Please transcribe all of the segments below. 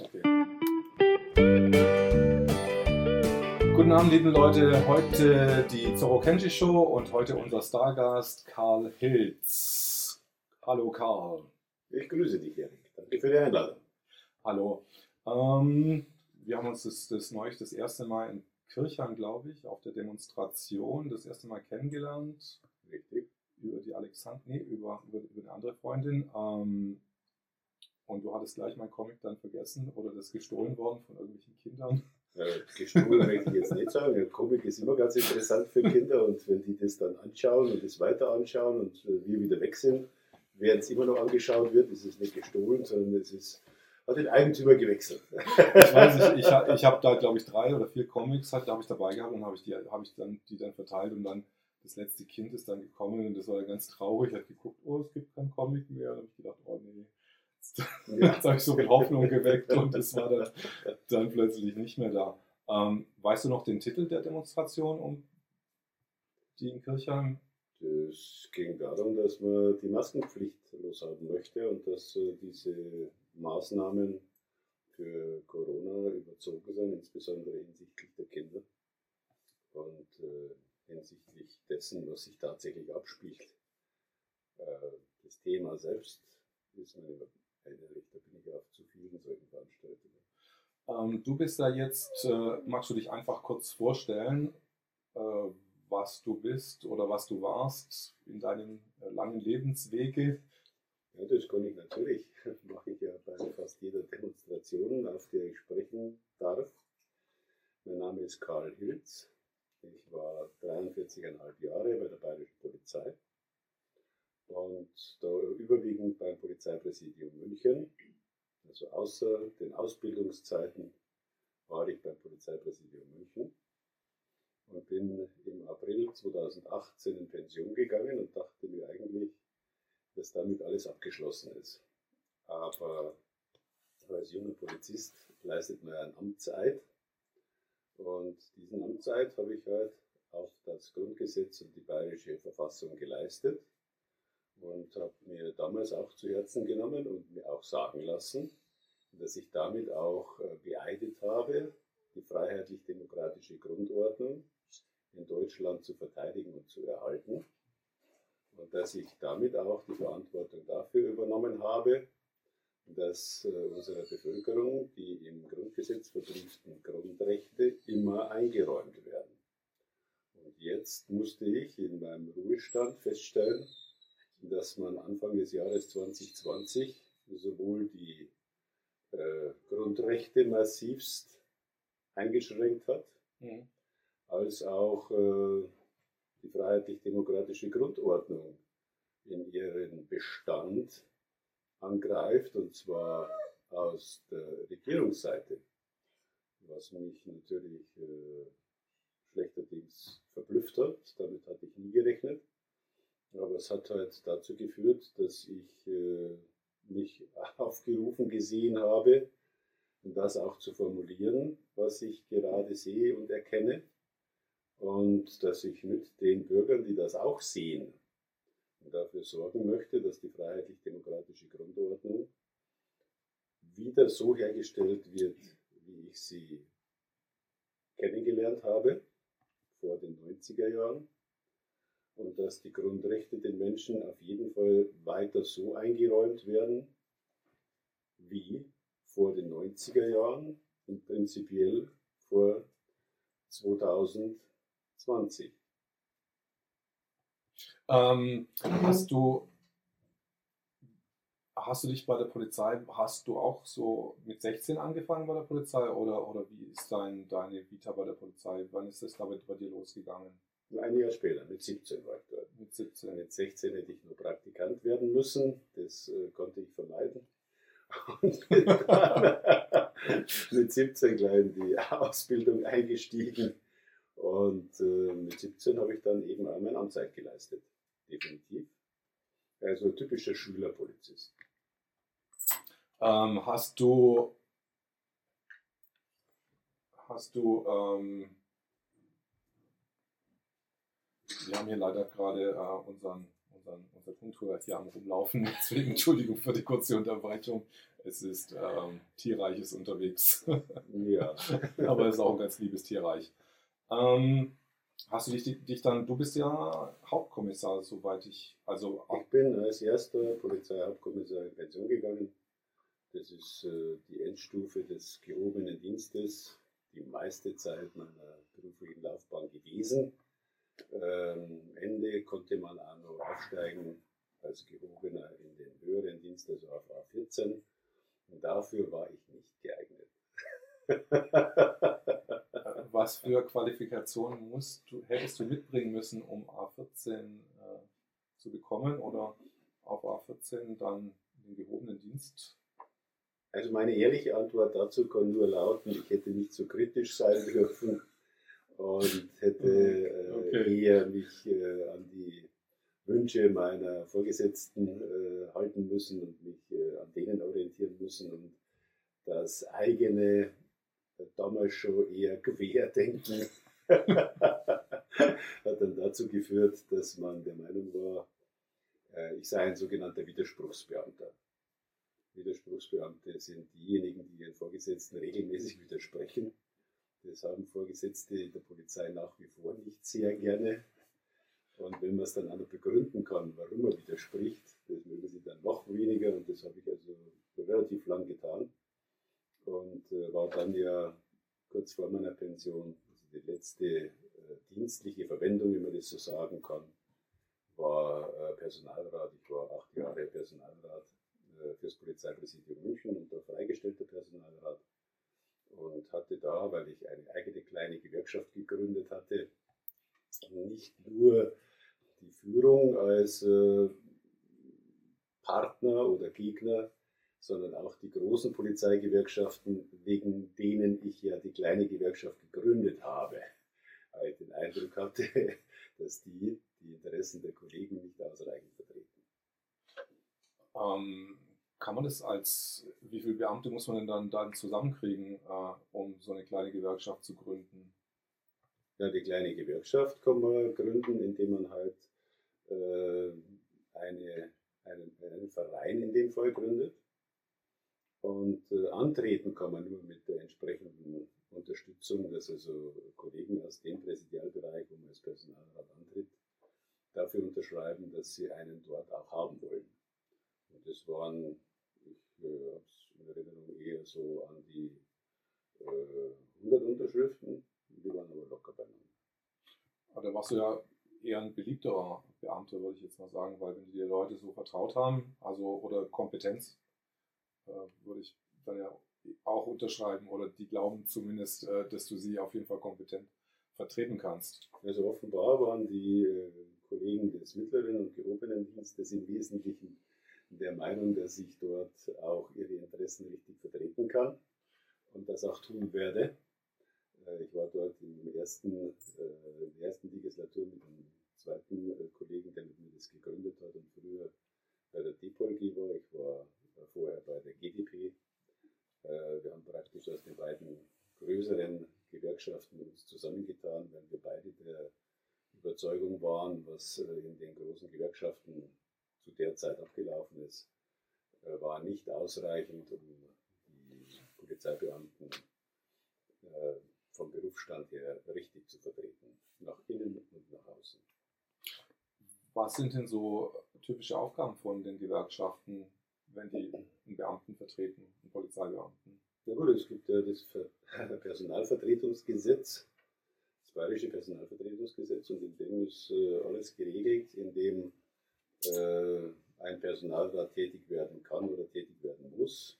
Okay. Guten Abend, liebe Leute. Heute die Zorro Kenji Show und heute unser Stargast Karl Hilz. Hallo Karl. Ich grüße dich, Erik. Danke für die Einladung. Hallo. Ähm, wir haben uns das, das neulich das erste Mal in Kirchheim, glaube ich, auf der Demonstration das erste Mal kennengelernt. Richtig. Über die Alexander, nee, über, über, über eine andere Freundin. Ähm, und du hattest gleich mein Comic dann vergessen oder das gestohlen worden von irgendwelchen Kindern. Äh, gestohlen möchte ich jetzt nicht sagen. Der Comic ist immer ganz interessant für Kinder und wenn die das dann anschauen und das weiter anschauen und äh, wir wieder weg sind, während es immer noch angeschaut wird, ist es nicht gestohlen, sondern es ist, hat den Eigentümer gewechselt. Ich weiß nicht, ich, ich, ich habe da glaube ich drei oder vier Comics halt, da habe ich dabei gehabt und habe ich, die, hab ich dann, die dann verteilt und dann das letzte Kind ist dann gekommen und das war dann ganz traurig, hat geguckt, oh, es gibt kein Comic mehr. Und habe ich gedacht, oh nee. Ja. Jetzt habe ich so viel Hoffnung geweckt und es war dann, dann plötzlich nicht mehr da. Ähm, weißt du noch den Titel der Demonstration, um die in Kirchheim? Es ging darum, dass man die Maskenpflicht loshaben möchte und dass äh, diese Maßnahmen für Corona überzogen sind, insbesondere hinsichtlich der Kinder und äh, hinsichtlich dessen, was sich tatsächlich abspielt. Äh, das Thema selbst ist mir einhellig, da bin ich auf zu vielen solchen Veranstaltungen. Ähm, du bist da jetzt, äh, magst du dich einfach kurz vorstellen, äh, was du bist oder was du warst in deinem äh, langen Lebenswege? Ja, das kann ich natürlich. Mache ich ja bei fast jeder Demonstration, auf der ich sprechen darf. Mein Name ist Karl Hilz. Ich war 43,5 Jahre bei der Bayerischen Polizei und da überwiegend beim Polizeipräsidium München. Also außer den Ausbildungszeiten war ich beim Polizeipräsidium München und bin im April 2018 in Pension gegangen und dachte mir eigentlich, dass damit alles abgeschlossen ist. Aber als junger Polizist leistet man ein Amtseid und diesen Amtseid habe ich halt auf das Grundgesetz und die bayerische Verfassung geleistet und habe mir damals auch zu Herzen genommen und mir auch sagen lassen, dass ich damit auch äh, beeidet habe, die freiheitlich-demokratische Grundordnung in Deutschland zu verteidigen und zu erhalten und dass ich damit auch die Verantwortung dafür übernommen habe, dass äh, unserer Bevölkerung die im Grundgesetz verbrieften Grundrechte immer eingeräumt werden. Und jetzt musste ich in meinem Ruhestand feststellen, dass man Anfang des Jahres 2020 sowohl die äh, Grundrechte massivst eingeschränkt hat, mhm. als auch äh, die freiheitlich-demokratische Grundordnung in ihren Bestand angreift, und zwar aus der Regierungsseite, was mich natürlich äh, schlechterdings verblüfft hat. Damit hatte ich nie gerechnet. Aber es hat halt dazu geführt, dass ich äh, mich aufgerufen gesehen habe, das auch zu formulieren, was ich gerade sehe und erkenne. Und dass ich mit den Bürgern, die das auch sehen, dafür sorgen möchte, dass die freiheitlich-demokratische Grundordnung wieder so hergestellt wird, wie ich sie kennengelernt habe, vor den 90er Jahren und dass die Grundrechte den Menschen auf jeden Fall weiter so eingeräumt werden wie vor den 90er Jahren und prinzipiell vor 2020. Ähm, hast du hast du dich bei der Polizei, hast du auch so mit 16 angefangen bei der Polizei oder, oder wie ist dein, deine Vita bei der Polizei? Wann ist das damit bei dir losgegangen? Ein Jahr später, mit 17 war ich dort. Mit 17. Mit 16 hätte ich nur Praktikant werden müssen. Das äh, konnte ich vermeiden. Und bin mit 17 gleich in die Ausbildung eingestiegen. Und äh, mit 17 habe ich dann eben mein Amtszeit geleistet. Definitiv. Also typischer Schülerpolizist. Ähm, hast du hast du ähm, wir haben hier leider gerade äh, unseren, unseren, unser Hundtour hier am Rumlaufen. Deswegen Entschuldigung für die kurze Unterbrechung. Es ist ähm, Tierreiches unterwegs. Ja. Aber es ist auch ein ganz liebes Tierreich. Ähm, hast du dich, dich dann, du bist ja Hauptkommissar, soweit ich, also Ich bin als erster Polizeihauptkommissar in Pension gegangen. Das ist äh, die Endstufe des gehobenen Dienstes, die meiste Zeit meiner beruflichen Laufbahn gewesen. Ähm, Ende konnte man auch noch aufsteigen als Gehobener in den höheren Dienst, also auf A14. Und dafür war ich nicht geeignet. was für Qualifikationen musst du, hättest du mitbringen müssen, um A14 äh, zu bekommen oder auf A14 dann den gehobenen Dienst? Also meine ehrliche Antwort dazu kann nur lauten, ich hätte nicht so kritisch sein dürfen und hätte äh, Okay. eher mich äh, an die Wünsche meiner Vorgesetzten äh, halten müssen und mich äh, an denen orientieren müssen und das eigene äh, damals schon eher Querdenken hat dann dazu geführt, dass man der Meinung war, äh, ich sei ein sogenannter Widerspruchsbeamter. Widerspruchsbeamte sind diejenigen, die ihren Vorgesetzten regelmäßig widersprechen. Das haben Vorgesetzte der Polizei nach wie vor nicht sehr gerne. Und wenn man es dann auch noch begründen kann, warum er widerspricht, das mögen sie dann noch weniger. Und das habe ich also relativ lang getan. Und äh, war dann ja kurz vor meiner Pension, also die letzte äh, dienstliche Verwendung, wenn man das so sagen kann, war äh, Personalrat. Ich war acht Jahre Personalrat äh, fürs Polizeipräsidium München und da freigestellter Personalrat und hatte da, weil ich eine eigene kleine Gewerkschaft gegründet hatte, nicht nur die Führung als äh, Partner oder Gegner, sondern auch die großen Polizeigewerkschaften, wegen denen ich ja die kleine Gewerkschaft gegründet habe, weil ich den Eindruck hatte, dass die die Interessen der Kollegen nicht ausreichend vertreten. Ähm, kann man das als, wie viele Beamte muss man denn dann, dann zusammenkriegen, äh, um so eine kleine Gewerkschaft zu gründen? Ja, die kleine Gewerkschaft kann man gründen, indem man halt äh, eine, einen, einen Verein in dem Fall gründet. Und äh, antreten kann man nur mit der entsprechenden Unterstützung, dass also Kollegen aus dem Präsidialbereich, wo man als Personalrat antritt, dafür unterschreiben, dass sie einen dort auch haben wollen. Und das waren, äh, habe es in Erinnerung, eher so an die äh, 100 Unterschriften, die waren aber locker beieinander. Aber da warst du ja eher ein beliebterer Beamter, würde ich jetzt mal sagen, weil wenn die dir Leute so vertraut haben, also oder Kompetenz, äh, würde ich dann ja auch unterschreiben oder die glauben zumindest, äh, dass du sie auf jeden Fall kompetent vertreten kannst. Also offenbar waren die äh, Kollegen des mittleren und gehobenen Dienstes im Wesentlichen der Meinung, dass ich dort auch ihre Interessen richtig vertreten kann und das auch tun werde. Äh, ich war dort im ersten, äh, in der ersten Legislatur mit einem zweiten äh, Kollegen, der mit mir das gegründet hat und früher bei der DPOLG war. Ich war vorher bei der GDP. Wir haben praktisch aus den beiden größeren Gewerkschaften uns zusammengetan, weil wir beide der Überzeugung waren, was in den großen Gewerkschaften zu der Zeit abgelaufen ist, äh, war nicht ausreichend, um die Polizeibeamten äh, vom Berufsstand her richtig zu vertreten, nach innen und nach außen. Was sind denn so typische Aufgaben von den Gewerkschaften, wenn die einen Beamten vertreten, einen Polizeibeamten? Na gut, es gibt ja das Ver Personalvertretungsgesetz, das Bayerische Personalvertretungsgesetz, und in dem ist äh, alles geregelt, in dem ein Personalrat tätig werden kann oder tätig werden muss.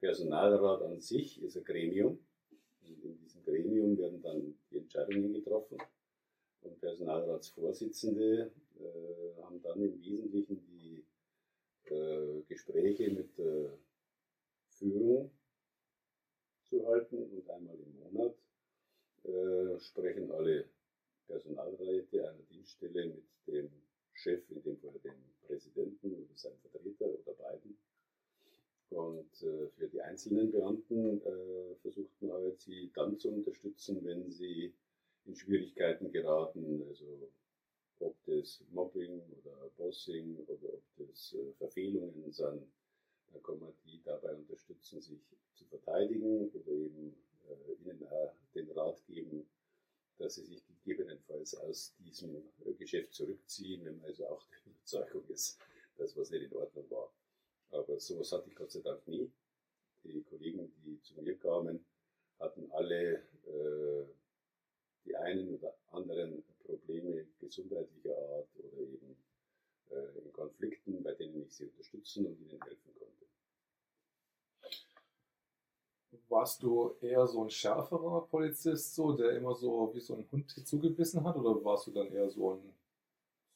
Personalrat an sich ist ein Gremium. Und in diesem Gremium werden dann die Entscheidungen getroffen. Und Personalratsvorsitzende äh, haben dann im Wesentlichen die äh, Gespräche mit der Führung zu halten und einmal im Monat äh, sprechen alle Personalräte einer Dienststelle mit dem Chef, in dem Fall dem Präsidenten oder seinem Vertreter oder beiden. Und äh, für die einzelnen Beamten äh, versucht man halt, sie dann zu unterstützen, wenn sie in Schwierigkeiten geraten, also ob das Mobbing oder Bossing oder ob das äh, Verfehlungen sind, dann kann man die dabei unterstützen, sich zu verteidigen oder eben äh, ihnen auch den Rat geben, dass sie sich gegebenenfalls aus diesem Geschäft zurückziehen, wenn man also auch der Überzeugung ist, dass was nicht in Ordnung war. Aber sowas hatte ich Gott sei Dank nie. Die Kollegen, die zu mir kamen, hatten alle äh, die einen oder anderen Probleme gesundheitlicher Art oder eben äh, in Konflikten, bei denen ich sie unterstützen und ihnen helfen konnte. Warst du eher so ein schärferer Polizist, so, der immer so wie so ein Hund zugebissen hat, oder warst du dann eher so ein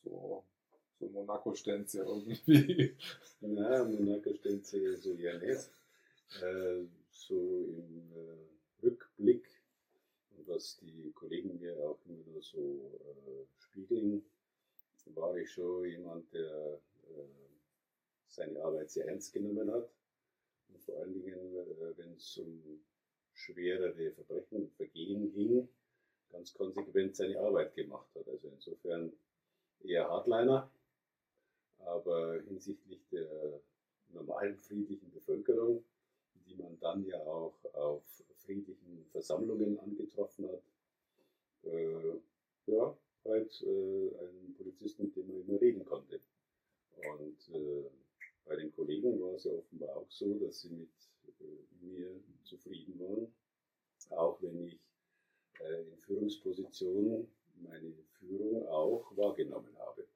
so, so Monaco-Stenze irgendwie? Nein, Monaco-Stenze so ja nicht. Äh, so im äh, Rückblick was die Kollegen mir auch immer nur so äh, spiegeln, war ich schon jemand, der äh, seine Arbeit sehr ernst genommen hat. Und vor allen Dingen, äh, wenn es um schwerere Verbrechen und Vergehen ging, ganz konsequent seine Arbeit gemacht hat. Also insofern eher Hardliner, aber hinsichtlich der normalen friedlichen Bevölkerung, die man dann ja auch auf friedlichen Versammlungen angetroffen hat. Äh, ja, halt äh, ein Polizist, mit dem man immer reden konnte. Und äh, bei den Kollegen war es ja offenbar auch so, dass sie mit äh, mir zufrieden waren, auch wenn ich äh, in Führungspositionen meine Führung auch wahrgenommen habe.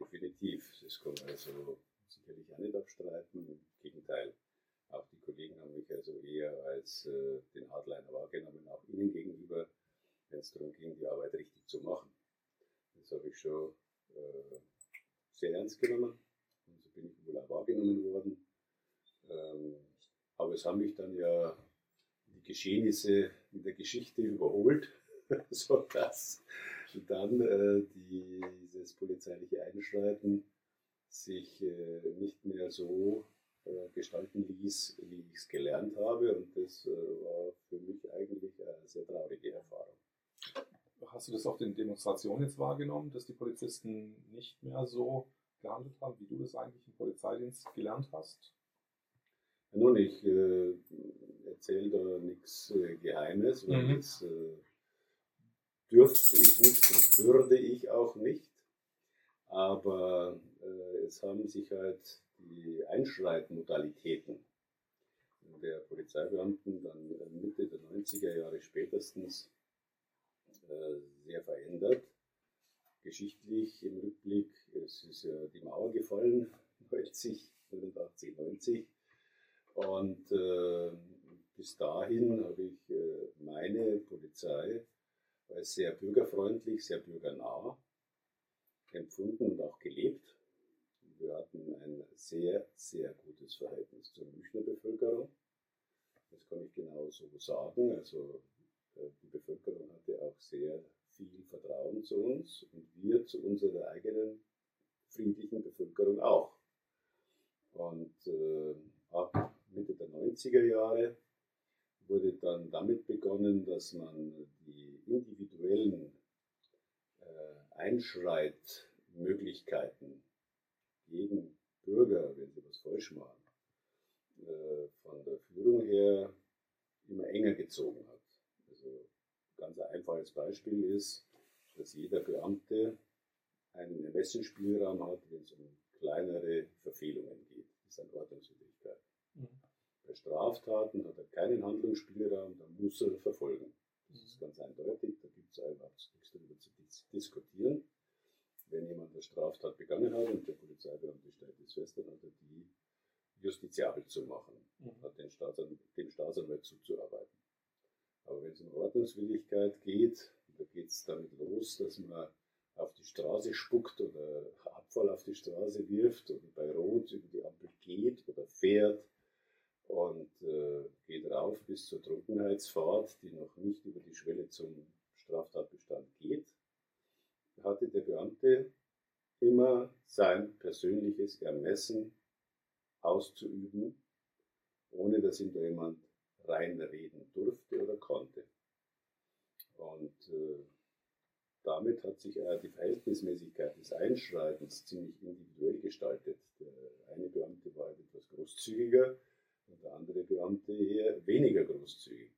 Definitiv. Das kann man also sicherlich auch nicht abstreiten. Im Gegenteil. Auch die Kollegen haben mich also eher als äh, den Hardliner wahrgenommen, auch ihnen gegenüber, wenn es darum ging, die Arbeit richtig zu machen. Das habe ich schon äh, sehr ernst genommen bin ich wohl auch wahrgenommen worden. Ähm, aber es haben mich dann ja die Geschehnisse in der Geschichte überholt, sodass dann äh, dieses polizeiliche Einschreiten sich äh, nicht mehr so äh, gestalten ließ, wie ich es gelernt habe. Und das äh, war für mich eigentlich eine sehr traurige Erfahrung. Hast du das auf den Demonstrationen jetzt wahrgenommen, dass die Polizisten nicht mehr so gehandelt haben, wie du das eigentlich im Polizeidienst gelernt hast? Nun, ich äh, erzähle da nichts äh, Geheimes, weil mhm. das äh, dürfte ich nicht und würde ich auch nicht. Aber äh, es haben sich halt die Einschreitmodalitäten der Polizeibeamten dann äh, Mitte der 90er Jahre spätestens äh, sehr verändert. Geschichtlich im Rückblick, es ist ja die Mauer gefallen, 90, 89, 90. Und äh, bis dahin habe ich äh, meine Polizei als sehr bürgerfreundlich, sehr bürgernah empfunden und auch gelebt. Wir hatten ein sehr, sehr gutes Verhältnis zur Münchner Bevölkerung. Das kann ich genau so sagen. Also äh, die Bevölkerung hatte auch sehr viel Vertrauen zu uns und wir zu unserer eigenen friedlichen Bevölkerung auch. Und äh, ab Mitte der 90er Jahre wurde dann damit begonnen, dass man die individuellen äh, Einschreitmöglichkeiten jeden Bürger, wenn sie was falsch machen, äh, von der Führung her immer enger gezogen hat. Ganz ein einfaches Beispiel ist, dass jeder Beamte einen Ermessensspielraum hat, wenn es um kleinere Verfehlungen geht. Das ist eine Ordnungswidrigkeit. Mhm. Bei Straftaten hat er keinen Handlungsspielraum, da muss er verfolgen. Das ist ganz eindeutig, da gibt es einfach nichts darüber zu diskutieren wenn jemand eine Straftat begangen hat und der Polizeibeamte stellt es fest, dann hat er die justiziabel zu machen, mhm. hat den Staatsanwalt, dem Staatsanwalt zuzuarbeiten. Aber wenn es um Ordnungswilligkeit geht, da geht es damit los, dass man auf die Straße spuckt oder Abfall auf die Straße wirft oder bei Rot über die Ampel geht oder fährt und äh, geht rauf bis zur Trunkenheitsfahrt, die noch nicht über die Schwelle zum Straftatbestand geht, hatte der Beamte immer sein persönliches Ermessen auszuüben, ohne dass ihm da jemand reinreden durfte oder konnte. Und äh, damit hat sich die Verhältnismäßigkeit des Einschreitens ziemlich individuell gestaltet. Der eine Beamte war etwas großzügiger und der andere Beamte eher weniger großzügig.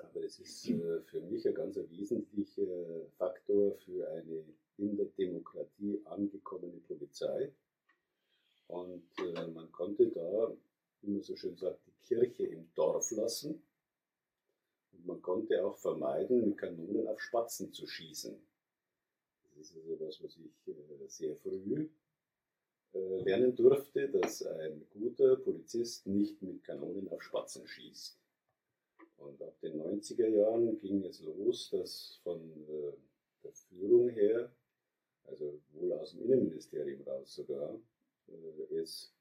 Aber es ist äh, für mich ein ganz wesentlicher Faktor für eine in der Demokratie angekommene Polizei. Und äh, man konnte da, wie man so schön sagt, Kirche im Dorf lassen. Und man konnte auch vermeiden, mit Kanonen auf Spatzen zu schießen. Das ist also was, was ich äh, sehr früh lernen durfte, dass ein guter Polizist nicht mit Kanonen auf Spatzen schießt. Und ab den 90er Jahren ging es los, dass von äh, der Führung her, also wohl aus dem Innenministerium raus sogar, äh, es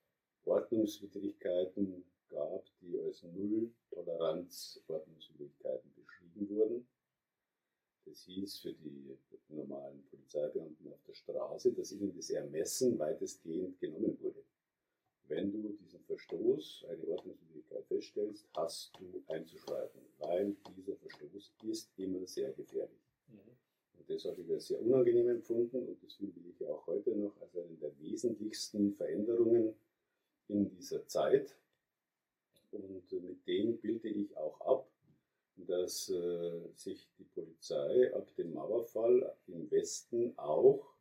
Ordnungswidrigkeiten gab, die als Null-Toleranz-Ordnungswidrigkeiten beschrieben wurden. Das hieß für die normalen Polizeibeamten auf der Straße, dass ihnen das Ermessen weitestgehend genommen wurde. Wenn du diesen Verstoß, eine Ordnungswidrigkeit feststellst, hast du einzuschreiten, weil dieser Verstoß ist immer sehr gefährlich. Mhm. Und das habe ich als sehr unangenehm empfunden und das finde ich auch heute noch als eine der wesentlichsten Veränderungen in dieser Zeit. Und mit dem bilde ich auch ab, dass äh, sich die Polizei ab dem Mauerfall im Westen auch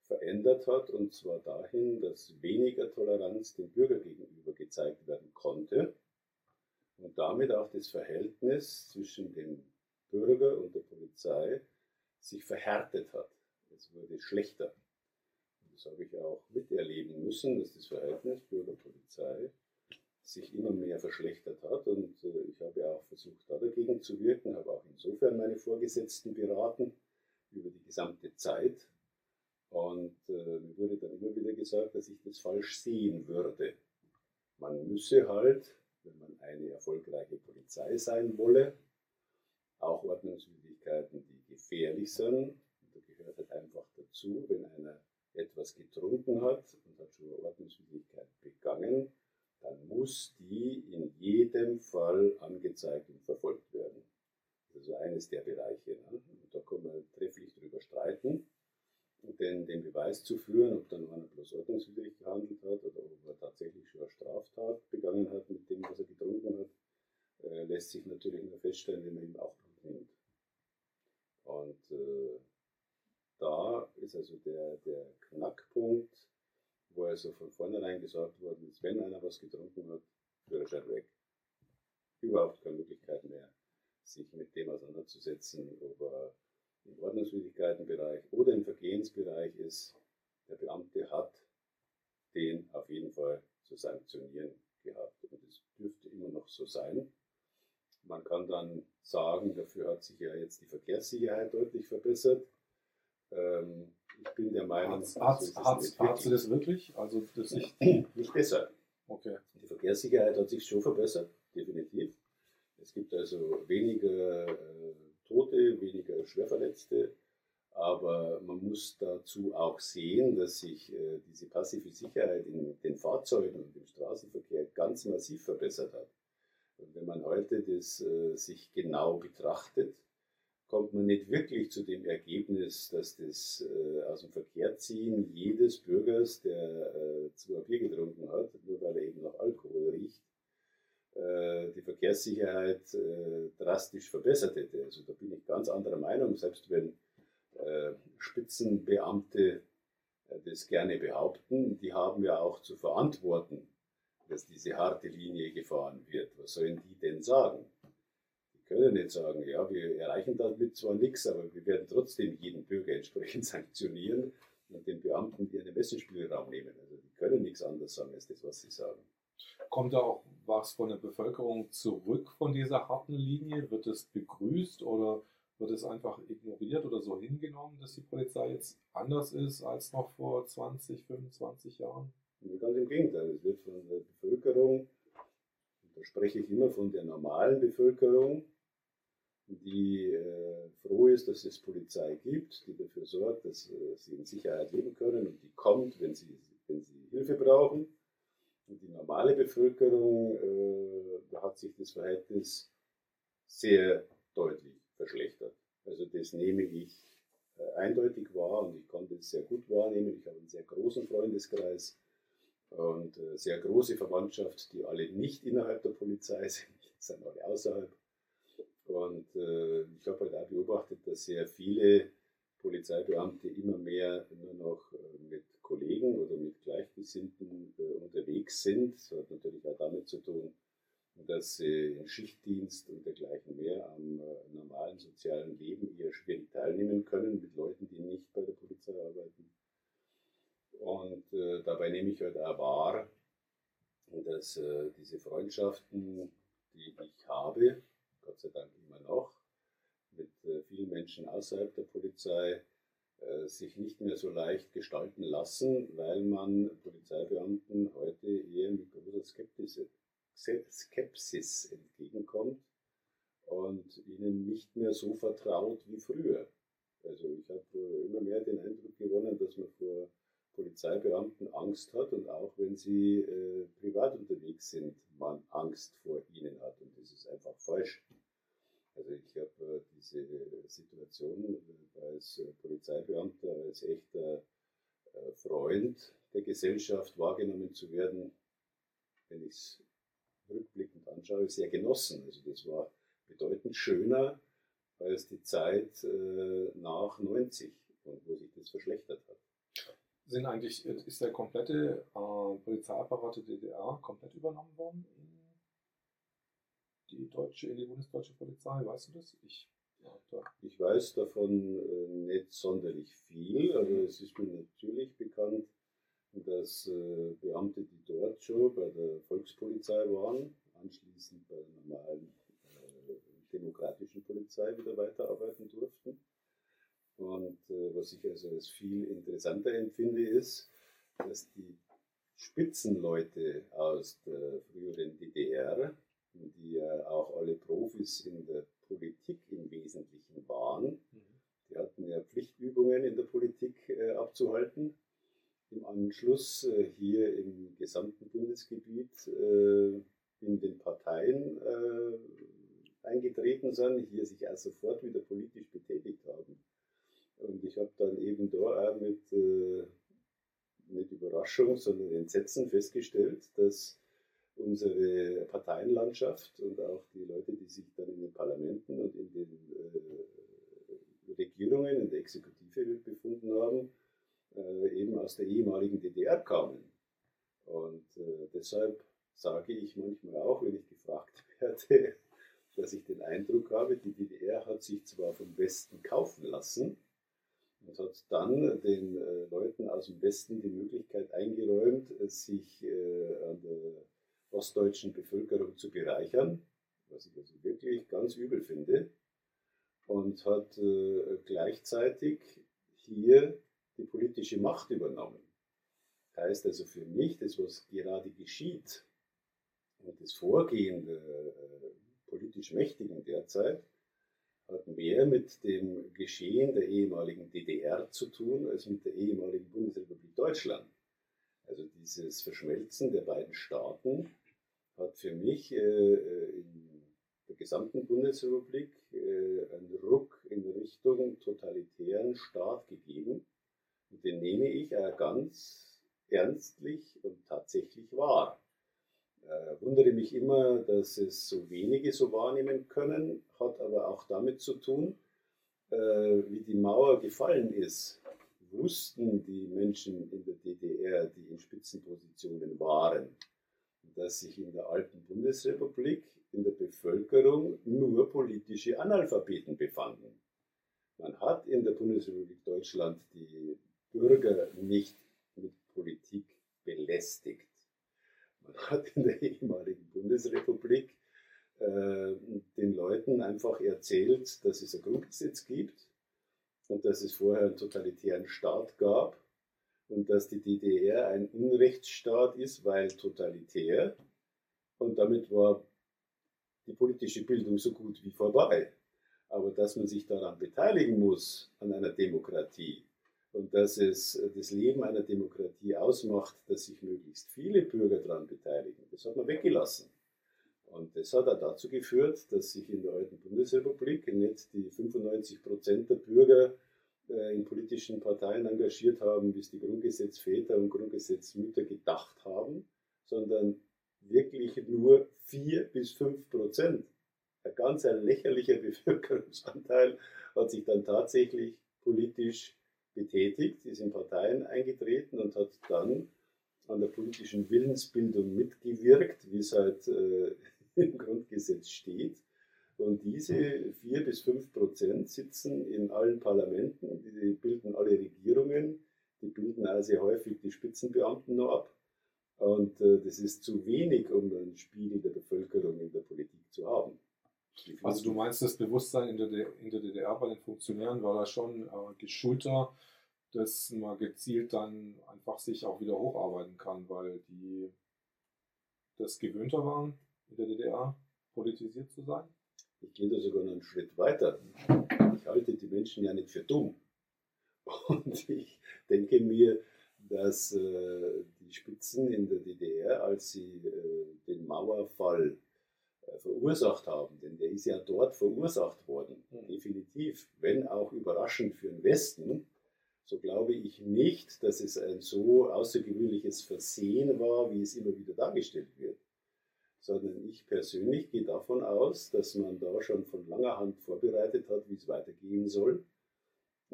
verändert hat, und zwar dahin, dass weniger Toleranz dem Bürger gegenüber gezeigt werden konnte und damit auch das Verhältnis zwischen dem Bürger und der Polizei sich verhärtet hat. Es wurde schlechter. Das habe ich auch miterleben müssen, dass das Verhältnis Bürger-Polizei sich immer mehr verschlechtert hat. Und äh, ich habe auch versucht, da dagegen zu wirken, habe auch insofern meine Vorgesetzten beraten über die gesamte Zeit, und äh, mir wurde dann immer wieder gesagt, dass ich das falsch sehen würde. Man müsse halt, wenn man eine erfolgreiche Polizei sein wolle, auch Ordnungswidrigkeiten, die gefährlich sind, und da gehört halt einfach dazu, wenn einer etwas getrunken hat und hat schon Ordnungswidrigkeit begangen, dann muss die in jedem Fall angezeigt und verfolgt werden. Das ist also eines der Bereiche. Ne? Und da kann man trefflich drüber streiten den, den Beweis zu führen, ob dann einer bloß ordnungswidrig gehandelt hat oder ob er tatsächlich schon eine Straftat begangen hat mit dem, was er getrunken hat, äh, lässt sich natürlich nur feststellen, wenn man ihm auch Blut nimmt. Und äh, da ist also der, der Knackpunkt, wo also von vornherein gesagt worden ist, wenn einer was getrunken hat, Führerschein weg. Überhaupt keine Möglichkeit mehr, sich mit dem auseinanderzusetzen, ob er im Ordnungswidrigkeitenbereich oder im Vergehensbereich ist, der Beamte hat den auf jeden Fall zu sanktionieren gehabt. Und es dürfte immer noch so sein. Man kann dann sagen, dafür hat sich ja jetzt die Verkehrssicherheit deutlich verbessert. Ähm, ich bin der Meinung, hat, hat, hat, hat du das wirklich? Also das nicht, nicht besser. Okay. Die Verkehrssicherheit hat sich schon verbessert, definitiv. Es gibt also weniger äh, Tote, weniger Schwerverletzte. Aber man muss dazu auch sehen, dass sich äh, diese passive Sicherheit in den Fahrzeugen und im Straßenverkehr ganz massiv verbessert hat. Und wenn man heute das äh, sich genau betrachtet, kommt man nicht wirklich zu dem Ergebnis, dass das äh, aus dem Verkehr ziehen jedes Bürgers, der äh, zwei Bier getrunken hat, nur weil er eben nach Alkohol riecht, äh, die Verkehrssicherheit äh, drastisch verbessert hätte. Also da bin ich ganz anderer Meinung, selbst wenn äh, Spitzenbeamte das gerne behaupten, die haben ja auch zu verantworten, dass diese harte Linie gefahren wird. Was sollen die denn sagen? Können nicht sagen, ja, wir erreichen damit zwar nichts, aber wir werden trotzdem jeden Bürger entsprechend sanktionieren und den Beamten ihren Ermessensspielraum nehmen. Also die können nichts anderes sagen als das, was sie sagen. Kommt da auch was von der Bevölkerung zurück von dieser harten Linie? Wird es begrüßt oder wird es einfach ignoriert oder so hingenommen, dass die Polizei jetzt anders ist als noch vor 20, 25 Jahren? Ganz im Gegenteil, es wird von der Bevölkerung, da spreche ich immer von der normalen Bevölkerung, die äh, froh ist, dass es Polizei gibt, die dafür sorgt, dass äh, sie in Sicherheit leben können und die kommt, wenn sie, wenn sie Hilfe brauchen und die normale Bevölkerung, äh, da hat sich das Verhältnis sehr deutlich verschlechtert. Also das nehme ich äh, eindeutig wahr und ich konnte es sehr gut wahrnehmen. Ich habe einen sehr großen Freundeskreis und äh, sehr große Verwandtschaft, die alle nicht innerhalb der Polizei sind, sind alle außerhalb. Und äh, ich habe halt auch beobachtet, dass sehr viele Polizeibeamte immer mehr nur noch mit Kollegen oder mit Gleichgesinnten unterwegs sind. Das hat natürlich auch damit zu tun, dass sie im Schichtdienst und dergleichen mehr am normalen sozialen Leben eher schwierig teilnehmen können mit Leuten, die nicht bei der Polizei arbeiten. Und äh, dabei nehme ich halt auch wahr, dass äh, diese Freundschaften, die ich habe, Gott sei Dank immer noch, mit äh, vielen Menschen außerhalb der Polizei, äh, sich nicht mehr so leicht gestalten lassen, weil man Polizeibeamten heute eher mit großer Skepsis, Skepsis entgegenkommt und ihnen nicht mehr so vertraut wie früher. Also ich habe äh, immer mehr den Eindruck gewonnen, dass man vor Polizeibeamten Angst hat und auch wenn sie äh, privat unterwegs sind, man Angst vor ihnen hat und das ist einfach falsch. Also ich habe äh, diese Situation äh, als äh, Polizeibeamter, als echter äh, Freund der Gesellschaft wahrgenommen zu werden, wenn ich es rückblickend anschaue, sehr genossen. Also das war bedeutend schöner als die Zeit äh, nach 90 und wo sich das verschlechtert hat. Sind eigentlich, ist der komplette äh, Polizeiapparat der DDR komplett übernommen worden in die deutsche, in die bundesdeutsche Polizei? Weißt du das? Ich, ja, ich weiß davon äh, nicht sonderlich viel, aber es ist mir natürlich bekannt, dass äh, Beamte, die dort schon bei der Volkspolizei waren, anschließend bei der normalen demokratischen Polizei wieder weiterarbeiten durften. Und äh, was ich also als viel interessanter empfinde, ist, dass die Spitzenleute aus der früheren DDR, die ja auch alle Profis in der Politik im Wesentlichen waren, mhm. die hatten ja Pflichtübungen in der Politik äh, abzuhalten. Im Anschluss äh, hier im gesamten Bundesgebiet äh, in den Parteien äh, eingetreten sind, hier sich auch sofort wieder politisch betätigt haben. Und ich habe dann eben da auch mit, äh, mit Überraschung, sondern Entsetzen festgestellt, dass unsere Parteienlandschaft und auch die Leute, die sich dann in den Parlamenten und in den äh, Regierungen, in der Exekutive befunden haben, äh, eben aus der ehemaligen DDR kamen. Und äh, deshalb sage ich manchmal auch, wenn ich gefragt werde, dass ich den Eindruck habe, die DDR hat sich zwar vom Westen kaufen lassen und hat dann den äh, Leuten aus dem Westen die Möglichkeit eingeräumt, sich äh, an der ostdeutschen Bevölkerung zu bereichern, was ich also wirklich ganz übel finde, und hat äh, gleichzeitig hier die politische Macht übernommen. Heißt also für mich, das, was gerade geschieht und das Vorgehen der politisch Mächtigen derzeit hat mehr mit dem Geschehen der ehemaligen DDR zu tun als mit der ehemaligen Bundesrepublik Deutschland. Also dieses Verschmelzen der beiden Staaten hat für mich äh, in der gesamten Bundesrepublik äh, einen Ruck in Richtung totalitären Staat gegeben. Und den nehme ich auch ganz ernstlich und tatsächlich wahr äh, wundere mich immer, dass es so wenige so wahrnehmen können, hat aber auch damit zu tun, äh, wie die Mauer gefallen ist. Wussten die Menschen in der DDR, die in Spitzenpositionen waren, dass sich in der alten Bundesrepublik in der Bevölkerung nur politische Analphabeten befanden. Man hat in der Bundesrepublik Deutschland die Bürger nicht mit Politik belästigt. Man hat in der ehemaligen Bundesrepublik äh, den Leuten einfach erzählt, dass es ein Grundgesetz gibt und dass es vorher einen totalitären Staat gab und dass die DDR ein Unrechtsstaat ist, weil totalitär. Und damit war die politische Bildung so gut wie vorbei. Aber dass man sich daran beteiligen muss, an einer Demokratie, und dass es das Leben einer Demokratie ausmacht, dass sich möglichst viele Bürger daran beteiligen. Das hat man weggelassen. Und das hat auch dazu geführt, dass sich in der alten Bundesrepublik nicht die 95 Prozent der Bürger äh, in politischen Parteien engagiert haben, es die Grundgesetzväter und Grundgesetzmütter gedacht haben, sondern wirklich nur 4 bis 5 Prozent. Ein ganz ein lächerlicher Bevölkerungsanteil hat sich dann tatsächlich politisch betätigt, ist in Parteien eingetreten und hat dann an der politischen Willensbildung mitgewirkt, wie es halt äh, im Grundgesetz steht. Und diese vier bis fünf Prozent sitzen in allen Parlamenten, die bilden alle Regierungen, die bilden also häufig die Spitzenbeamten noch ab. Und äh, das ist zu wenig, um einen Spiegel der Bevölkerung in der Politik zu haben. Also du meinst, das Bewusstsein in der, in der DDR bei den Funktionären war da schon äh, geschulter, dass man gezielt dann einfach sich auch wieder hocharbeiten kann, weil die das gewöhnter waren, in der DDR politisiert zu sein? Ich gehe da sogar noch einen Schritt weiter. Ich halte die Menschen ja nicht für dumm. Und ich denke mir, dass äh, die Spitzen in der DDR, als sie äh, den Mauerfall verursacht haben, denn der ist ja dort verursacht worden, mhm. definitiv, wenn auch überraschend für den Westen, so glaube ich nicht, dass es ein so außergewöhnliches Versehen war, wie es immer wieder dargestellt wird sondern ich persönlich gehe davon aus, dass man da schon von langer Hand vorbereitet hat, wie es weitergehen soll.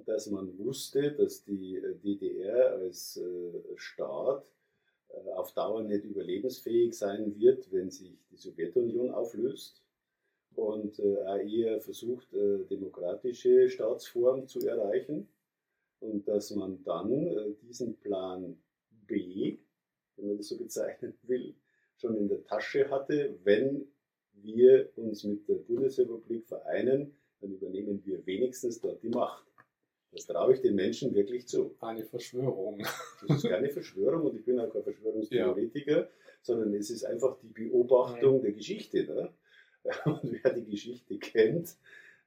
Dass man wusste, dass die äh, DDR als äh, Staat äh, auf Dauer nicht überlebensfähig sein wird, wenn sich die Sowjetunion auflöst und eher versucht, demokratische Staatsform zu erreichen und dass man dann diesen Plan B, wenn man das so bezeichnen will, schon in der Tasche hatte, wenn wir uns mit der Bundesrepublik vereinen, dann übernehmen wir wenigstens dort die Macht. Das traue ich den Menschen wirklich zu. Eine Verschwörung. Das ist keine Verschwörung und ich bin auch kein Verschwörungstheoretiker, ja. sondern es ist einfach die Beobachtung mhm. der Geschichte. Ne? Und wer die Geschichte kennt,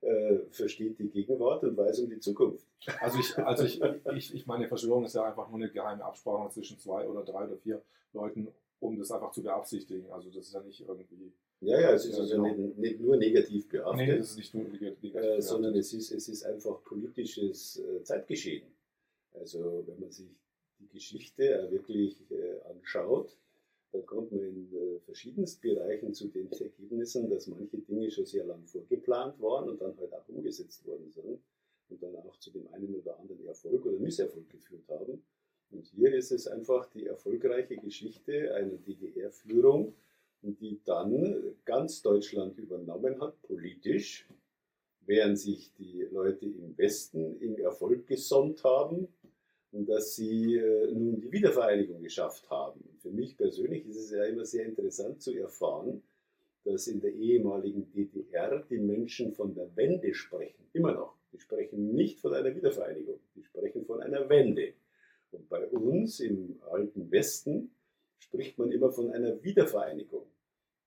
äh, versteht die Gegenwart und weiß um die Zukunft. Also ich, also ich, ich, ich meine, Verschwörung ist ja einfach nur eine geheime Absprache zwischen zwei oder drei oder vier Leuten um das einfach zu beabsichtigen. Also das ist ja nicht irgendwie. Ja, ja, es ist also genau. nicht, nicht, nur negativ behaftet. Nee, das ist nicht nur negativ äh, sondern es ist, es ist einfach politisches äh, Zeitgeschehen. Also wenn man sich die Geschichte äh, wirklich äh, anschaut, dann kommt man in äh, verschiedensten Bereichen zu den Ergebnissen, dass manche Dinge schon sehr lang vorgeplant waren und dann halt auch umgesetzt worden sind und dann auch zu dem einen oder anderen Erfolg oder Misserfolg geführt haben. Und hier ist es einfach die erfolgreiche Geschichte einer DDR-Führung, die dann ganz Deutschland übernommen hat, politisch, während sich die Leute im Westen im Erfolg gesonnt haben und dass sie äh, nun die Wiedervereinigung geschafft haben. Für mich persönlich ist es ja immer sehr interessant zu erfahren, dass in der ehemaligen DDR die Menschen von der Wende sprechen, immer noch. Die sprechen nicht von einer Wiedervereinigung, die sprechen von einer Wende. Und bei uns im alten Westen spricht man immer von einer Wiedervereinigung.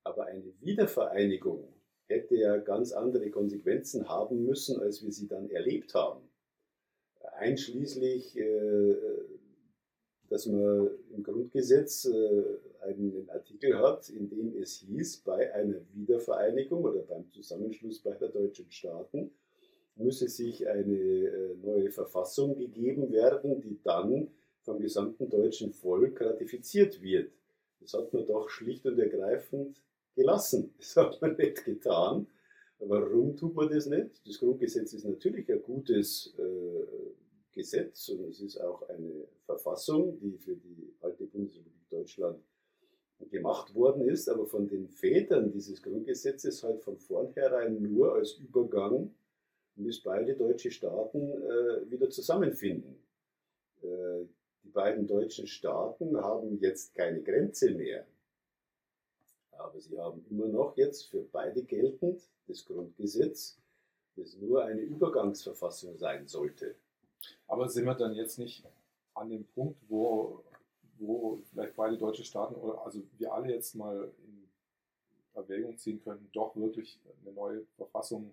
Aber eine Wiedervereinigung hätte ja ganz andere Konsequenzen haben müssen, als wir sie dann erlebt haben. Einschließlich, äh, dass man im Grundgesetz äh, einen Artikel hat, in dem es hieß, bei einer Wiedervereinigung oder beim Zusammenschluss beider deutschen Staaten müsse sich eine äh, neue Verfassung gegeben werden, die dann vom gesamten deutschen Volk ratifiziert wird. Das hat man doch schlicht und ergreifend gelassen. Das hat man nicht getan. Warum tut man das nicht? Das Grundgesetz ist natürlich ein gutes äh, Gesetz und es ist auch eine Verfassung, die für die alte Bundesrepublik Deutschland gemacht worden ist, aber von den Vätern dieses Grundgesetzes halt von vornherein nur als Übergang bis beide deutsche Staaten äh, wieder zusammenfinden. Äh, die beiden deutschen Staaten haben jetzt keine Grenze mehr. Aber sie haben immer noch jetzt für beide geltend das Grundgesetz, das nur eine Übergangsverfassung sein sollte. Aber sind wir dann jetzt nicht an dem Punkt, wo, wo vielleicht beide deutsche Staaten oder also wir alle jetzt mal in Erwägung ziehen könnten, doch wirklich eine neue Verfassung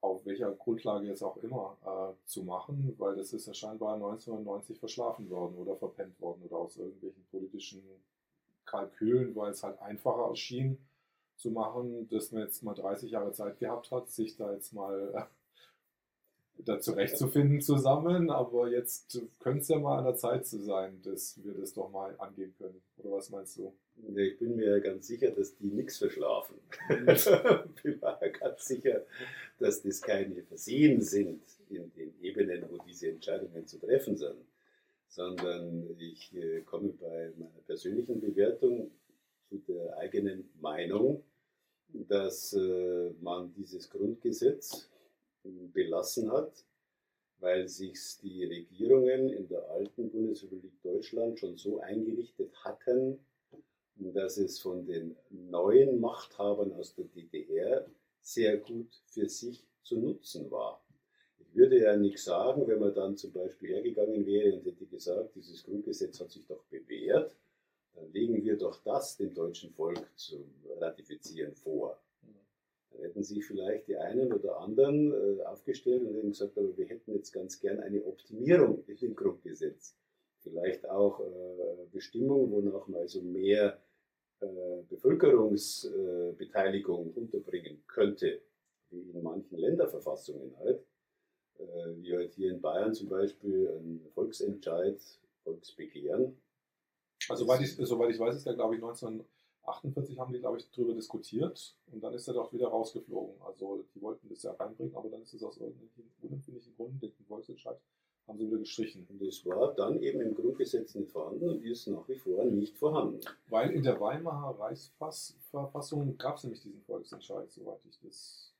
auf welcher Grundlage jetzt auch immer äh, zu machen, weil das ist ja scheinbar 1990 verschlafen worden oder verpennt worden oder aus irgendwelchen politischen Kalkülen, weil es halt einfacher erschien zu machen, dass man jetzt mal 30 Jahre Zeit gehabt hat, sich da jetzt mal äh, da zurechtzufinden zusammen, aber jetzt könnte es ja mal an der Zeit zu sein, dass wir das doch mal angehen können. Oder was meinst du? Ich bin mir ganz sicher, dass die nichts verschlafen. ich bin mir ganz sicher, dass das keine Versehen sind in den Ebenen, wo diese Entscheidungen zu treffen sind, sondern ich äh, komme bei meiner persönlichen Bewertung zu der eigenen Meinung, dass äh, man dieses Grundgesetz belassen hat, weil sich die Regierungen in der alten Bundesrepublik Deutschland schon so eingerichtet hatten, dass es von den neuen Machthabern aus der DDR sehr gut für sich zu nutzen war. Würde ja nichts sagen, wenn man dann zum Beispiel hergegangen wäre und hätte gesagt, dieses Grundgesetz hat sich doch bewährt, dann legen wir doch das dem deutschen Volk zum Ratifizieren vor. Dann hätten sich vielleicht die einen oder anderen äh, aufgestellt und hätten gesagt, aber wir hätten jetzt ganz gern eine Optimierung in dem Grundgesetz. Vielleicht auch äh, Bestimmungen, wonach man also mehr äh, Bevölkerungsbeteiligung unterbringen könnte, wie in manchen Länderverfassungen halt. Äh, wie halt hier in Bayern zum Beispiel ein Volksentscheid, Volksbegehren. Also, soweit ich, soweit ich weiß, ist der, glaube ich, 19 48 haben die, glaube ich, darüber diskutiert und dann ist er doch wieder rausgeflogen. Also die wollten das ja reinbringen, aber dann ist es aus irgendwelchen unempfindlichen Gründen, den Volksentscheid, haben sie wieder gestrichen. Und das war dann eben im Grundgesetz nicht vorhanden und ist nach wie vor nicht vorhanden. Weil in der Weimarer Reichsverfassung gab es nämlich diesen Volksentscheid, soweit ich das.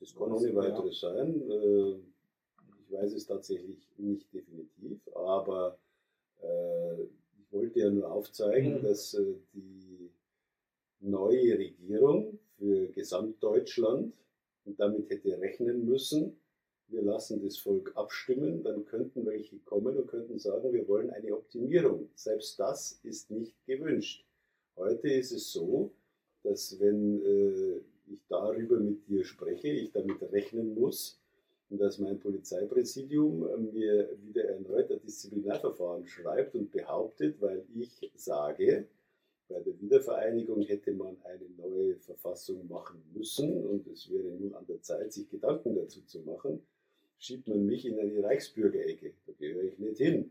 Das kann ohne weiteres ja. sein. Ich weiß es tatsächlich nicht definitiv, aber äh, ich wollte ja nur aufzeigen, mhm. dass äh, die neue Regierung für Gesamtdeutschland und damit hätte rechnen müssen, wir lassen das Volk abstimmen, dann könnten welche kommen und könnten sagen, wir wollen eine Optimierung. Selbst das ist nicht gewünscht. Heute ist es so, dass wenn äh, ich darüber mit dir spreche, ich damit rechnen muss, und dass mein Polizeipräsidium mir wieder erneut ein Disziplinarverfahren schreibt und behauptet, weil ich sage, bei der Wiedervereinigung hätte man eine neue Verfassung machen müssen und es wäre nun an der Zeit, sich Gedanken dazu zu machen. Schiebt man mich in eine Reichsbürgerecke, da gehöre ich nicht hin.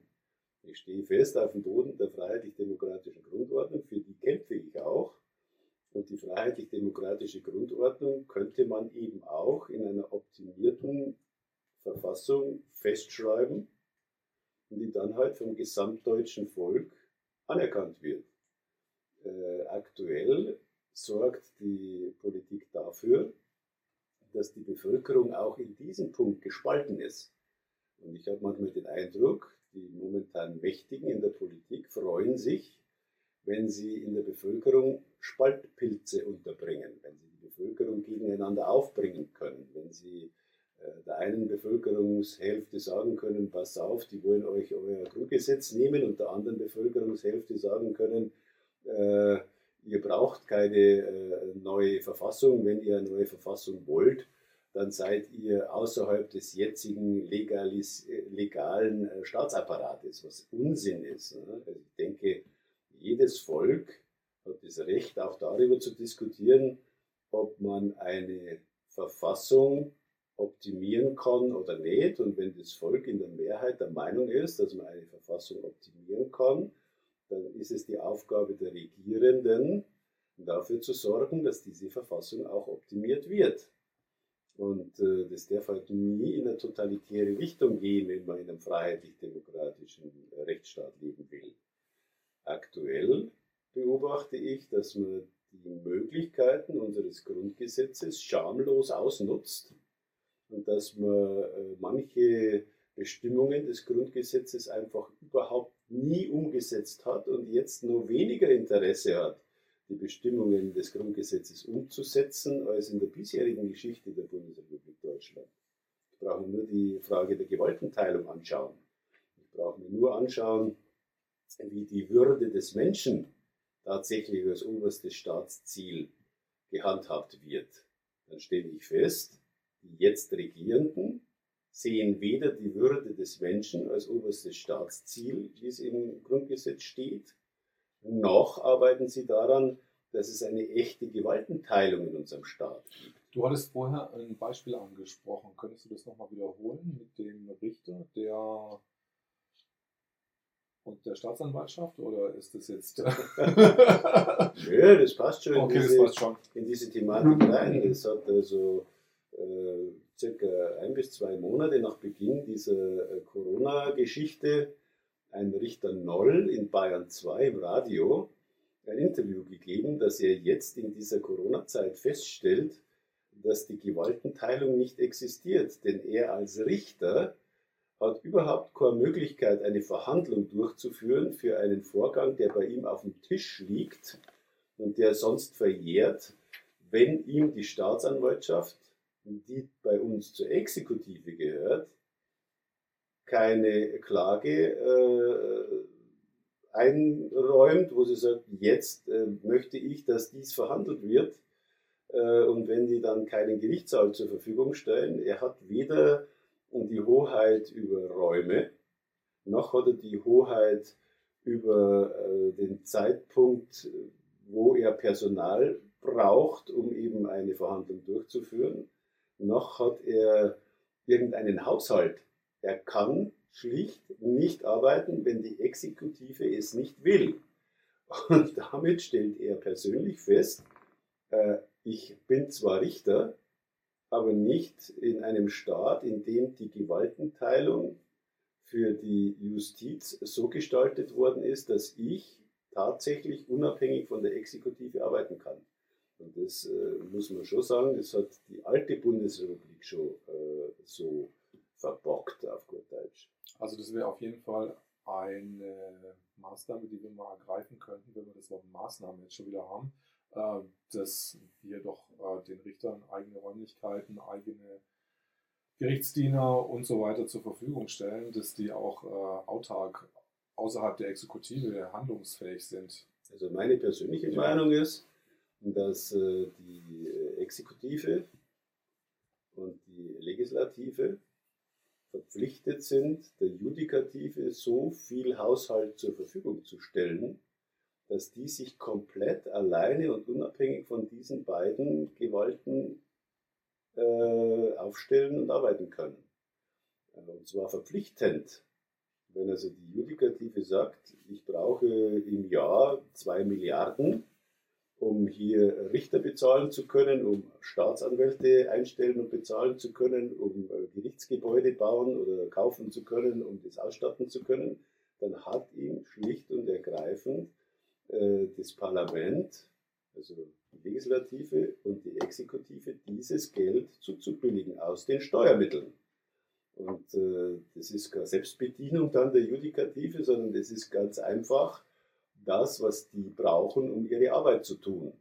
Ich stehe fest auf dem Boden der freiheitlich-demokratischen Grundordnung, für die kämpfe ich auch. Und die freiheitlich-demokratische Grundordnung könnte man eben auch in einer optimierten Verfassung festschreiben und die dann halt vom gesamtdeutschen Volk anerkannt wird äh, aktuell sorgt die Politik dafür, dass die Bevölkerung auch in diesem Punkt gespalten ist. Und ich habe manchmal den Eindruck, die momentan Mächtigen in der Politik freuen sich, wenn sie in der Bevölkerung Spaltpilze unterbringen, wenn sie die Bevölkerung gegeneinander aufbringen können, wenn sie der einen Bevölkerungshälfte sagen können, pass auf, die wollen euch euer Grundgesetz nehmen und der anderen Bevölkerungshälfte sagen können, äh, ihr braucht keine äh, neue Verfassung. Wenn ihr eine neue Verfassung wollt, dann seid ihr außerhalb des jetzigen legalis, legalen äh, Staatsapparates, was Unsinn ist. Ne? Also ich denke, jedes Volk hat das Recht, auch darüber zu diskutieren, ob man eine Verfassung optimieren kann oder nicht. Und wenn das Volk in der Mehrheit der Meinung ist, dass man eine Verfassung optimieren kann, dann ist es die Aufgabe der Regierenden, dafür zu sorgen, dass diese Verfassung auch optimiert wird. Und äh, das darf halt nie in eine totalitäre Richtung gehen, wenn man in einem freiheitlich-demokratischen Rechtsstaat leben will. Aktuell beobachte ich, dass man die Möglichkeiten unseres Grundgesetzes schamlos ausnutzt und dass man äh, manche Bestimmungen des Grundgesetzes einfach überhaupt nie umgesetzt hat und jetzt nur weniger Interesse hat, die Bestimmungen des Grundgesetzes umzusetzen, als in der bisherigen Geschichte der Bundesrepublik Deutschland. Ich brauche nur die Frage der Gewaltenteilung anschauen. Ich brauche mir nur anschauen, wie die Würde des Menschen tatsächlich als oberstes Staatsziel gehandhabt wird. Dann stelle ich fest, die jetzt Regierenden sehen weder die Würde des Menschen als oberstes Staatsziel, wie es im Grundgesetz steht, noch arbeiten sie daran, dass es eine echte Gewaltenteilung in unserem Staat gibt. Du hattest vorher ein Beispiel angesprochen. Könntest du das nochmal wiederholen mit dem Richter, der und der Staatsanwaltschaft oder ist das jetzt. Nö, das passt schon, okay, in, diese, das passt schon. in diese Thematik rein. Es hat also circa ein bis zwei Monate nach Beginn dieser äh, Corona-Geschichte ein Richter Noll in Bayern 2 im Radio ein Interview gegeben, dass er jetzt in dieser Corona-Zeit feststellt, dass die Gewaltenteilung nicht existiert. Denn er als Richter hat überhaupt keine Möglichkeit, eine Verhandlung durchzuführen für einen Vorgang, der bei ihm auf dem Tisch liegt und der sonst verjährt, wenn ihm die Staatsanwaltschaft, die bei uns zur Exekutive gehört, keine Klage äh, einräumt, wo sie sagt, jetzt äh, möchte ich, dass dies verhandelt wird. Äh, und wenn die dann keinen Gerichtssaal zur Verfügung stellen, er hat weder die Hoheit über Räume, noch hat er die Hoheit über äh, den Zeitpunkt, wo er Personal braucht, um eben eine Verhandlung durchzuführen, noch hat er irgendeinen Haushalt. Er kann schlicht nicht arbeiten, wenn die Exekutive es nicht will. Und damit stellt er persönlich fest, äh, ich bin zwar Richter, aber nicht in einem Staat, in dem die Gewaltenteilung für die Justiz so gestaltet worden ist, dass ich tatsächlich unabhängig von der Exekutive arbeiten kann. Und das äh, muss man schon sagen, das hat die alte Bundesrepublik schon äh, so verbockt, auf gut Deutsch. Also das wäre auf jeden Fall eine Maßnahme, die wir mal ergreifen könnten, wenn wir das Wort Maßnahme jetzt schon wieder haben, äh, dass wir doch äh, den Richtern eigene Räumlichkeiten, eigene Gerichtsdiener und so weiter zur Verfügung stellen, dass die auch äh, autark außerhalb der Exekutive handlungsfähig sind. Also meine persönliche. Meinung ist, dass die Exekutive und die Legislative verpflichtet sind, der Judikative so viel Haushalt zur Verfügung zu stellen, dass die sich komplett alleine und unabhängig von diesen beiden Gewalten äh, aufstellen und arbeiten können. Äh, und zwar verpflichtend. Wenn also die Judikative sagt, ich brauche im Jahr zwei Milliarden, um hier Richter bezahlen zu können, um Staatsanwälte einstellen und bezahlen zu können, um äh, Gerichtsgebäude bauen oder kaufen zu können, um das ausstatten zu können, dann hat ihm schlicht und ergreifend äh, das Parlament, also die Legislative und die Exekutive, dieses Geld zuzubilligen aus den Steuermitteln. Und äh, das ist keine Selbstbedienung dann der Judikative, sondern das ist ganz einfach das, was die brauchen, um ihre Arbeit zu tun.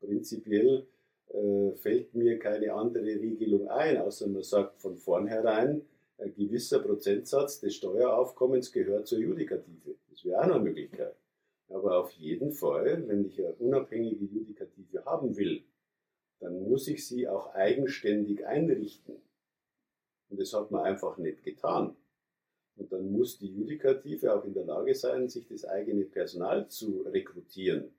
Prinzipiell äh, fällt mir keine andere Regelung ein, außer man sagt von vornherein, ein gewisser Prozentsatz des Steueraufkommens gehört zur Judikative. Das wäre auch eine Möglichkeit. Aber auf jeden Fall, wenn ich eine unabhängige Judikative haben will, dann muss ich sie auch eigenständig einrichten. Und das hat man einfach nicht getan. Und dann muss die Judikative auch in der Lage sein, sich das eigene Personal zu rekrutieren.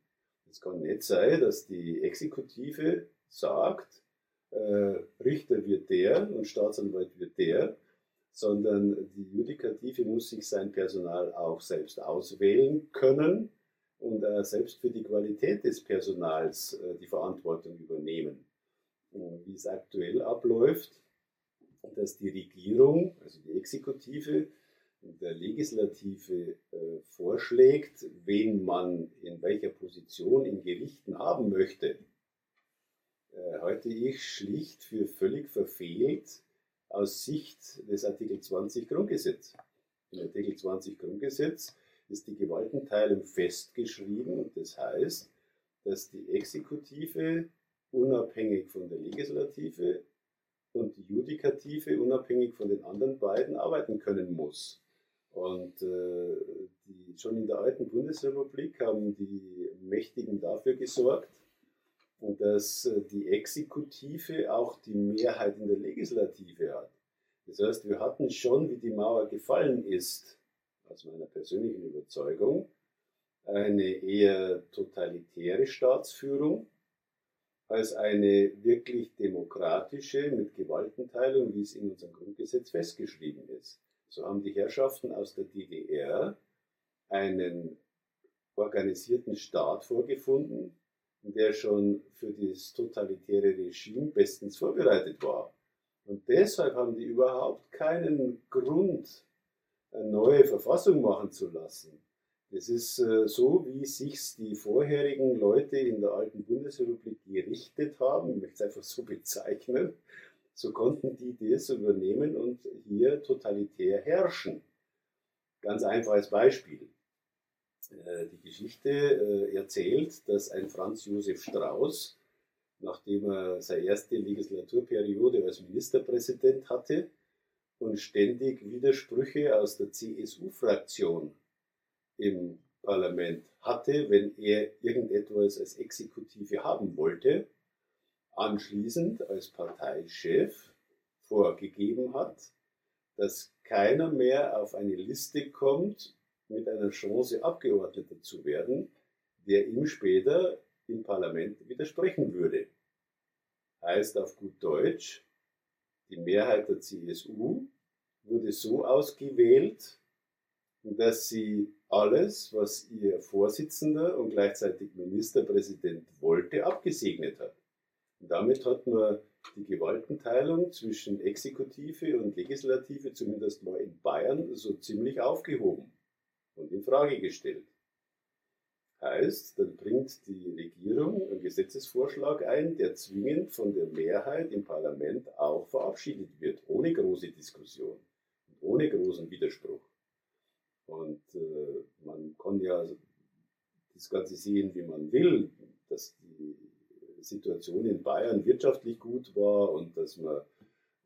Es kann nicht sein, dass die Exekutive sagt, äh, Richter wird der und Staatsanwalt wird der, sondern die Judikative muss sich sein Personal auch selbst auswählen können und äh, selbst für die Qualität des Personals äh, die Verantwortung übernehmen. Und wie es aktuell abläuft, dass die Regierung, also die Exekutive, der Legislative äh, vorschlägt, wen man in welcher Position in Gerichten haben möchte, äh, halte ich schlicht für völlig verfehlt aus Sicht des Artikel 20 Grundgesetz. In Artikel 20 Grundgesetz ist die Gewaltenteilung festgeschrieben und das heißt, dass die Exekutive unabhängig von der Legislative und die Judikative unabhängig von den anderen beiden arbeiten können muss. Und äh, die, schon in der alten Bundesrepublik haben die Mächtigen dafür gesorgt, dass äh, die Exekutive auch die Mehrheit in der Legislative hat. Das heißt, wir hatten schon, wie die Mauer gefallen ist, aus meiner persönlichen Überzeugung, eine eher totalitäre Staatsführung als eine wirklich demokratische mit Gewaltenteilung, wie es in unserem Grundgesetz festgeschrieben ist. So haben die Herrschaften aus der DDR einen organisierten Staat vorgefunden, der schon für das totalitäre Regime bestens vorbereitet war. Und deshalb haben die überhaupt keinen Grund, eine neue Verfassung machen zu lassen. Es ist äh, so, wie sich die vorherigen Leute in der alten Bundesrepublik gerichtet haben, ich möchte es einfach so bezeichnen, so konnten die das übernehmen und hier totalitär herrschen. Ganz einfaches Beispiel. Äh, die Geschichte äh, erzählt, dass ein Franz Josef Strauß, nachdem er seine erste Legislaturperiode als Ministerpräsident hatte und ständig Widersprüche aus der CSU-Fraktion im Parlament hatte, wenn er irgendetwas als Exekutive haben wollte, anschließend als Parteichef vorgegeben hat, dass keiner mehr auf eine Liste kommt mit einer Chance, Abgeordneter zu werden, der ihm später im Parlament widersprechen würde. Heißt auf gut Deutsch, die Mehrheit der CSU wurde so ausgewählt, dass sie alles, was ihr Vorsitzender und gleichzeitig Ministerpräsident wollte, abgesegnet hat. Und damit hat man die Gewaltenteilung zwischen Exekutive und Legislative, zumindest mal in Bayern, so ziemlich aufgehoben und in Frage gestellt. Heißt, dann bringt die Regierung einen Gesetzesvorschlag ein, der zwingend von der Mehrheit im Parlament auch verabschiedet wird, ohne große Diskussion und ohne großen Widerspruch. Und äh, man kann ja das Ganze sehen, wie man will, dass die Situation in Bayern wirtschaftlich gut war und dass man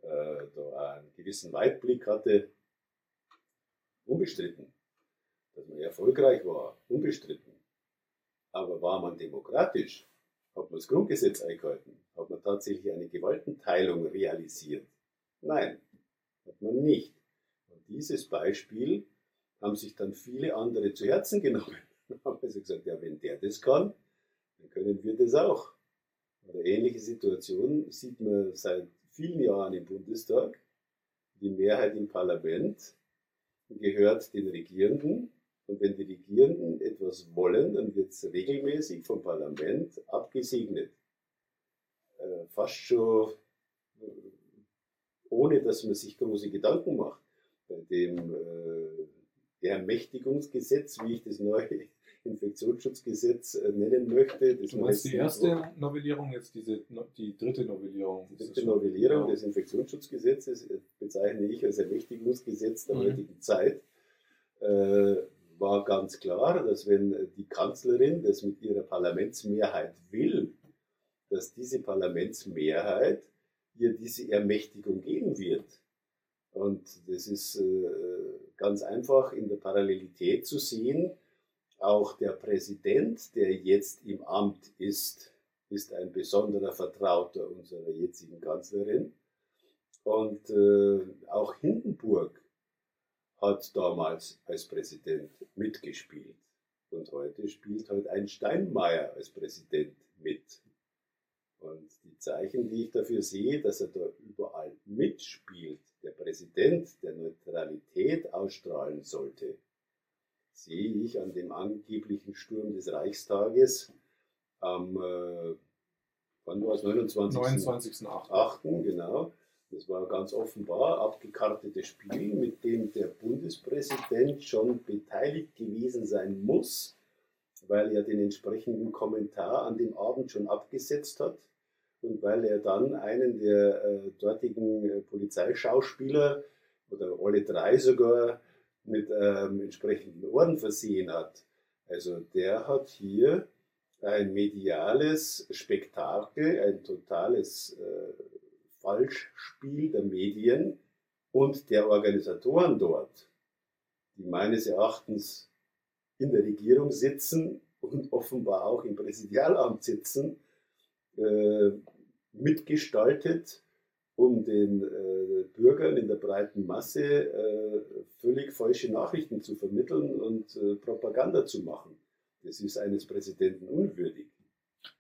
äh, da einen gewissen Weitblick hatte. Unbestritten. Dass man erfolgreich war, unbestritten. Aber war man demokratisch? Hat man das Grundgesetz eingehalten? Hat man tatsächlich eine Gewaltenteilung realisiert? Nein, hat man nicht. Und dieses Beispiel haben sich dann viele andere zu Herzen genommen. haben also gesagt, ja, wenn der das kann, dann können wir das auch. Eine ähnliche Situation sieht man seit vielen Jahren im Bundestag. Die Mehrheit im Parlament gehört den Regierenden. Und wenn die Regierenden etwas wollen, dann wird es regelmäßig vom Parlament abgesegnet. Äh, fast schon äh, ohne, dass man sich große Gedanken macht. Bei dem äh, Ermächtigungsgesetz, wie ich das neue Infektionsschutzgesetz äh, nennen möchte. Das meinst die erste Novellierung, jetzt diese, die dritte Novellierung? Die dritte Novellierung des Infektionsschutzgesetzes äh, bezeichne ich als Ermächtigungsgesetz der mhm. heutigen Zeit. Äh, war ganz klar, dass wenn die Kanzlerin das mit ihrer Parlamentsmehrheit will, dass diese Parlamentsmehrheit ihr diese Ermächtigung geben wird. Und das ist äh, ganz einfach in der Parallelität zu sehen. Auch der Präsident, der jetzt im Amt ist, ist ein besonderer Vertrauter unserer jetzigen Kanzlerin. Und äh, auch Hindenburg hat damals als Präsident mitgespielt. Und heute spielt halt ein Steinmeier als Präsident mit. Und die Zeichen, die ich dafür sehe, dass er da überall mitspielt, der Präsident der Neutralität ausstrahlen sollte, sehe ich an dem angeblichen Sturm des Reichstages am äh, wann war es? 29. 29.8. genau. Das war ganz offenbar abgekartetes Spiel, mit dem der Bundespräsident schon beteiligt gewesen sein muss, weil er den entsprechenden Kommentar an dem Abend schon abgesetzt hat und weil er dann einen der äh, dortigen äh, Polizeischauspieler oder alle drei sogar mit ähm, entsprechenden Orden versehen hat. Also der hat hier ein mediales Spektakel, ein totales äh, Falschspiel der Medien und der Organisatoren dort, die meines Erachtens in der Regierung sitzen und offenbar auch im Präsidialamt sitzen, äh, mitgestaltet, um den äh, Bürgern in der breiten Masse äh, völlig falsche Nachrichten zu vermitteln und äh, Propaganda zu machen. Das ist eines Präsidenten unwürdig.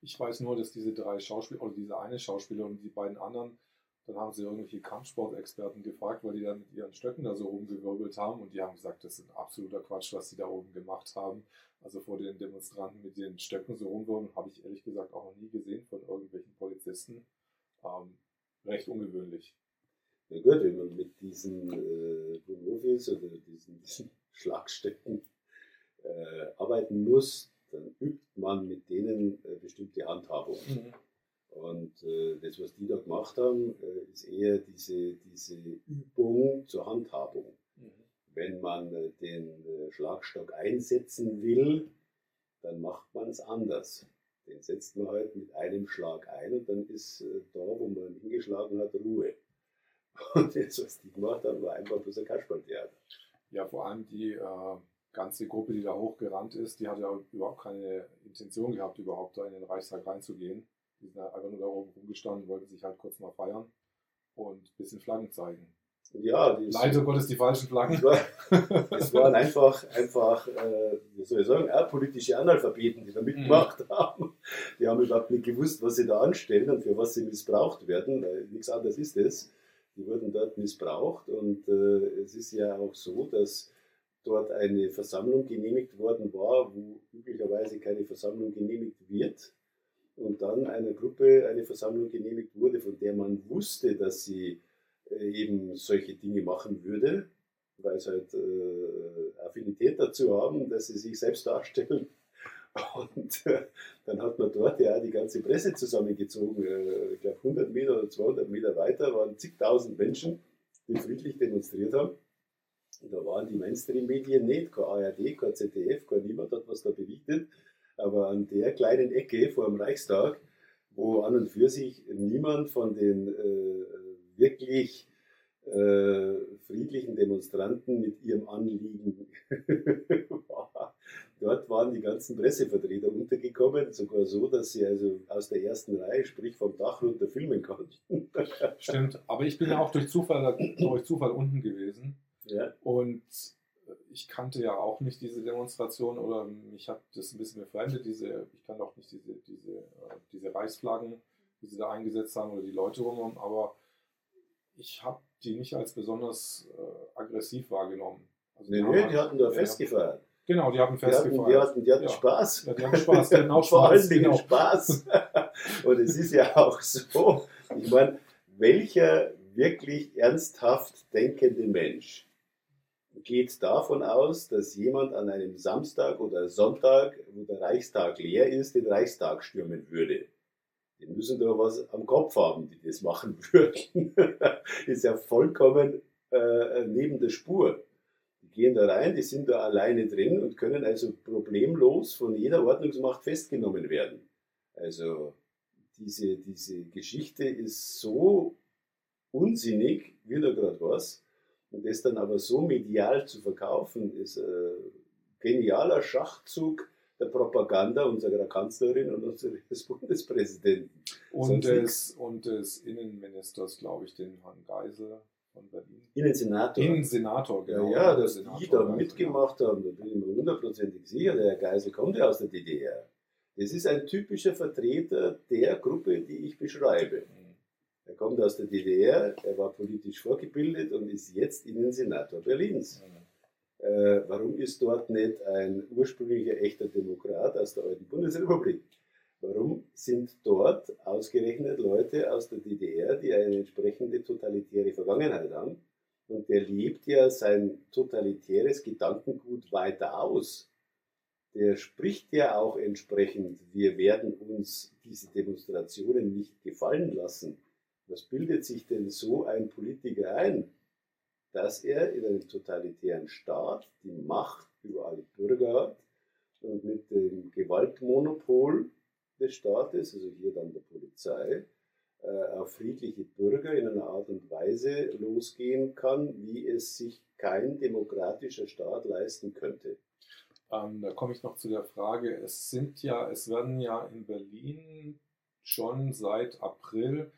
Ich weiß nur, dass diese drei Schauspieler, oder diese eine Schauspieler und die beiden anderen, dann haben sie irgendwelche Kampfsportexperten gefragt, weil die dann mit ihren Stöcken da so rumgewirbelt haben und die haben gesagt, das ist ein absoluter Quatsch, was sie da oben gemacht haben. Also vor den Demonstranten mit den Stöcken so rumwirbeln, habe ich ehrlich gesagt auch noch nie gesehen von irgendwelchen Polizisten. Ähm, recht ungewöhnlich. Na gut, wenn man mit diesen äh, Bonofis oder diesen, diesen Schlagstöcken äh, arbeiten muss, dann übt man mit denen äh, bestimmte Handhabung. Mhm. Und äh, das, was die da gemacht haben, äh, ist eher diese, diese Übung zur Handhabung. Mhm. Wenn man äh, den äh, Schlagstock einsetzen will, dann macht man es anders. Setzt man halt mit einem Schlag ein und dann ist äh, da, wo man hingeschlagen hat, Ruhe. Und das, was die gemacht haben, war einfach bloß ein Kasperltheater. Ja, vor allem die äh, ganze Gruppe, die da hochgerannt ist, die hat ja überhaupt keine Intention gehabt, überhaupt da in den Reichstag reinzugehen. Die sind einfach nur da oben rumgestanden, wollten sich halt kurz mal feiern und ein bisschen Flaggen zeigen. Ja, die Leider Gottes die falschen Flaggen. Es, war, es waren einfach, einfach äh, wie soll ich sagen, auch politische Analphabeten, die da mitgemacht mhm. haben. Die haben überhaupt nicht gewusst, was sie da anstellen und für was sie missbraucht werden, weil nichts anderes ist es. Die wurden dort missbraucht und äh, es ist ja auch so, dass dort eine Versammlung genehmigt worden war, wo üblicherweise keine Versammlung genehmigt wird und dann einer Gruppe eine Versammlung genehmigt wurde, von der man wusste, dass sie eben solche Dinge machen würde, weil sie halt äh, Affinität dazu haben, dass sie sich selbst darstellen. Und äh, dann hat man dort ja die ganze Presse zusammengezogen. Äh, ich glaube, 100 Meter oder 200 Meter weiter waren zigtausend Menschen, die friedlich demonstriert haben. Und da waren die Mainstream-Medien nicht, kein ARD, kein ZDF, kein niemand hat was da berichtet. Aber an der kleinen Ecke vor dem Reichstag, wo an und für sich niemand von den äh, wirklich äh, friedlichen Demonstranten mit ihrem Anliegen war. Dort waren die ganzen Pressevertreter untergekommen, sogar so, dass sie also aus der ersten Reihe, sprich vom Dach runter, filmen konnten. Stimmt, aber ich bin ja auch durch Zufall, durch Zufall unten gewesen. Ja. Und ich kannte ja auch nicht diese Demonstration oder mich hat das ein bisschen befremdet, diese, ich kann auch nicht diese, diese, äh, diese Reichsflaggen, die sie da eingesetzt haben oder die Leute rum, aber ich habe die nicht als besonders äh, aggressiv wahrgenommen. Also die, nee, nee, die hatten da festgefeiert. Genau, die hatten festgefeiert. Die hatten, die hatten, die hatten ja. Spaß. Ja, die hatten Spaß, die hatten auch Spaß. Vor allen Dingen genau. Spaß. Und es ist ja auch so, ich meine, welcher wirklich ernsthaft denkende Mensch geht davon aus, dass jemand an einem Samstag oder Sonntag, wo der Reichstag leer ist, den Reichstag stürmen würde. Die müssen doch was am Kopf haben, die das machen würden. ist ja vollkommen äh, neben der Spur. Die gehen da rein, die sind da alleine drin und können also problemlos von jeder Ordnungsmacht festgenommen werden. Also diese, diese Geschichte ist so unsinnig, wie da gerade was. Und das dann aber so medial zu verkaufen, ist ein genialer Schachzug der Propaganda unserer Kanzlerin und unseres Bundespräsidenten. Und des, und des Innenministers, glaube ich, den Herrn Geisel von Berlin. Innensenator. Innensenator, genau. Ja, ja dass Senator die da Geisel, mitgemacht ja. haben, da bin ich mir hundertprozentig sicher. Der Herr Geisel kommt ja aus der DDR. Das ist ein typischer Vertreter der Gruppe, die ich beschreibe. Mhm. Er kommt aus der DDR, er war politisch vorgebildet und ist jetzt Innensenator Berlins. Mhm. Äh, warum ist dort nicht ein ursprünglicher echter Demokrat aus der alten Bundesrepublik? Warum sind dort ausgerechnet Leute aus der DDR, die eine entsprechende totalitäre Vergangenheit haben? Und der lebt ja sein totalitäres Gedankengut weiter aus. Der spricht ja auch entsprechend, wir werden uns diese Demonstrationen nicht gefallen lassen. Was bildet sich denn so ein Politiker ein, dass er in einem totalitären Staat die Macht über alle Bürger hat und mit dem Gewaltmonopol des Staates, also hier dann der Polizei, äh, auf friedliche Bürger in einer Art und Weise losgehen kann, wie es sich kein demokratischer Staat leisten könnte. Ähm, da komme ich noch zu der Frage, es sind ja, es werden ja in Berlin schon seit April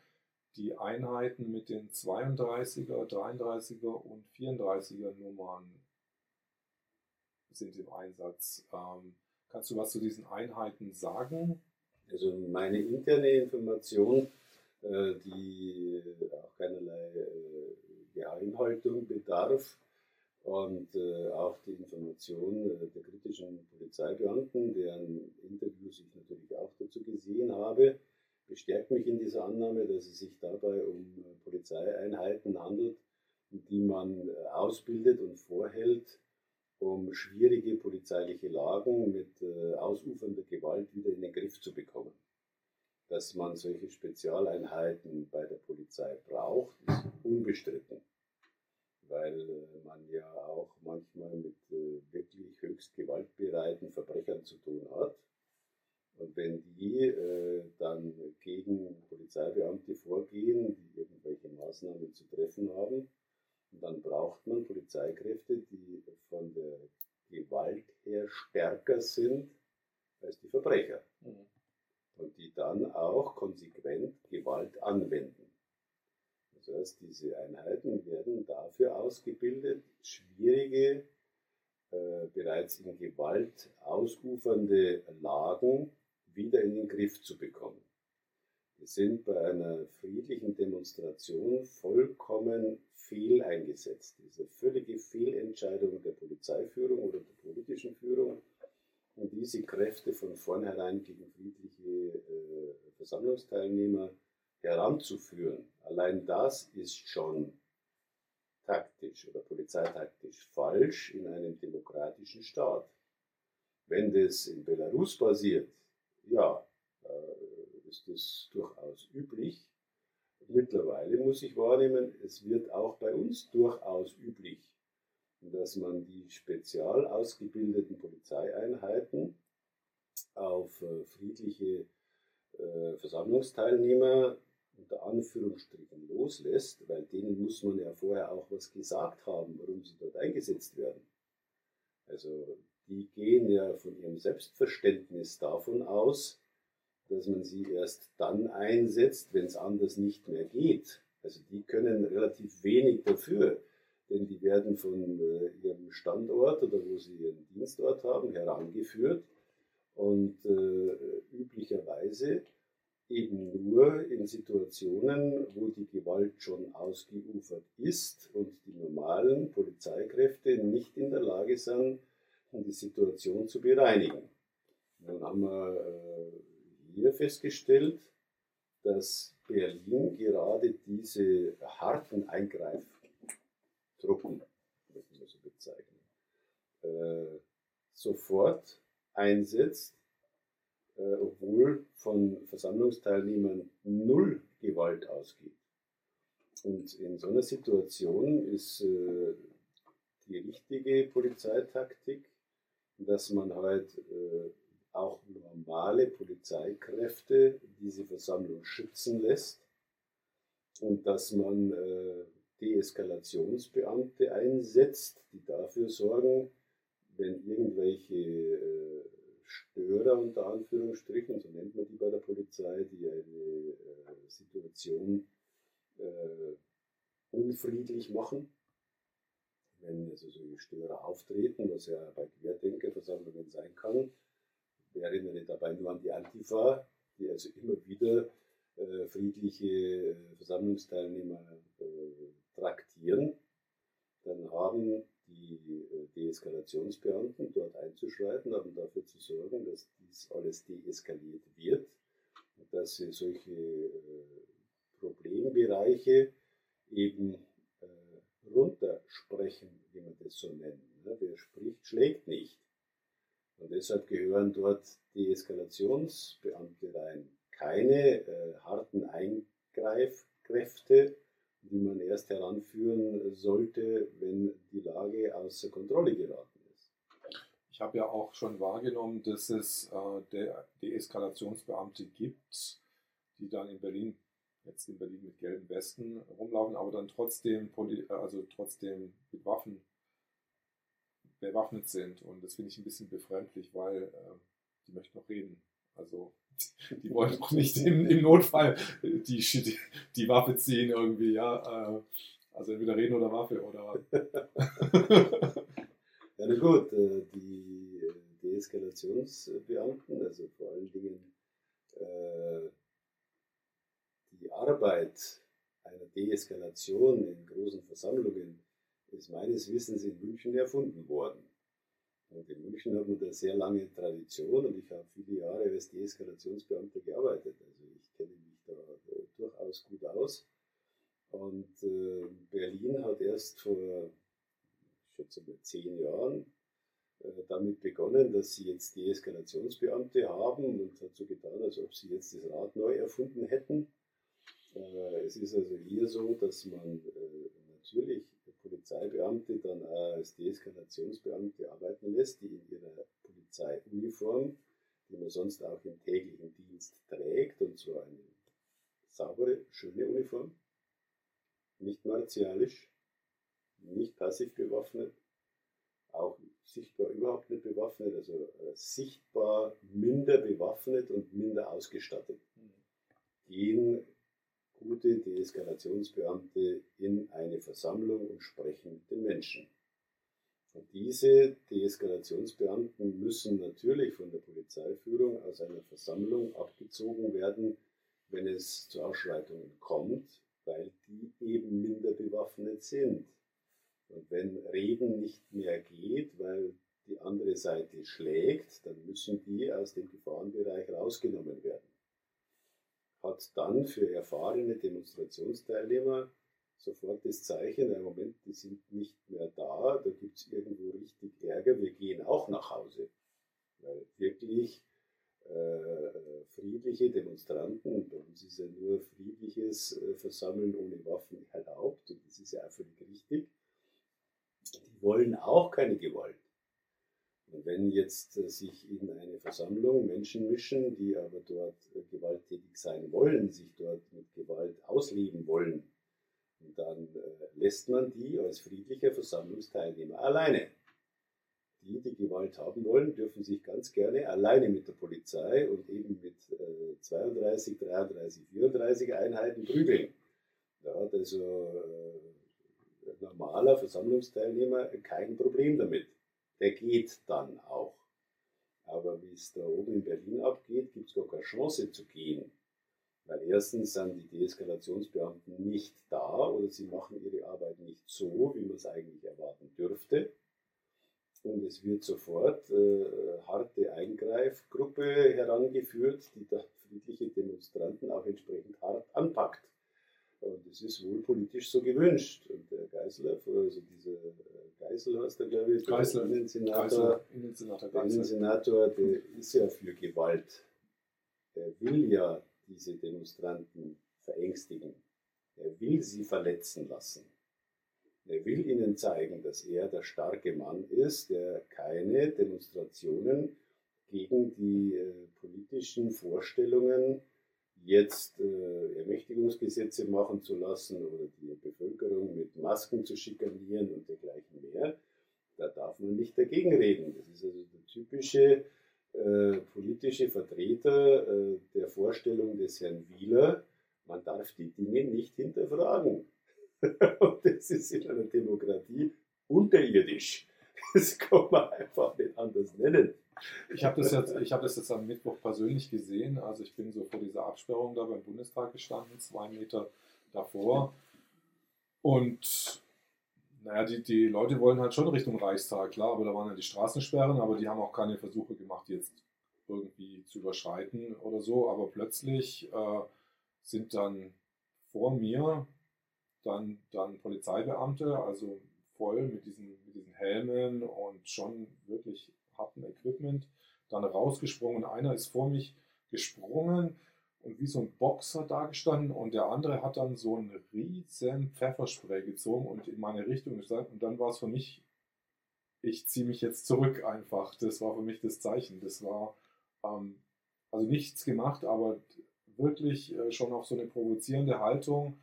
die Einheiten mit den 32er, 33er und 34er Nummern sind im Einsatz. Ähm, Kannst du was zu diesen Einheiten sagen? Also meine interne Information, äh, die auch keinerlei äh, Geheimhaltung bedarf und äh, auch die Information der kritischen Polizeibeamten, deren Interviews ich natürlich auch dazu gesehen habe, bestärkt mich in dieser Annahme, dass es sich dabei um Polizeieinheiten handelt, die man ausbildet und vorhält, um schwierige polizeiliche Lagen mit äh, ausufernder Gewalt wieder in den Griff zu bekommen. Dass man solche Spezialeinheiten bei der Polizei braucht, ist unbestritten, weil äh, man ja auch manchmal mit äh, wirklich höchst gewaltbereiten Verbrechern zu tun hat. Und wenn die äh, dann gegen Polizeibeamte vorgehen, die irgendwelche Maßnahmen zu treffen haben, dann braucht man Polizeikräfte, die von der Gewalt her stärker sind als die Verbrecher. Mhm. Und die dann auch konsequent Gewalt anwenden. Das heißt, diese Einheiten werden dafür ausgebildet, schwierige, äh, bereits in Gewalt ausufernde Lagen wieder in den Griff zu bekommen. Wir sind bei einer friedlichen Demonstration vollkommen fehl eingesetzt. Diese völlige Fehlentscheidung der Polizeiführung oder der politischen Führung, um diese Kräfte von vornherein gegen friedliche äh, Versammlungsteilnehmer heranzuführen. Allein das ist schon taktisch oder polizeitaktisch falsch in einem demokratischen Staat. Wenn das in Belarus passiert, ja, äh, ist das durchaus üblich. Mittlerweile muss ich wahrnehmen, es wird auch bei uns durchaus üblich, dass man die spezial ausgebildeten Polizeieinheiten auf äh, friedliche äh, Versammlungsteilnehmer unter Anführungsstrichen loslässt, weil denen muss man ja vorher auch was gesagt haben, warum sie dort eingesetzt werden. Also die gehen ja von ihrem Selbstverständnis davon aus, dass man sie erst dann einsetzt, wenn es anders nicht mehr geht. Also die können relativ wenig dafür, denn die werden von äh, ihrem Standort oder wo sie ihren Dienstort haben herangeführt und äh, üblicherweise eben nur in Situationen, wo die Gewalt schon ausgeufert ist und die normalen Polizeikräfte nicht in der Lage sind, die Situation zu bereinigen. Dann haben wir äh, hier festgestellt, dass Berlin gerade diese harten Eingreiftruppen, müssen wir so bezeichnen, äh, sofort einsetzt, äh, obwohl von Versammlungsteilnehmern null Gewalt ausgeht. Und in so einer Situation ist die richtige Polizeitaktik, dass man halt äh, auch normale Polizeikräfte diese Versammlung schützen lässt und dass man äh, Deeskalationsbeamte einsetzt, die dafür sorgen, wenn irgendwelche äh, Störer unter Anführungsstrichen, so nennt man die bei der Polizei, die eine äh, Situation äh, unfriedlich machen, wenn also solche Störer auftreten, was ja bei Querdenkerversammlungen sein kann, ich erinnere dabei nur an die Antifa, die also immer wieder äh, friedliche äh, Versammlungsteilnehmer äh, traktieren. Dann haben die äh, Deeskalationsbeamten dort einzuschreiten, haben dafür zu sorgen, dass dies alles deeskaliert wird dass solche äh, Problembereiche eben runtersprechen, wie man das so nennt. Ne? Wer spricht, schlägt nicht. Und deshalb gehören dort die Eskalationsbeamte rein. Keine äh, harten Eingreifkräfte, die man erst heranführen sollte, wenn die Lage außer Kontrolle geraten ist. Ich habe ja auch schon wahrgenommen, dass es äh, Deeskalationsbeamte gibt, die dann in Berlin, jetzt in Berlin mit gelben Westen rumlaufen, aber dann trotzdem, also trotzdem mit Waffen bewaffnet sind. Und das finde ich ein bisschen befremdlich, weil äh, die möchten noch reden. Also die wollen auch nicht im, im Notfall die, die, die, Waffe ziehen irgendwie, ja. Äh, also entweder reden oder Waffe oder. ja, na gut, äh, die Deeskalationsbeamten, also vor allen Dingen äh, die Arbeit einer Deeskalation in großen Versammlungen ist meines Wissens in München erfunden worden. Und in München hat man da sehr lange Tradition und ich habe viele Jahre als Deeskalationsbeamter gearbeitet. Also ich kenne mich da durchaus gut aus. Und äh, Berlin hat erst vor, ich schätze mal, zehn Jahren äh, damit begonnen, dass sie jetzt Deeskalationsbeamte haben und hat so getan, als ob sie jetzt das Rad neu erfunden hätten. Äh, es ist also hier so, dass man äh, natürlich Polizeibeamte dann auch als Deeskalationsbeamte arbeiten lässt, die in ihrer Polizeiuniform, die man sonst auch im täglichen Dienst trägt, und zwar eine saubere, schöne Uniform, nicht martialisch, nicht passiv bewaffnet, auch sichtbar überhaupt nicht bewaffnet, also äh, sichtbar minder bewaffnet und minder ausgestattet, gehen gute Deeskalationsbeamte in eine Versammlung und sprechen mit den Menschen. Und diese Deeskalationsbeamten müssen natürlich von der Polizeiführung aus einer Versammlung abgezogen werden, wenn es zu Ausschreitungen kommt, weil die eben minder bewaffnet sind. Und wenn Reden nicht mehr geht, weil die andere Seite schlägt, dann müssen die aus dem Gefahrenbereich rausgenommen werden. Hat dann für erfahrene Demonstrationsteilnehmer sofort das Zeichen, im Moment, die sind nicht mehr da, da gibt es irgendwo richtig Ärger, wir gehen auch nach Hause. Weil wirklich äh, friedliche Demonstranten, bei uns ist ja nur friedliches äh, Versammeln ohne Waffen erlaubt, und das ist ja auch völlig richtig, die wollen auch keine Gewalt. Und wenn jetzt äh, sich in eine Versammlung Menschen mischen, die aber dort äh, gewalttätig sein wollen, sich dort mit Gewalt ausleben wollen, dann äh, lässt man die als friedlicher Versammlungsteilnehmer alleine. Die, die Gewalt haben wollen, dürfen sich ganz gerne alleine mit der Polizei und eben mit 32, 33, 34 Einheiten prügeln. Da hat also ein normaler Versammlungsteilnehmer kein Problem damit der geht dann auch. Aber wie es da oben in Berlin abgeht, gibt es gar keine Chance zu gehen. Weil erstens sind die Deeskalationsbeamten nicht da oder sie machen ihre Arbeit nicht so, wie man es eigentlich erwarten dürfte. Und es wird sofort äh, harte Eingreifgruppe herangeführt, die da friedliche Demonstranten auch entsprechend hart anpackt. Und das ist wohl politisch so gewünscht. Und der Geisler, also dieser äh, Geisel heißt der, glaube ich, Geisler, der Innensenator, Innensenator, der, Innensenator, der ist ja für Gewalt. Er will ja diese Demonstranten verängstigen. Er will sie verletzen lassen. Er will ihnen zeigen, dass er der starke Mann ist, der keine Demonstrationen gegen die äh, politischen Vorstellungen jetzt äh, Ermächtigungsgesetze machen zu lassen oder die Bevölkerung mit Masken zu schikanieren und dergleichen mehr, da darf man nicht dagegen reden. Das ist also der typische äh, politische Vertreter äh, der Vorstellung des Herrn Wieler, man darf die Dinge nicht hinterfragen. und das ist in einer Demokratie unterirdisch. Das kann man einfach nicht anders nennen. Ich habe das, jetzt, hab das jetzt am Mittwoch persönlich gesehen. Also ich bin so vor dieser Absperrung da beim Bundestag gestanden, zwei Meter davor. Und naja, die, die Leute wollen halt schon Richtung Reichstag, klar, aber da waren ja die Straßensperren, aber die haben auch keine Versuche gemacht, jetzt irgendwie zu überschreiten oder so. Aber plötzlich äh, sind dann vor mir dann, dann Polizeibeamte, also voll mit diesen, mit diesen Helmen und schon wirklich harten Equipment, dann rausgesprungen. Einer ist vor mich gesprungen und wie so ein Boxer dagestanden und der andere hat dann so einen riesen Pfefferspray gezogen und in meine Richtung gestanden und dann war es für mich, ich ziehe mich jetzt zurück einfach. Das war für mich das Zeichen. Das war ähm, also nichts gemacht, aber wirklich äh, schon auf so eine provozierende Haltung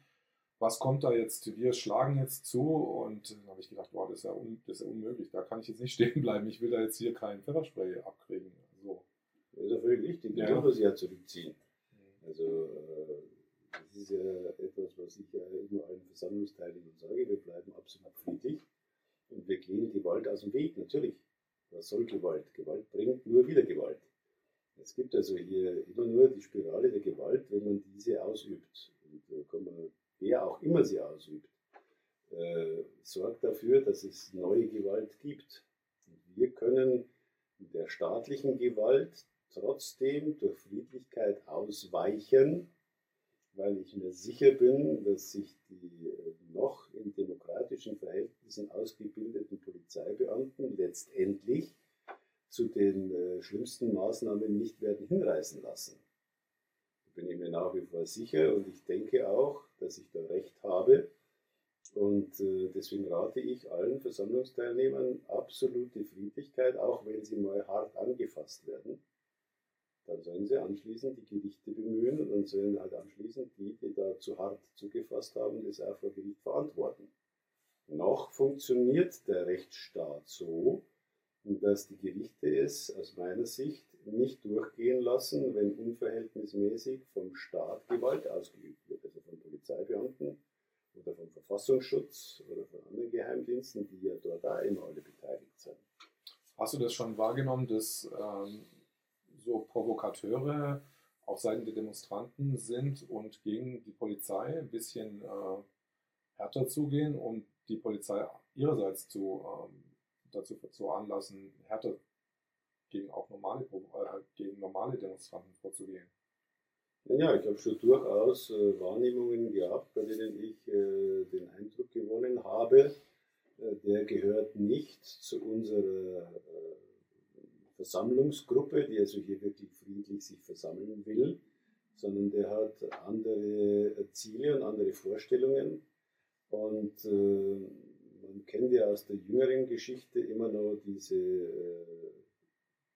was kommt da jetzt, wir schlagen jetzt zu und äh, dann habe ich gedacht, boah, das ist, ja un, das ist ja unmöglich, da kann ich jetzt nicht stehen bleiben, ich will da jetzt hier keinen Pfefferspray abkriegen. So. Das ist ja völlig richtig, ja. dürfen sie ja zurückziehen. Mhm. Also äh, das ist ja etwas, was ich ja immer allen Versammlungsteilnehmern sage, wir bleiben absolut friedlich und wir gehen Gewalt aus dem Weg, natürlich. Was soll Gewalt? Gewalt bringt nur wieder Gewalt. Es gibt also hier immer nur die Spirale der Gewalt, wenn man diese ausübt. Und da kann man wer auch immer sie ausübt, äh, sorgt dafür, dass es neue Gewalt gibt. Und wir können der staatlichen Gewalt trotzdem durch Friedlichkeit ausweichen, weil ich mir sicher bin, dass sich die äh, noch in demokratischen Verhältnissen ausgebildeten Polizeibeamten letztendlich zu den äh, schlimmsten Maßnahmen nicht werden hinreißen lassen. Da bin ich mir nach wie vor sicher und ich denke auch, dass ich da recht habe. Und äh, deswegen rate ich allen Versammlungsteilnehmern absolute Friedlichkeit, auch wenn sie mal hart angefasst werden. Dann sollen sie anschließend die Gerichte bemühen und dann sollen halt anschließend die, die da zu hart zugefasst haben, das auch vor Gericht verantworten. Noch funktioniert der Rechtsstaat so, dass die Gerichte es aus meiner Sicht nicht durchgehen lassen, wenn unverhältnismäßig vom Staat Gewalt ausgeübt wird, also von Polizeibeamten oder vom Verfassungsschutz oder von anderen Geheimdiensten, die ja dort auch immer alle beteiligt sind. Hast du das schon wahrgenommen, dass ähm, so Provokateure auf Seiten der Demonstranten sind und gegen die Polizei ein bisschen äh, härter zugehen, um die Polizei ihrerseits zu, ähm, dazu zu anlassen, härter gegen auch normale, äh, gegen normale Demonstranten vorzugehen. Ja, ich habe schon durchaus äh, Wahrnehmungen gehabt, bei denen ich äh, den Eindruck gewonnen habe, äh, der gehört nicht zu unserer äh, Versammlungsgruppe, die also hier wirklich friedlich sich versammeln will, sondern der hat andere Ziele und andere Vorstellungen. Und äh, man kennt ja aus der jüngeren Geschichte immer noch diese äh,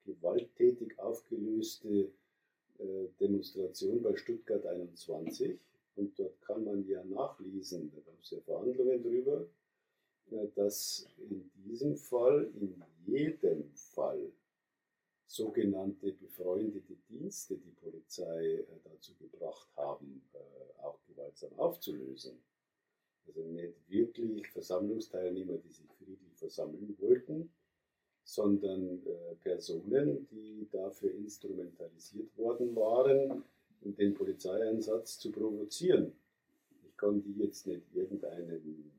gewalttätig aufgelöste äh, Demonstration bei Stuttgart 21. Und dort kann man ja nachlesen, da gab es ja Verhandlungen drüber, äh, dass in diesem Fall, in jedem Fall, sogenannte befreundete Dienste die Polizei äh, dazu gebracht haben, auch gewaltsam aufzulösen. Also nicht wirklich Versammlungsteilnehmer, die sich friedlich versammeln wollten, sondern äh, Personen, die dafür instrumentalisiert worden waren, den Polizeieinsatz zu provozieren. Ich kann die jetzt nicht irgendeinem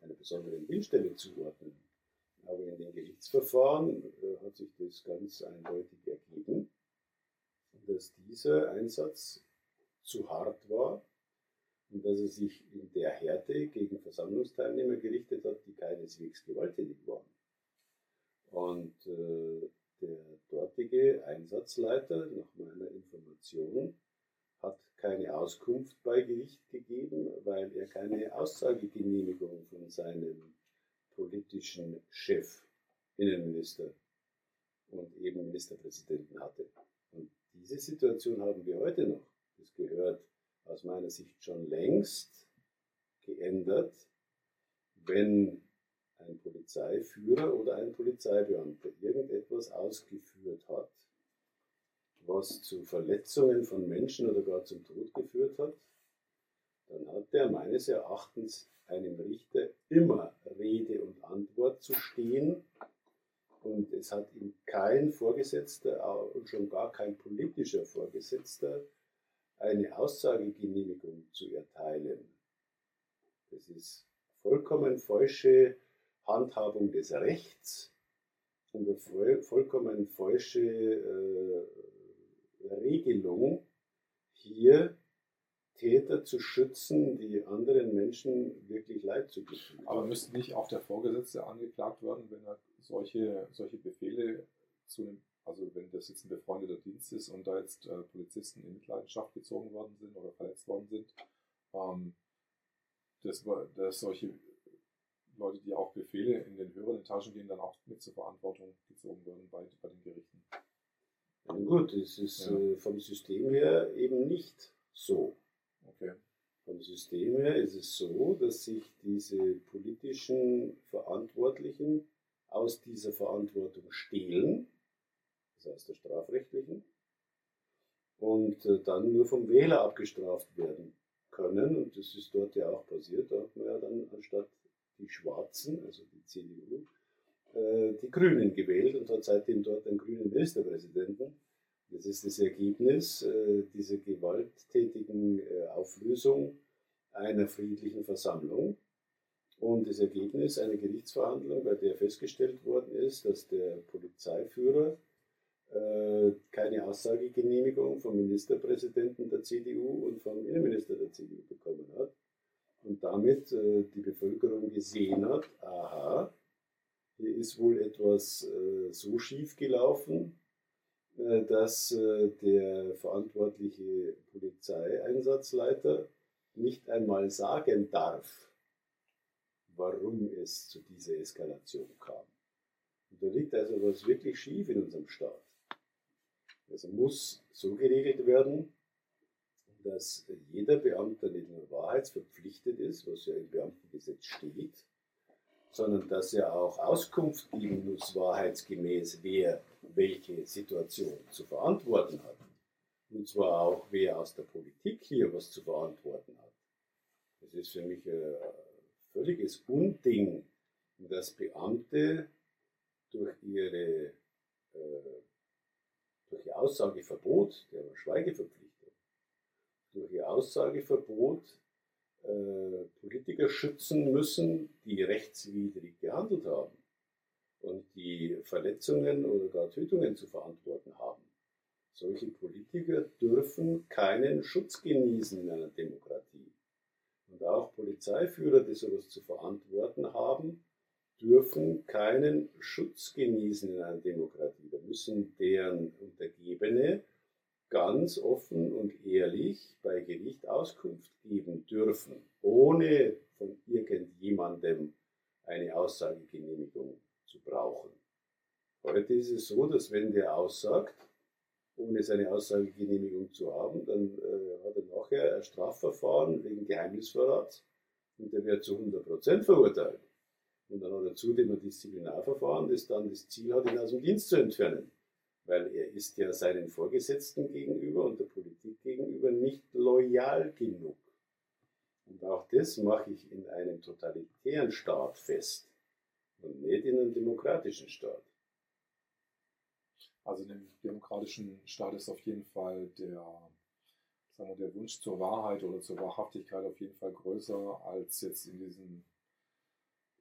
einer besonderen Willstelle zuordnen, aber in den Gerichtsverfahren äh, hat sich das ganz eindeutig ergeben, dass dieser Einsatz zu hart war und dass er sich in der Härte gegen Versammlungsteilnehmer gerichtet hat, die keineswegs gewalttätig waren. Und äh, der dortige Einsatzleiter, nach meiner Information, hat keine Auskunft bei Gericht gegeben, weil er keine Aussagegenehmigung von seinem politischen Chef, Innenminister und eben Ministerpräsidenten hatte. Und diese Situation haben wir heute noch. Das gehört aus meiner Sicht schon längst geändert, wenn ein Polizeiführer oder ein Polizeibeamter irgendetwas ausgeführt hat, was zu Verletzungen von Menschen oder gar zum Tod geführt hat, dann hat der meines Erachtens einem Richter immer Rede und Antwort zu stehen. Und es hat ihm kein Vorgesetzter und schon gar kein politischer Vorgesetzter eine Aussagegenehmigung zu erteilen. Das ist vollkommen falsche Handhabung des Rechts und eine vollkommen falsche äh, Regelung, hier Täter zu schützen, die anderen Menschen wirklich Leid zugefügt Aber müsste nicht auch der Vorgesetzte angeklagt werden, wenn er solche, solche Befehle zu einem, also wenn das jetzt ein befreundeter Dienst ist und da jetzt äh, Polizisten in Mitleidenschaft gezogen worden sind oder verletzt worden sind, ähm, dass, dass solche Leute, die auch Befehle in den höheren Etagen gehen, dann auch mit zur Verantwortung gezogen werden bei, bei den Gerichten. Ja, gut, es ist ja. äh, vom System her eben nicht so. Okay. Vom System her ist es so, dass sich diese politischen Verantwortlichen aus dieser Verantwortung stehlen, das heißt der strafrechtlichen, und äh, dann nur vom Wähler abgestraft werden können. Und das ist dort ja auch passiert. Da hat man ja dann anstatt die Schwarzen, also die CDU, äh, die Grünen gewählt und hat seitdem dort einen grünen Ministerpräsidenten, Das ist das Ergebnis äh, dieser gewalttätigen äh, Auflösung einer friedlichen Versammlung. Und das Ergebnis einer Gerichtsverhandlung, bei der festgestellt worden ist, dass der Polizeiführer keine Aussagegenehmigung vom Ministerpräsidenten der CDU und vom Innenminister der CDU bekommen hat und damit äh, die Bevölkerung gesehen hat, aha, hier ist wohl etwas äh, so schief gelaufen, äh, dass der verantwortliche Polizeieinsatzleiter nicht einmal sagen darf, warum es zu dieser Eskalation kam. Und da liegt also was wirklich schief in unserem Staat. Also muss so geregelt werden, dass jeder Beamter nicht nur wahrheitsverpflichtet ist, was ja im Beamtengesetz steht, sondern dass er auch Auskunft geben muss, wahrheitsgemäß, wer welche Situation zu verantworten hat. Und zwar auch, wer aus der Politik hier was zu verantworten hat. Das ist für mich ein völliges Unding, dass Beamte durch ihre äh, durch ihr Aussageverbot, der Schweigeverpflichtung, durch ihr Aussageverbot äh, Politiker schützen müssen, die rechtswidrig gehandelt haben und die Verletzungen oder gar Tötungen zu verantworten haben. Solche Politiker dürfen keinen Schutz genießen in einer Demokratie. Und auch Polizeiführer, die sowas zu verantworten haben, dürfen keinen Schutz genießen in einer Demokratie. Da müssen deren Untergebene ganz offen und ehrlich bei Gericht Auskunft geben dürfen, ohne von irgendjemandem eine Aussagegenehmigung zu brauchen. Heute ist es so, dass wenn der aussagt, ohne seine Aussagegenehmigung zu haben, dann äh, hat er nachher ein Strafverfahren wegen Geheimnisverrats und der wird zu 100% verurteilt. Und dann hat er zudem ein Disziplinarverfahren, das dann das Ziel hat, ihn aus dem Dienst zu entfernen. Weil er ist ja seinen Vorgesetzten gegenüber und der Politik gegenüber nicht loyal genug. Und auch das mache ich in einem totalitären Staat fest und nicht in einem demokratischen Staat. Also in dem demokratischen Staat ist auf jeden Fall der, sagen wir, der Wunsch zur Wahrheit oder zur Wahrhaftigkeit auf jeden Fall größer als jetzt in diesem,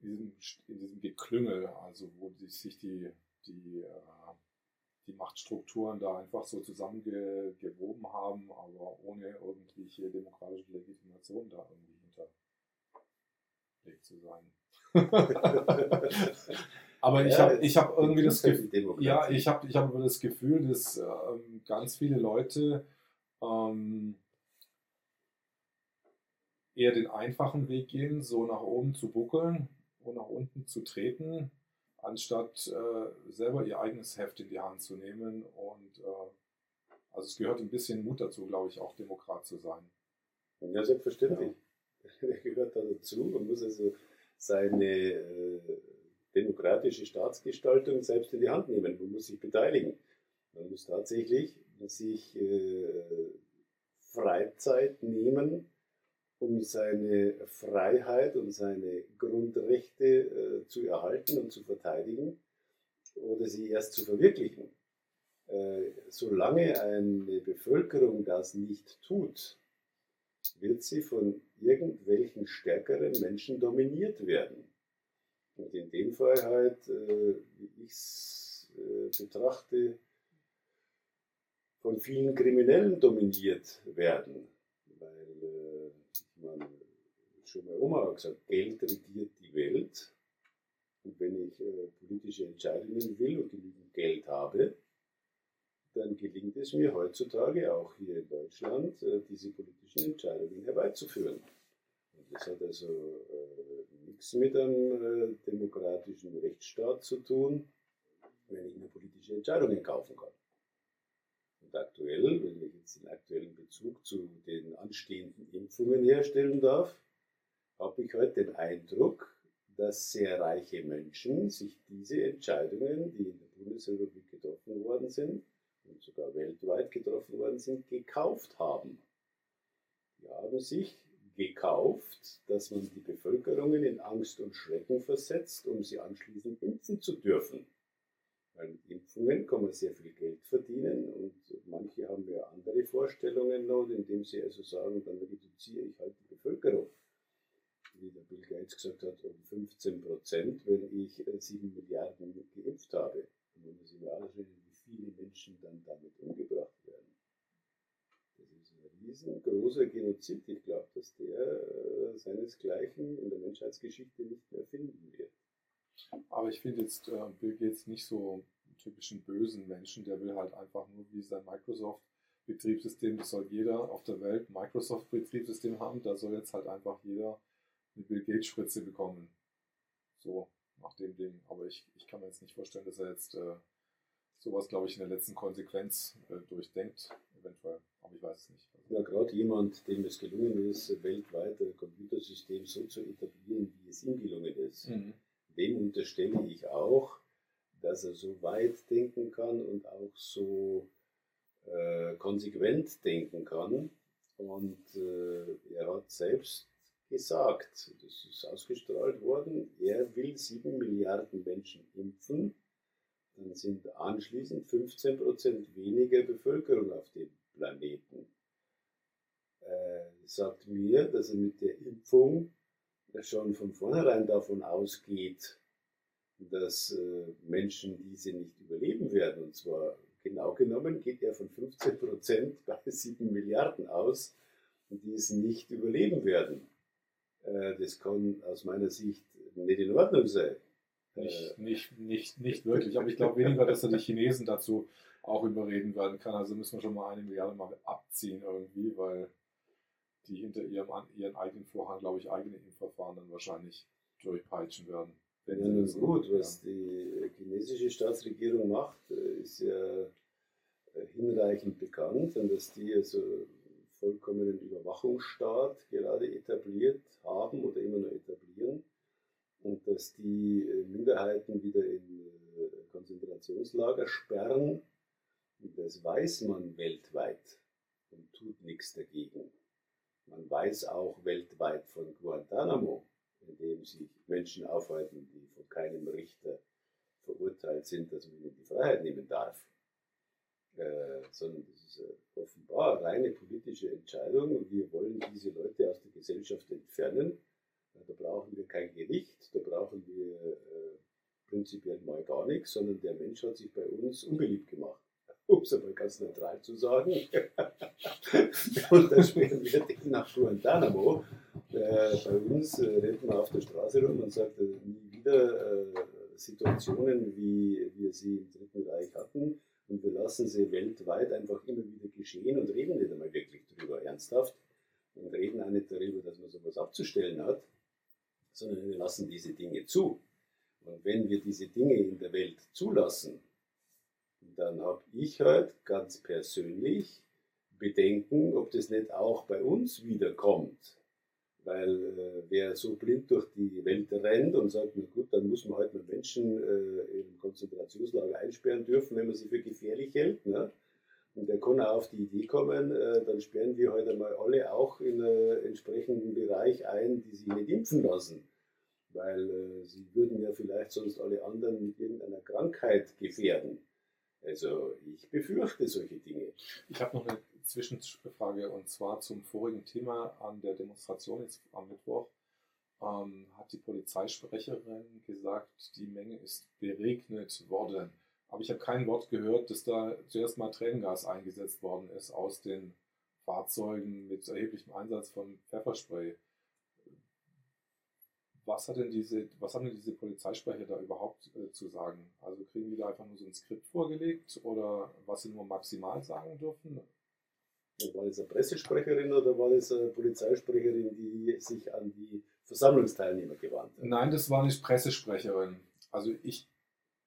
in diesem, in diesem Geklüngel, also wo sich die, die, äh, die Machtstrukturen da einfach so zusammengewoben haben, aber ohne irgendwelche demokratische Legitimation da irgendwie hinterlegt zu sein. Aber ich ja, habe ich hab irgendwie das Gefühl, ja, ich habe ich hab das Gefühl, dass ähm, ganz viele Leute ähm, eher den einfachen Weg gehen, so nach oben zu buckeln und nach unten zu treten, anstatt äh, selber ihr eigenes Heft in die Hand zu nehmen. Und äh, also es gehört ein bisschen Mut dazu, glaube ich, auch Demokrat zu sein. Ja, selbstverständlich. Ja. Der gehört da dazu. Man muss also seine äh, demokratische Staatsgestaltung selbst in die Hand nehmen. Man muss sich beteiligen. Man muss tatsächlich sich äh, Freizeit nehmen, um seine Freiheit und seine Grundrechte äh, zu erhalten und zu verteidigen oder sie erst zu verwirklichen. Äh, solange eine Bevölkerung das nicht tut, wird sie von irgendwelchen stärkeren Menschen dominiert werden. Und in dem Fall halt, äh, wie ich es äh, betrachte, von vielen Kriminellen dominiert werden. Weil, äh, meine, schon mal Oma hat gesagt, Geld regiert die Welt. Und wenn ich äh, politische Entscheidungen will und genügend Geld habe, dann gelingt es mir heutzutage auch hier in Deutschland, äh, diese politischen Entscheidungen herbeizuführen. Und das hat also äh, nichts mit einem äh, demokratischen Rechtsstaat zu tun, wenn ich mir politische Entscheidungen kaufen kann. Und aktuell, wenn ich jetzt den aktuellen Bezug zu den anstehenden Impfungen herstellen darf, habe ich heute den Eindruck, dass sehr reiche Menschen sich diese Entscheidungen, die in der Bundesrepublik getroffen worden sind, und sogar weltweit getroffen worden sind, gekauft haben. Die haben sich gekauft, dass man die Bevölkerungen in Angst und Schrecken versetzt, um sie anschließend impfen zu dürfen. Weil mit Impfungen kann man sehr viel Geld verdienen und manche haben ja andere Vorstellungen noch, indem sie also sagen, dann reduziere ich halt die Bevölkerung. Wie der Bill Gates gesagt hat, um 15 Prozent, wenn ich 7 äh, Milliarden geimpft habe. Und man muss sich mal anschauen, wie viele Menschen dann damit umgebracht werden. Das ist ein riesengroßer Genozid. Ich glaube, dass der äh, seinesgleichen in der Menschheitsgeschichte nicht mehr finden wird. Aber ich finde jetzt äh, Bill Gates nicht so einen typischen bösen Menschen, der will halt einfach nur wie sein Microsoft-Betriebssystem, das soll jeder auf der Welt Microsoft-Betriebssystem haben, da soll jetzt halt einfach jeder eine Bill Gates-Spritze bekommen. So, nach dem Ding. Aber ich, ich kann mir jetzt nicht vorstellen, dass er jetzt äh, sowas, glaube ich, in der letzten Konsequenz äh, durchdenkt, eventuell. Aber ich weiß es nicht. Ja, gerade jemand, dem es gelungen ist, weltweit ein Computersystem so zu etablieren, wie es ihm gelungen ist. Mhm dem unterstelle ich auch, dass er so weit denken kann und auch so äh, konsequent denken kann. Und äh, er hat selbst gesagt, das ist ausgestrahlt worden, er will sieben Milliarden Menschen impfen, dann sind anschließend 15 Prozent weniger Bevölkerung auf dem Planeten. Er sagt mir, dass er mit der Impfung schon von vornherein davon ausgeht, dass äh, Menschen diese nicht überleben werden. Und zwar genau genommen geht er von 15 Prozent bei 7 Milliarden aus, die es nicht überleben werden. Äh, das kann aus meiner Sicht nicht in Ordnung sein. Nicht, äh, nicht, nicht, nicht wirklich, aber ich glaube weniger, dass er die Chinesen dazu auch überreden werden kann. Also müssen wir schon mal eine Milliarde mal abziehen irgendwie, weil die hinter ihrem, ihren eigenen Vorhang, glaube ich, eigene Impfverfahren dann wahrscheinlich durchpeitschen werden. Ja, nun gut, was die chinesische Staatsregierung macht, äh, ist ja äh, hinreichend bekannt und dass die also vollkommenen Überwachungsstaat gerade etabliert haben oder immer noch etablieren und dass die äh, Minderheiten wieder in Konzentrationslager sperren. Das weiß man weltweit und tut nichts dagegen. Man weiß auch weltweit von Guantanamo, in dem sich Menschen aufhalten, die von keinem Richter verurteilt sind, dass man ihnen die Freiheit nehmen darf. Äh, sondern das ist äh, offenbar eine reine politische Entscheidung. Wir wollen diese Leute aus der Gesellschaft entfernen. Äh, da brauchen wir kein Gericht, da brauchen wir äh, prinzipiell mal gar nichts, sondern der Mensch hat sich bei uns unbeliebt gemacht um es aber ganz neutral zu sagen. und dann sperren wir den nach Guantanamo. Äh, bei uns äh, rennt man auf der Straße rum und sagt äh, nie wieder äh, Situationen, wie wir sie im Dritten Reich hatten. Und wir lassen sie weltweit einfach immer wieder geschehen und reden nicht einmal wirklich darüber ernsthaft. Und reden auch nicht darüber, dass man sowas abzustellen hat, sondern wir lassen diese Dinge zu. Und wenn wir diese Dinge in der Welt zulassen, dann habe ich halt ganz persönlich Bedenken, ob das nicht auch bei uns wiederkommt. Weil äh, wer so blind durch die Welt rennt und sagt, na gut, dann muss man halt mal Menschen äh, im Konzentrationslager einsperren dürfen, wenn man sie für gefährlich hält. Ne? Und der kann auch auf die Idee kommen, äh, dann sperren wir heute halt mal alle auch in einen entsprechenden Bereich ein, die sich nicht impfen lassen. Weil äh, sie würden ja vielleicht sonst alle anderen mit irgendeiner Krankheit gefährden. Also ich befürchte solche Dinge. Ich habe noch eine Zwischenfrage und zwar zum vorigen Thema an der Demonstration jetzt am Mittwoch. Ähm, hat die Polizeisprecherin gesagt, die Menge ist beregnet worden. Aber ich habe kein Wort gehört, dass da zuerst mal Tränengas eingesetzt worden ist aus den Fahrzeugen mit erheblichem Einsatz von Pfefferspray was hat denn diese, was haben denn diese Polizeisprecher da überhaupt äh, zu sagen? Also kriegen die da einfach nur so ein Skript vorgelegt oder was sie nur maximal sagen dürfen? War das eine Pressesprecherin oder war das eine Polizeisprecherin, die sich an die Versammlungsteilnehmer gewandt hat? Nein, das war nicht Pressesprecherin. Also ich,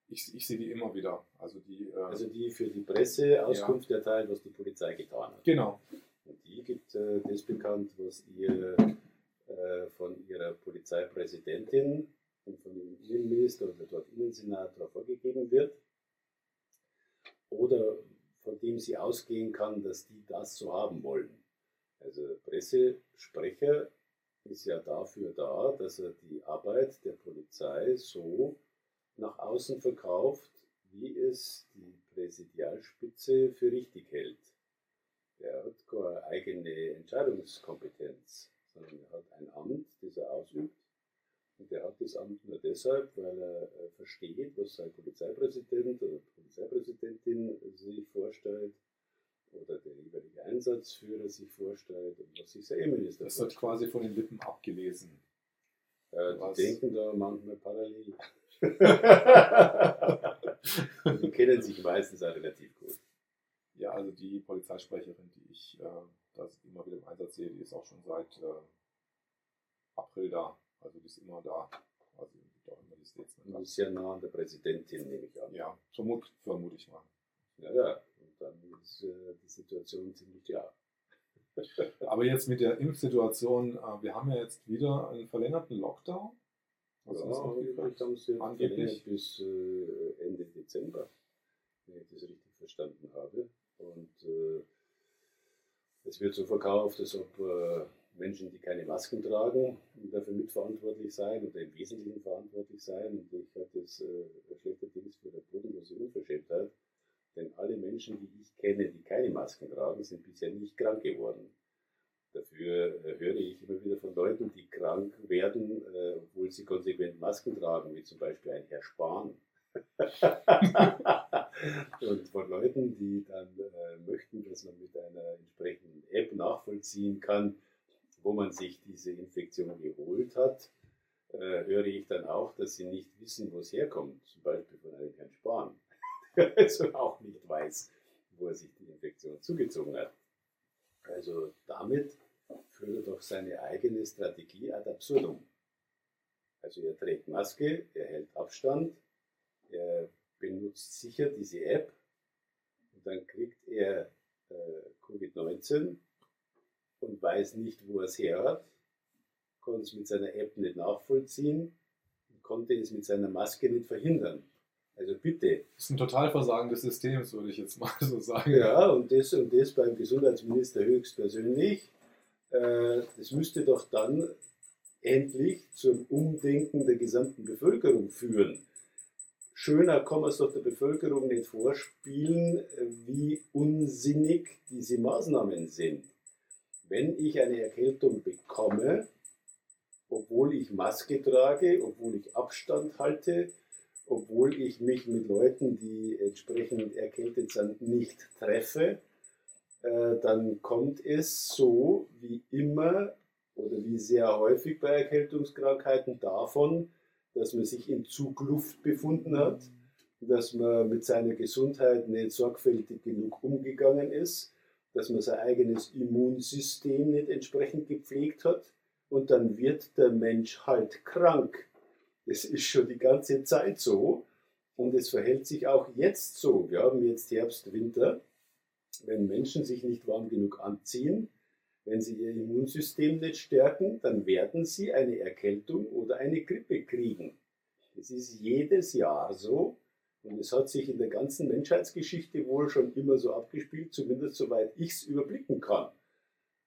ich, ich sehe die immer wieder. Also die, äh, also die für die Presse Auskunft ja. erteilt, was die Polizei getan hat. Genau. Und die gibt äh, das bekannt, was ihr äh, von ihrer Polizeipräsidentin und von dem Innenminister oder dort Innensenator vorgegeben wird oder von dem sie ausgehen kann, dass die das so haben wollen. Also Pressesprecher ist ja dafür da, dass er die Arbeit der Polizei so nach außen verkauft, wie es die Präsidialspitze für richtig hält. Der hat keine eigene Entscheidungskompetenz, sondern er hat ein Amt, das er ausübt. Und er hat das Amt nur deshalb, weil er äh, versteht, was sein Polizeipräsident oder Polizeipräsidentin sich vorstellt oder der jeweilige Einsatzführer sich vorstellt und was sich sein Innenminister Das wird quasi von den Lippen abgelesen. Äh, die denken da manchmal parallel. die kennen sich meistens auch relativ gut. Ja, also die Polizeisprecherin, die ich äh, da immer wieder im Einsatz sehe, die ist auch schon seit äh, April da. Also die ist immer da. Also die gibt auch immer die Statements. Und ist ja nah an der Präsidentin, nehme ich an. Ja, vermut, vermute ich mal. Ja, ja. Und dann ist äh, die Situation ziemlich klar. Aber jetzt mit der Impfsituation, äh, wir haben ja jetzt wieder einen verlängerten Lockdown. Du das Ja, angeblich haben sie Angeblich. bis äh, Ende Dezember, wenn ich das richtig verstanden habe. Und äh, es wird so verkauft, als ob äh, Menschen, die keine Masken tragen, dafür mitverantwortlich seien oder im Wesentlichen verantwortlich seien. Und ich halte es äh, schlechterdings für eine bodenlose Unverschämtheit. Denn alle Menschen, die ich kenne, die keine Masken tragen, sind bisher nicht krank geworden. Dafür äh, höre ich immer wieder von Leuten, die krank werden, äh, obwohl sie konsequent Masken tragen, wie zum Beispiel ein Herr Spahn. und von Leuten, die dann äh, möchten, dass man mit einer entsprechenden App nachvollziehen kann, wo man sich diese Infektion geholt hat, äh, höre ich dann auch, dass sie nicht wissen, wo es herkommt. Zum Beispiel von einem Herrn Spahn, der also auch nicht weiß, wo er sich die Infektion zugezogen hat. Also damit führt er doch seine eigene Strategie ad absurdum. Also er trägt Maske, er hält Abstand, er benutzt sicher diese App und dann kriegt er äh, Covid-19 und weiß nicht, wo er es her hat, konnte es mit seiner App nicht nachvollziehen und konnte es mit seiner Maske nicht verhindern. Also bitte, Das ist ein Totalversagen des Systems, würde ich jetzt mal so sagen. ja, und das und das beim Gesundheitsminister höchstpersönlich. Äh, das müsste doch dann endlich zum Umdenken der gesamten Bevölkerung führen. Schöner kann man es doch der Bevölkerung nicht vorspielen, wie unsinnig diese Maßnahmen sind. Wenn ich eine Erkältung bekomme, obwohl ich Maske trage, obwohl ich Abstand halte, obwohl ich mich mit Leuten, die entsprechend erkältet sind, nicht treffe, äh, dann kommt es so wie immer oder wie sehr häufig bei Erkältungskrankheiten davon, dass man sich in Zugluft befunden hat, dass man mit seiner Gesundheit nicht sorgfältig genug umgegangen ist, dass man sein eigenes Immunsystem nicht entsprechend gepflegt hat und dann wird der Mensch halt krank. Das ist schon die ganze Zeit so und es verhält sich auch jetzt so. Wir haben jetzt Herbst, Winter. Wenn Menschen sich nicht warm genug anziehen, wenn sie ihr Immunsystem nicht stärken, dann werden sie eine Erkältung oder eine Grippe kriegen. Das ist jedes Jahr so und es hat sich in der ganzen Menschheitsgeschichte wohl schon immer so abgespielt, zumindest soweit ich es überblicken kann.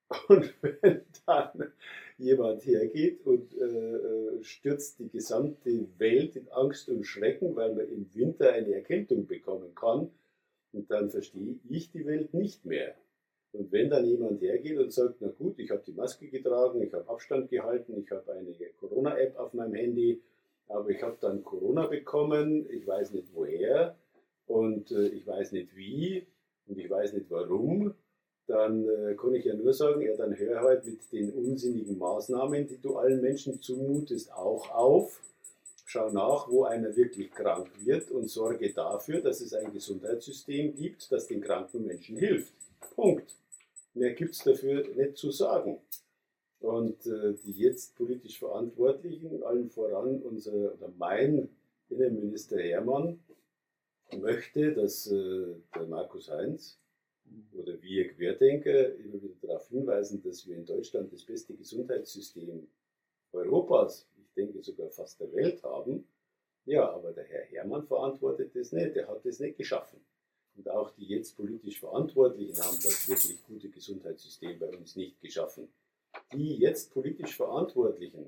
Und wenn dann jemand hergeht und äh, stürzt die gesamte Welt in Angst und Schrecken, weil man im Winter eine Erkältung bekommen kann, und dann verstehe ich die Welt nicht mehr. Und wenn dann jemand hergeht und sagt, na gut, ich habe die Maske getragen, ich habe Abstand gehalten, ich habe eine Corona-App auf meinem Handy, aber ich habe dann Corona bekommen, ich weiß nicht woher und äh, ich weiß nicht wie und ich weiß nicht warum, dann äh, kann ich ja nur sagen, ja, dann hör halt mit den unsinnigen Maßnahmen, die du allen Menschen zumutest, auch auf. Schau nach, wo einer wirklich krank wird und sorge dafür, dass es ein Gesundheitssystem gibt, das den kranken Menschen hilft. Punkt. Mehr gibt es dafür nicht zu sagen. Und äh, die jetzt politisch Verantwortlichen, allen voran unser oder mein Innenminister Hermann, möchte, dass äh, der Markus Heinz oder wir Querdenker immer wieder darauf hinweisen, dass wir in Deutschland das beste Gesundheitssystem Europas, ich denke sogar fast der Welt haben. Ja, aber der Herr Hermann verantwortet das nicht, der hat das nicht geschaffen. Und auch die jetzt politisch Verantwortlichen haben das wirklich gute Gesundheitssystem bei uns nicht geschaffen. Die jetzt politisch Verantwortlichen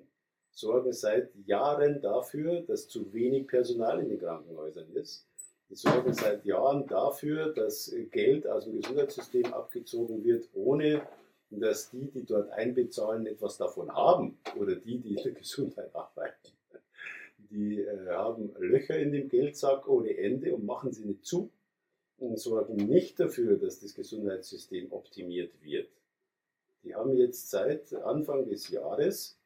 sorgen seit Jahren dafür, dass zu wenig Personal in den Krankenhäusern ist. Die sorgen seit Jahren dafür, dass Geld aus dem Gesundheitssystem abgezogen wird, ohne dass die, die dort einbezahlen, etwas davon haben oder die, die in der Gesundheit arbeiten. Die äh, haben Löcher in dem Geldsack ohne Ende und machen sie nicht zu und sorgen nicht dafür, dass das Gesundheitssystem optimiert wird. Die haben jetzt seit Anfang des Jahres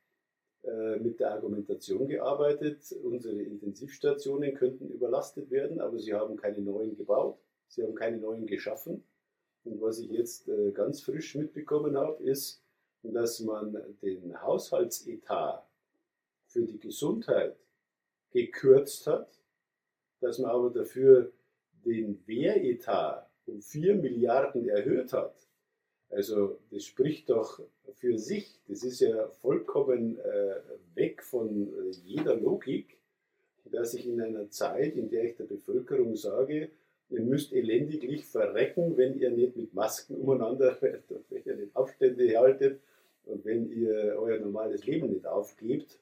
äh, mit der Argumentation gearbeitet, unsere Intensivstationen könnten überlastet werden, aber sie haben keine neuen gebaut, sie haben keine neuen geschaffen. Und was ich jetzt äh, ganz frisch mitbekommen habe, ist, dass man den Haushaltsetat für die Gesundheit gekürzt hat, dass man aber dafür den Wehretat um 4 Milliarden erhöht hat. Also das spricht doch für sich. Das ist ja vollkommen äh, weg von äh, jeder Logik, dass ich in einer Zeit, in der ich der Bevölkerung sage, ihr müsst elendiglich verrecken, wenn ihr nicht mit Masken umeinander werdet, wenn ihr nicht Abstände haltet und wenn ihr euer normales Leben nicht aufgebt,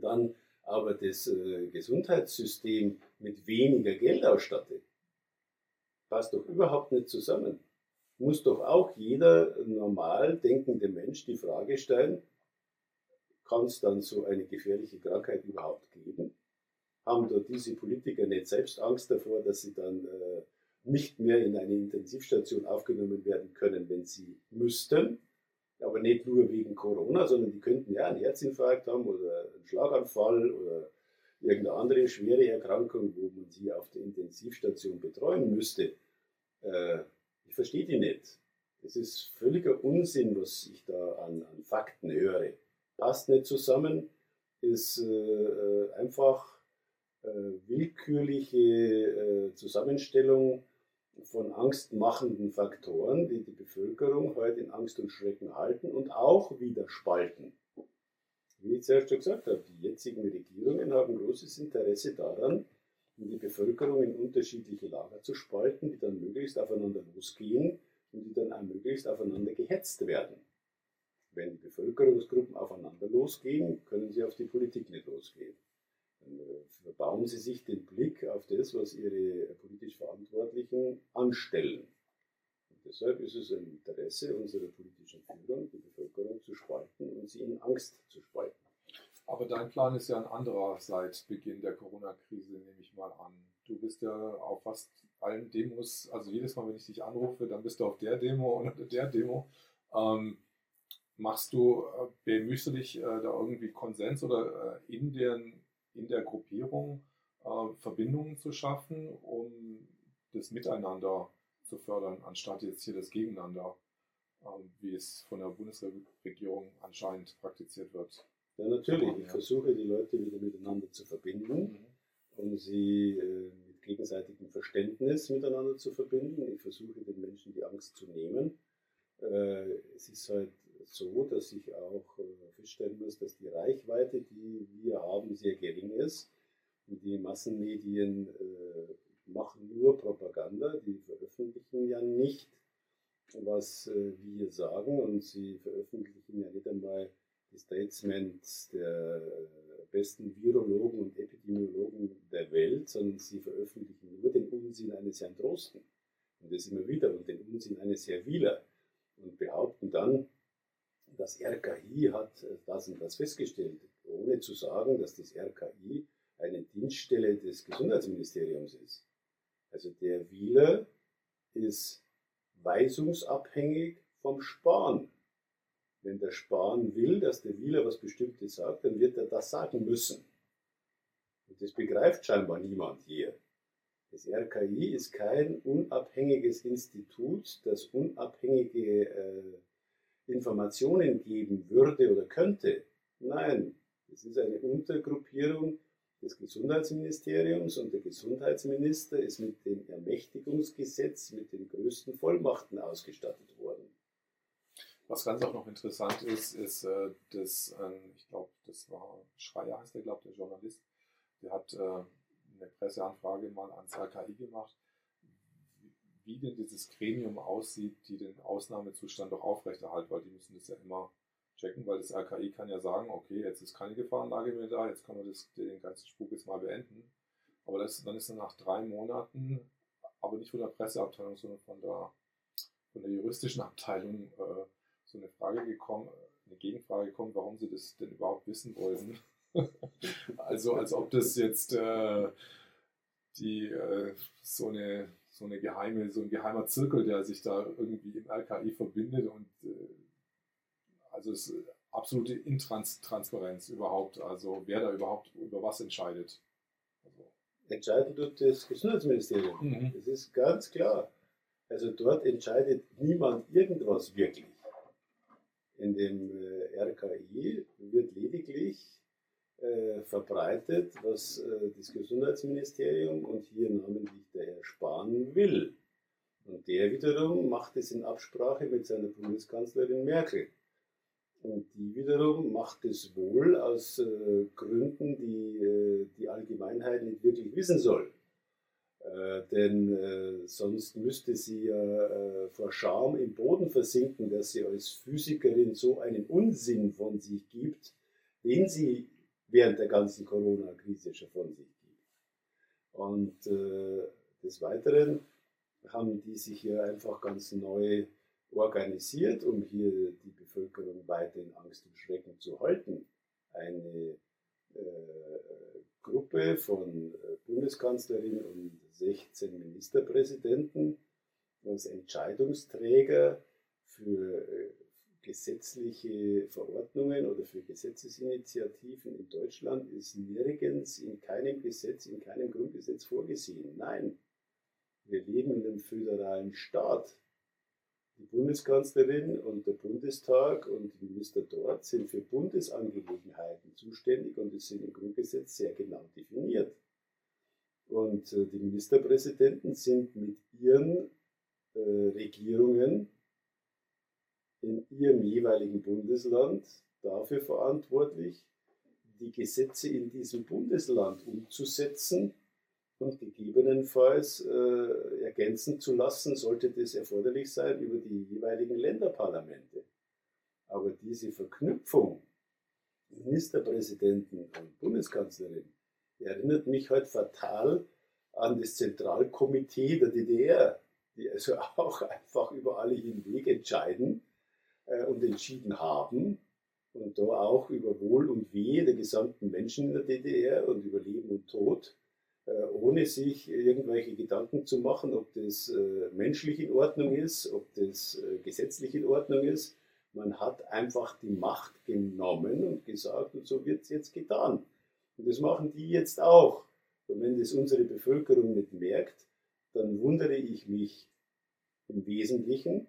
dann aber das äh, Gesundheitssystem mit weniger Geld ausstattet. Passt doch überhaupt nicht zusammen. Muss doch auch jeder normal denkende Mensch die Frage stellen, kann es dann so eine gefährliche Krankheit überhaupt geben? Haben da diese Politiker nicht selbst Angst davor, dass sie dann äh, nicht mehr in eine Intensivstation aufgenommen werden können, wenn sie müssten? Aber nicht nur wegen Corona, sondern die könnten ja einen Herzinfarkt haben oder einen Schlaganfall oder irgendeine andere schwere Erkrankung, wo man sie auf der Intensivstation betreuen müsste. Äh, ich verstehe die nicht. Es ist völliger Unsinn, was ich da an, an Fakten höre. Passt nicht zusammen, ist äh, einfach äh, willkürliche äh, Zusammenstellung von angstmachenden Faktoren, die die Bevölkerung heute in Angst und Schrecken halten und auch wieder spalten. Wie ich zuerst schon gesagt habe, die jetzigen Regierungen haben großes Interesse daran, die Bevölkerung in unterschiedliche Lager zu spalten, die dann möglichst aufeinander losgehen und die dann auch möglichst aufeinander gehetzt werden. Wenn Bevölkerungsgruppen aufeinander losgehen, können sie auf die Politik nicht losgehen. Dann äh, verbauen Sie sich den Blick auf das, was Ihre politisch Verantwortlichen anstellen. Und deshalb ist es ein Interesse unserer politischen Führung, die Bevölkerung zu spalten und sie in Angst zu spalten. Aber dein Plan ist ja ein anderer seit Beginn der Corona-Krise, nehme ich mal an. Du bist ja auf fast allen Demos, also jedes Mal, wenn ich dich anrufe, dann bist du auf der Demo oder der Demo. Ähm, machst du, äh, bemühst du dich äh, da irgendwie Konsens oder äh, in den in der Gruppierung äh, Verbindungen zu schaffen, um das Miteinander zu fördern, anstatt jetzt hier das Gegeneinander, äh, wie es von der Bundesregierung anscheinend praktiziert wird. Ja, natürlich. Ich versuche die Leute wieder miteinander zu verbinden, mhm. um sie äh, mit gegenseitigem Verständnis miteinander zu verbinden. Ich versuche den Menschen die Angst zu nehmen. Äh, es ist halt so, dass ich auch äh, feststellen muss, dass die Reichweite, die wir haben, sehr gering ist. Und die Massenmedien äh, machen nur Propaganda, die veröffentlichen ja nicht, was äh, wir sagen. Und sie veröffentlichen ja nicht einmal die Statements der besten Virologen und Epidemiologen der Welt, sondern sie veröffentlichen nur den Unsinn eines Herrn Drosten. Und das immer wieder, und den Unsinn eines Herrn Wieler. Und behaupten dann, das RKI hat das und das festgestellt, ohne zu sagen, dass das RKI eine Dienststelle des Gesundheitsministeriums ist. Also der Wieler ist weisungsabhängig vom Spahn. Wenn der Spahn will, dass der Wieler was Bestimmtes sagt, dann wird er das sagen müssen. Und das begreift scheinbar niemand hier. Das RKI ist kein unabhängiges Institut, das unabhängige äh, Informationen geben würde oder könnte. Nein, es ist eine Untergruppierung des Gesundheitsministeriums und der Gesundheitsminister ist mit dem Ermächtigungsgesetz mit den größten Vollmachten ausgestattet worden. Was ganz auch noch interessant ist, ist, äh, dass, ich glaube, das war Schreier heißt der, glaube der Journalist, der hat äh, eine Presseanfrage mal ans RKI gemacht wie denn dieses Gremium aussieht, die den Ausnahmezustand doch aufrechterhalten, weil die müssen das ja immer checken, weil das RKI kann ja sagen, okay, jetzt ist keine Gefahrenlage mehr da, jetzt kann man das, den ganzen Spuk jetzt mal beenden. Aber das, dann ist dann nach drei Monaten, aber nicht von der Presseabteilung, sondern von der, von der juristischen Abteilung äh, so eine Frage gekommen, eine Gegenfrage gekommen, warum sie das denn überhaupt wissen wollten. also als ob das jetzt äh, die äh, so eine so eine geheime, so ein geheimer Zirkel, der sich da irgendwie im RKI verbindet und äh, also es ist absolute Intransparenz überhaupt, also wer da überhaupt über was entscheidet. Also. Entscheiden tut das Gesundheitsministerium. Mhm. Das ist ganz klar. Also dort entscheidet niemand irgendwas wirklich. In dem äh, RKI wird lediglich äh, verbreitet, was äh, das Gesundheitsministerium und hier namentlich der Herr Spahn will. Und der wiederum macht es in Absprache mit seiner Bundeskanzlerin Merkel. Und die wiederum macht es wohl aus äh, Gründen, die äh, die Allgemeinheit nicht wirklich wissen soll. Äh, denn äh, sonst müsste sie ja äh, vor Scham im Boden versinken, dass sie als Physikerin so einen Unsinn von sich gibt, den sie während der ganzen Corona-Krise schon von sich gibt. Und äh, des Weiteren haben die sich hier einfach ganz neu organisiert, um hier die Bevölkerung weiter in Angst und Schrecken zu halten. Eine äh, Gruppe von äh, Bundeskanzlerin und 16 Ministerpräsidenten als Entscheidungsträger für äh, gesetzliche Verordnungen oder für Gesetzesinitiativen in Deutschland ist nirgends in keinem Gesetz, in keinem Grundgesetz vorgesehen. Nein, wir leben in einem föderalen Staat. Die Bundeskanzlerin und der Bundestag und die Minister dort sind für Bundesangelegenheiten zuständig und es sind im Grundgesetz sehr genau definiert. Und äh, die Ministerpräsidenten sind mit ihren äh, Regierungen in ihrem jeweiligen Bundesland dafür verantwortlich, die Gesetze in diesem Bundesland umzusetzen und gegebenenfalls äh, ergänzen zu lassen, sollte das erforderlich sein, über die jeweiligen Länderparlamente. Aber diese Verknüpfung Ministerpräsidenten und Bundeskanzlerin erinnert mich halt fatal an das Zentralkomitee der DDR, die also auch einfach über alle hinweg entscheiden und entschieden haben und da auch über Wohl und Wehe der gesamten Menschen in der DDR und über Leben und Tod, äh, ohne sich irgendwelche Gedanken zu machen, ob das äh, menschlich in Ordnung ist, ob das äh, gesetzlich in Ordnung ist. Man hat einfach die Macht genommen und gesagt, und so wird es jetzt getan. Und das machen die jetzt auch. Und wenn das unsere Bevölkerung nicht merkt, dann wundere ich mich im Wesentlichen,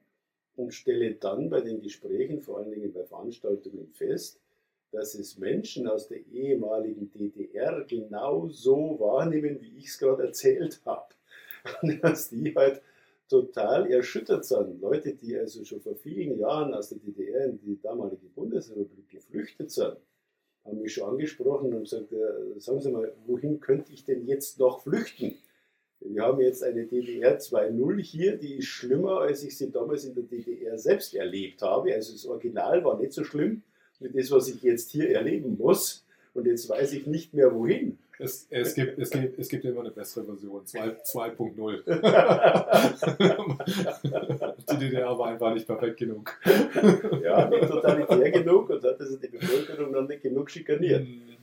und stelle dann bei den Gesprächen, vor allen Dingen bei Veranstaltungen fest, dass es Menschen aus der ehemaligen DDR genau so wahrnehmen, wie ich es gerade erzählt habe. Und dass die halt total erschüttert sind. Leute, die also schon vor vielen Jahren aus der DDR in die damalige Bundesrepublik geflüchtet sind, haben mich schon angesprochen und gesagt, sagen Sie mal, wohin könnte ich denn jetzt noch flüchten? Wir haben jetzt eine DDR 2.0 hier, die ist schlimmer, als ich sie damals in der DDR selbst erlebt habe. Also das Original war nicht so schlimm wie das, was ich jetzt hier erleben muss. Und jetzt weiß ich nicht mehr wohin. Es, es, gibt, es, gibt, es gibt immer eine bessere Version, 2.0. die DDR war einfach nicht perfekt genug. ja, nicht totalitär genug und hat also die Bevölkerung dann nicht genug schikaniert. Mhm.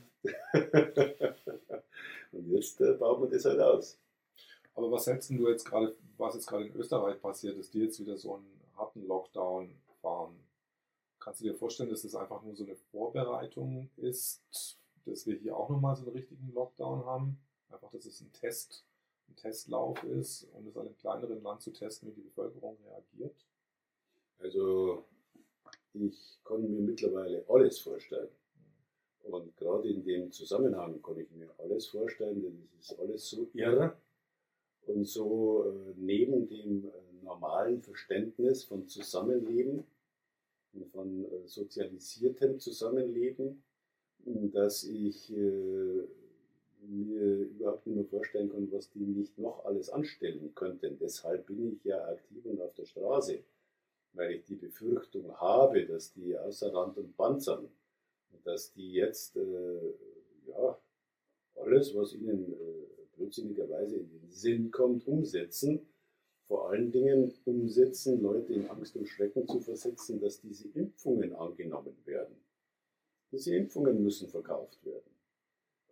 und jetzt äh, baut man das halt aus. Aber was hältst du jetzt gerade, was jetzt gerade in Österreich passiert, dass die jetzt wieder so einen harten Lockdown fahren? Kannst du dir vorstellen, dass das einfach nur so eine Vorbereitung ist, dass wir hier auch nochmal so einen richtigen Lockdown haben? Einfach, dass es ein Test, ein Testlauf ist, um es an einem kleineren Land zu testen, wie die Bevölkerung reagiert? Also, ich kann mir mittlerweile alles vorstellen. Und gerade in dem Zusammenhang kann ich mir alles vorstellen, denn es ist alles so irre und so äh, neben dem äh, normalen Verständnis von Zusammenleben und von äh, sozialisiertem Zusammenleben, dass ich mir überhaupt nicht mehr vorstellen kann, was die nicht noch alles anstellen könnten. Deshalb bin ich ja aktiv und auf der Straße, weil ich die Befürchtung habe, dass die außer Rand und und dass die jetzt ja, alles, was ihnen blödsinnigerweise in den Sinn kommt, umsetzen. Vor allen Dingen umsetzen, Leute in Angst und Schrecken zu versetzen, dass diese Impfungen angenommen werden. Diese Impfungen müssen verkauft werden.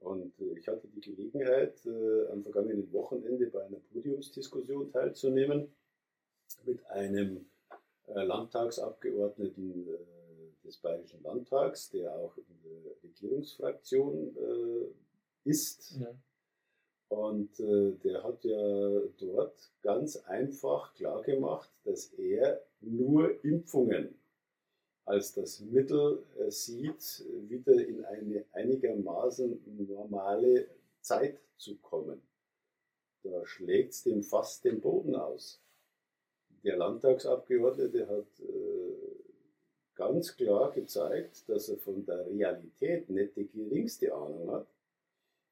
Und äh, ich hatte die Gelegenheit, äh, am vergangenen Wochenende bei einer Podiumsdiskussion teilzunehmen mit einem äh, Landtagsabgeordneten des Bayerischen Landtags, der auch in der Regierungsfraktion ist. Ja. Und der hat ja dort ganz einfach klargemacht, dass er nur Impfungen als das Mittel äh, sieht, wieder in eine einigermaßen normale Zeit zu kommen. Da schlägt es dem fast den Boden aus. Der Landtagsabgeordnete hat äh, ganz klar gezeigt, dass er von der Realität nicht die geringste Ahnung hat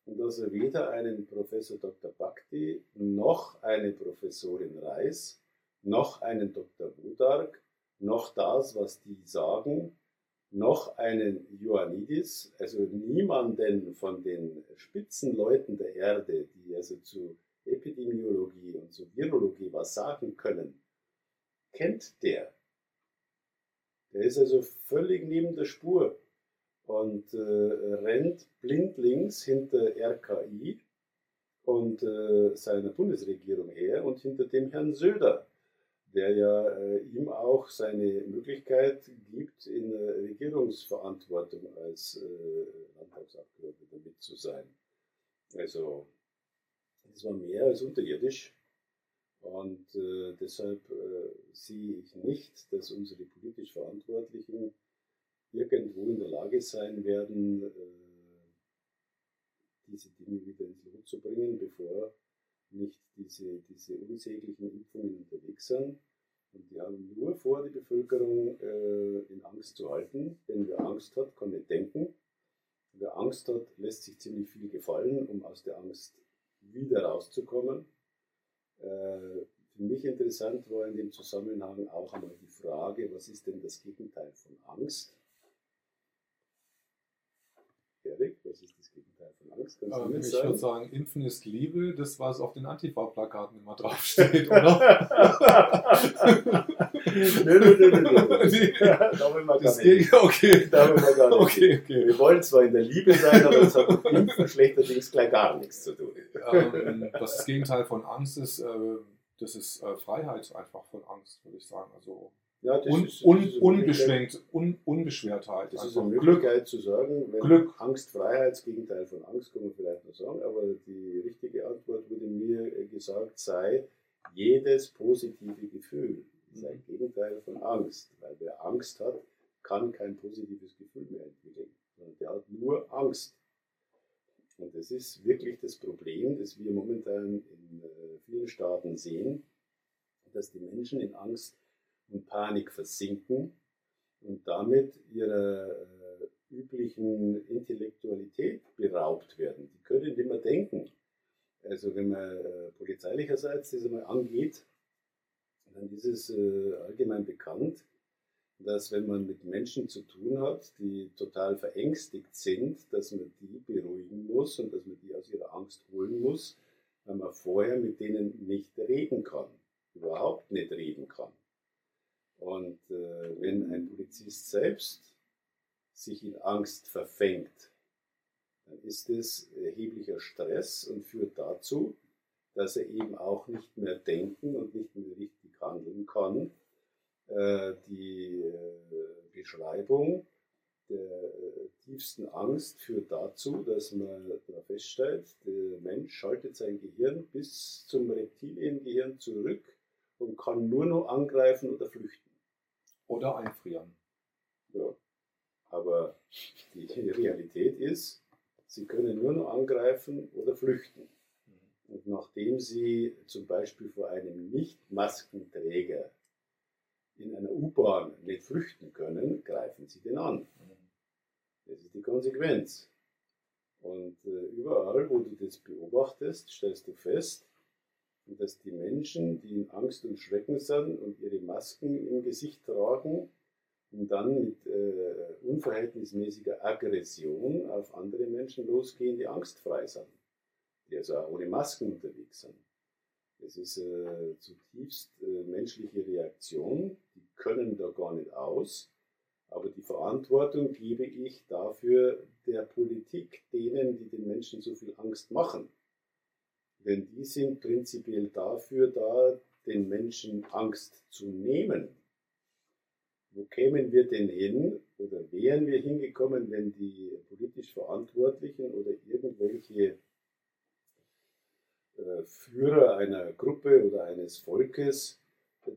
und dass er weder einen Professor Dr. Bhakti noch eine Professorin Reis noch einen Dr. Budark noch das, was die sagen, noch einen Ioannidis, also niemanden von den Spitzenleuten der Erde, die also zu Epidemiologie und zu Virologie was sagen können, kennt der. Der ist also völlig neben der Spur und äh, rennt blindlings hinter RKI und äh, seiner Bundesregierung her und hinter dem Herrn Söder der ja äh, ihm auch seine Möglichkeit gibt, in Regierungsverantwortung als äh, Landtagsabgeordneter mit zu sein. Also, das war mehr als unterirdisch. Und äh, deshalb äh, sehe ich nicht, dass unsere politisch Verantwortlichen irgendwo in der Lage sein werden, äh, diese Dinge wieder ins Lot zu bringen, bevor nicht diese, diese unsäglichen Impfungen unterwegs sind. Und die haben nur vor, die Bevölkerung äh, in Angst zu halten. Denn wer Angst hat, kann nicht denken. Wer Angst hat, lässt sich ziemlich viel gefallen, um aus der Angst wieder rauszukommen. Äh, für mich interessant war in dem Zusammenhang auch einmal die Frage, was ist denn das Gegenteil von Angst? Erik, was ist das Angst? Kannst ähm, ich würde sagen, Impfen ist Liebe, das, was auf den Antifa-Plakaten immer draufsteht, oder? nö, nö, nö, nö. nö. Da wollen wir gar nicht. Okay. Da wollen wir gar nicht. Okay, okay. Wir wollen zwar in der Liebe sein, aber das hat mit Impfen schlechterdings gleich gar nichts zu tun. Ähm, das Gegenteil von Angst ist, äh, das ist äh, Freiheit einfach von Angst, würde ich sagen. Also ja, un, ist, un, unbeschränkt, un, Unbeschwertheit. Das ist eine Möglichkeit zu sagen, wenn Glück. Angst, Freiheit, das Gegenteil von Angst, kann man vielleicht noch sagen, aber die richtige Antwort wurde mir gesagt, sei jedes positive Gefühl ist ein Gegenteil von Angst, weil wer Angst hat, kann kein positives Gefühl mehr entwickeln, sondern der hat nur Angst. Und das ist wirklich das Problem, das wir momentan in äh, vielen Staaten sehen, dass die Menschen in Angst und Panik versinken und damit ihrer äh, üblichen Intellektualität beraubt werden. Die können nicht mehr denken. Also wenn man äh, polizeilicherseits das einmal angeht, dann ist es äh, allgemein bekannt, dass wenn man mit Menschen zu tun hat, die total verängstigt sind, dass man die beruhigen muss und dass man die aus ihrer Angst holen muss, weil man vorher mit denen nicht reden kann, überhaupt nicht reden kann. Und äh, wenn ein Polizist selbst sich in Angst verfängt, dann ist es erheblicher Stress und führt dazu, dass er eben auch nicht mehr denken und nicht mehr richtig handeln kann. Äh, die äh, Beschreibung der äh, tiefsten Angst führt dazu, dass man da feststellt, der Mensch schaltet sein Gehirn bis zum Reptiliengehirn zurück und kann nur noch angreifen oder flüchten. Oder einfrieren. Ja. Aber die, Realität ist, sie können nur noch angreifen oder flüchten. Mhm. Und nachdem sie zum Beispiel vor einem Nicht-Maskenträger in einer U-Bahn nicht flüchten können, greifen sie den an. Mhm. Das ist die Konsequenz. Und äh, überall, wo du das beobachtest, stellst du fest, und dass die Menschen, die in Angst und Schrecken sind und ihre Masken im Gesicht tragen und dann mit äh, unverhältnismäßiger Aggression auf andere Menschen losgehen, die angstfrei sind. die also auch ohne Masken unterwegs sind. Es ist äh, zutiefst äh, menschliche Reaktion, die können da gar nicht aus, aber die Verantwortung gebe ich dafür der Politik, denen, die den Menschen so viel Angst machen. Denn die sind prinzipiell dafür da, den Menschen Angst zu nehmen. Wo kämen wir denn hin oder wären wir hingekommen, wenn die politisch Verantwortlichen oder irgendwelche äh, Führer einer Gruppe oder eines Volkes,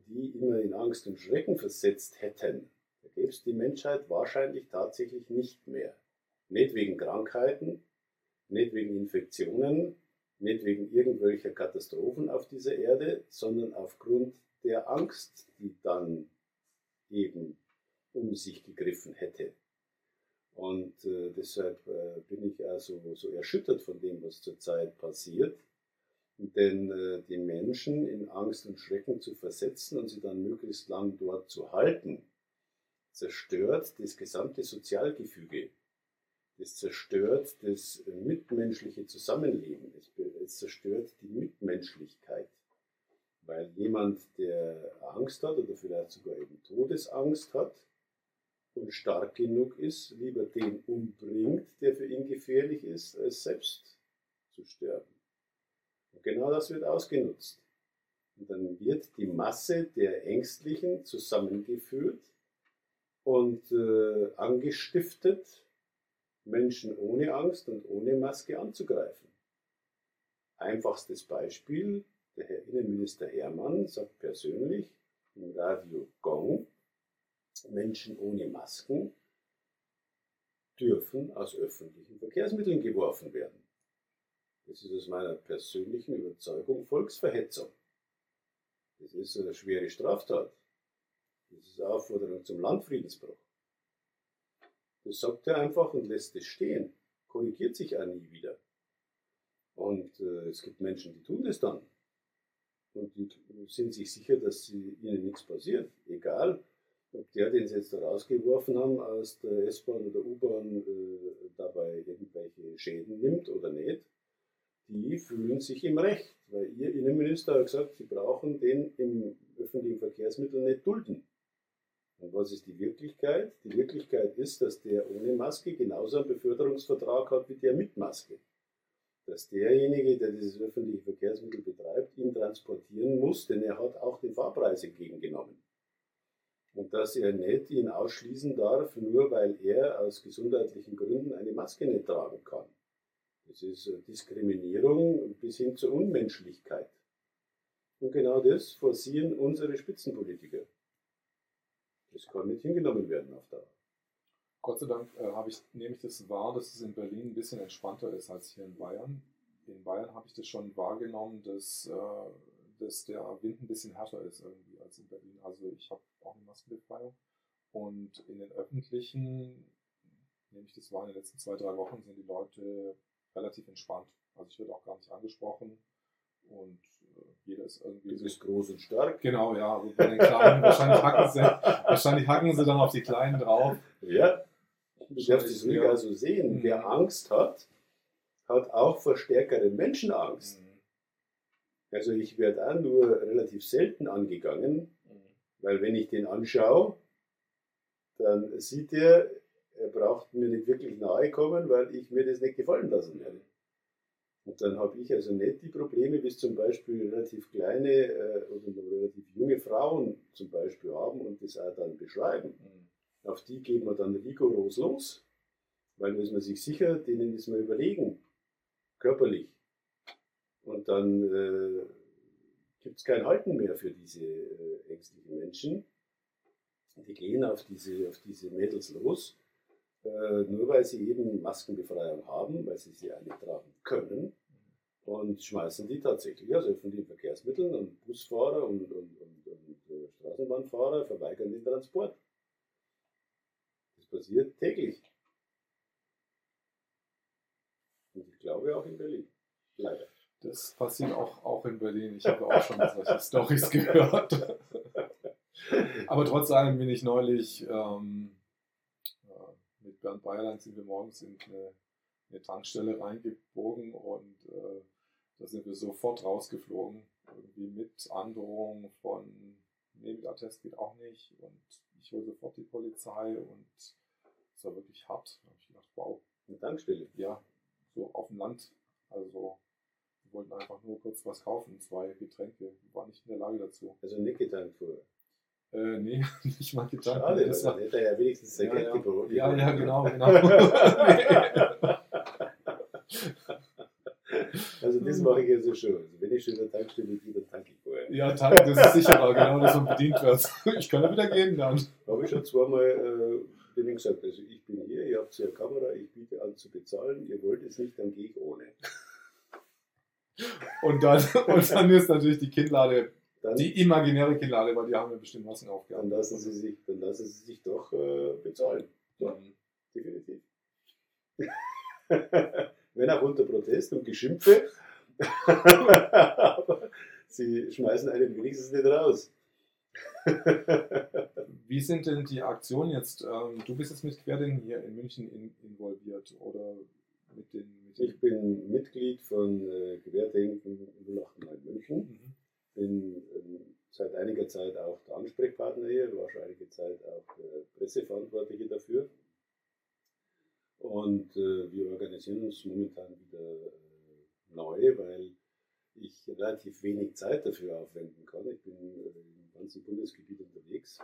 die immer in Angst und Schrecken versetzt hätten, da gäbe es die Menschheit wahrscheinlich tatsächlich nicht mehr. Nicht wegen Krankheiten, nicht wegen Infektionen, nicht wegen irgendwelcher Katastrophen auf dieser Erde, sondern aufgrund der Angst, die dann eben um sich gegriffen hätte. Und äh, deshalb äh, bin ich also so erschüttert von dem, was zurzeit passiert. Denn äh, die Menschen in Angst und Schrecken zu versetzen und sie dann möglichst lang dort zu halten, zerstört das gesamte Sozialgefüge. Es zerstört das mitmenschliche Zusammenleben. Es, es zerstört die Mitmenschlichkeit. Weil jemand, der Angst hat oder vielleicht sogar eben Todesangst hat und stark genug ist, lieber den umbringt, der für ihn gefährlich ist, als selbst zu sterben. Und genau das wird ausgenutzt. Und dann wird die Masse der Ängstlichen zusammengeführt und äh, angestiftet, Menschen ohne Angst und ohne Maske anzugreifen. Einfachstes Beispiel, der Herr Innenminister Hermann sagt persönlich im Radio Gong, Menschen ohne Masken dürfen aus öffentlichen Verkehrsmitteln geworfen werden. Das ist aus meiner persönlichen Überzeugung Volksverhetzung. Das ist eine schwere Straftat. Das ist Aufforderung zum Landfriedensbruch. Das sagt er einfach und lässt es stehen. Korrigiert sich auch nie wieder. Und äh, es gibt Menschen, die tun das dann. Und die sind sich sicher, dass sie, ihnen nichts passiert. Egal, ob der, den sie jetzt da rausgeworfen haben aus der S-Bahn oder U-Bahn, äh, dabei irgendwelche Schäden nimmt oder nicht die fühlen sich im Recht, weil Ihr Innenminister hat gesagt, Sie brauchen den im öffentlichen Verkehrsmittel nicht dulden. Und was ist die Wirklichkeit? Die Wirklichkeit ist, dass der ohne Maske genauso einen Beförderungsvertrag hat wie der mit Maske. Dass derjenige, der dieses öffentliche Verkehrsmittel betreibt, ihn transportieren muss, denn er hat auch den Fahrpreis entgegengenommen. Und dass er nicht ihn ausschließen darf, nur weil er aus gesundheitlichen Gründen eine Maske nicht tragen kann. Es ist Diskriminierung bis hin zur Unmenschlichkeit. Und genau das forcieren unsere Spitzenpolitiker. Das kann nicht hingenommen werden auf Dauer. Gott sei Dank äh, ich, nehme ich das wahr, dass es in Berlin ein bisschen entspannter ist als hier in Bayern. In Bayern habe ich das schon wahrgenommen, dass, äh, dass der Wind ein bisschen härter ist irgendwie als in Berlin. Also ich habe auch eine Maskenbefreiung. Und in den öffentlichen, nehme ich das wahr, in den letzten zwei, drei Wochen sind die Leute relativ entspannt. Also ich werde auch gar nicht angesprochen und jeder ist irgendwie. Du bist so groß und stark. Genau, ja. Und bei den Kleinen, wahrscheinlich, hacken sie, wahrscheinlich hacken sie dann auf die Kleinen drauf. Ja. Du darfst es ruhig also sehen. Mhm. Wer Angst hat, hat auch vor stärkeren Menschen Angst. Mhm. Also ich werde auch nur relativ selten angegangen, mhm. weil wenn ich den anschaue, dann sieht er, er braucht mir nicht wirklich nahe kommen, weil ich mir das nicht gefallen lassen werde. Und dann habe ich also nicht die Probleme, wie es zum Beispiel relativ kleine äh, oder relativ junge Frauen zum Beispiel haben und das auch dann beschreiben. Mhm. Auf die geht man dann rigoros los, weil da ist man sich sicher, denen ist man überlegen, körperlich. Und dann äh, gibt es kein Halten mehr für diese äh, ängstlichen Menschen. Die gehen auf diese, auf diese Mädels los äh, nur weil sie eben Maskenbefreiung haben, weil sie sie eine tragen können und schmeißen die tatsächlich aus öffentlichen Verkehrsmitteln und Busfahrer und, und, und, und äh, Straßenbahnfahrer verweigern den Transport. Das passiert täglich. Und ich glaube auch in Berlin. Leider. Das passiert auch, auch in Berlin. Ich habe auch schon solche Storys gehört. Aber trotz allem bin ich neulich ähm, Bernd Bayerlein sind wir morgens in eine, eine Tankstelle reingebogen und äh, Da sind wir sofort rausgeflogen. Irgendwie mit Androhung von, nee, mit Attest geht auch nicht. Und ich hole sofort die Polizei und es war wirklich hart. Da habe ich gedacht, wow. Eine Tankstelle? Ja, so auf dem Land. Also wir wollten einfach nur kurz was kaufen, zwei Getränke. Wir waren nicht in der Lage dazu. Also nicht getankt vorher? Äh, nee, nicht mal getankt. Schade, das war, hätte er ja wenigstens sein Ja, Geld ja. geboten. ja, ja, genau, genau. Also das mache ich also schon. Also wenn ich schon in der Tankstelle gehe, dann tanke ich vorher. ja, Tank, das ist sicherer, genau, dass man bedient wird. Ich kann ja wieder gehen dann. Habe ich schon zweimal äh, denen gesagt, also ich bin hier, ihr habt hier eine Kamera, ich biete an zu bezahlen, ihr wollt es nicht, dann gehe ich ohne. Und dann, und dann ist natürlich die Kinnlade, Dann, die imaginäre Kinnlade, weil die haben ja bestimmt Massen dann, aufgehabt. lassen sie sich, dann lassen sie sich doch äh, bezahlen. Doch, Mhm. definitiv. wenn auch unter Protest und Geschimpfe, aber sie schmeißen einen wenigstens nicht raus. Wie sind denn die Aktionen jetzt? Ähm, du bist jetzt mit Querdenken hier in München in, involviert oder mit den. Mit den Ich bin Mitglied von äh, Querdenken 089 München. Mhm. Bin ähm, seit einiger Zeit auch der Ansprechpartner hier, war schon einige Zeit auch Presseverantwortliche dafür. Und äh, wir organisieren uns momentan wieder äh, neu, weil ich relativ wenig Zeit dafür aufwenden kann. Ich bin äh, im ganzen Bundesgebiet unterwegs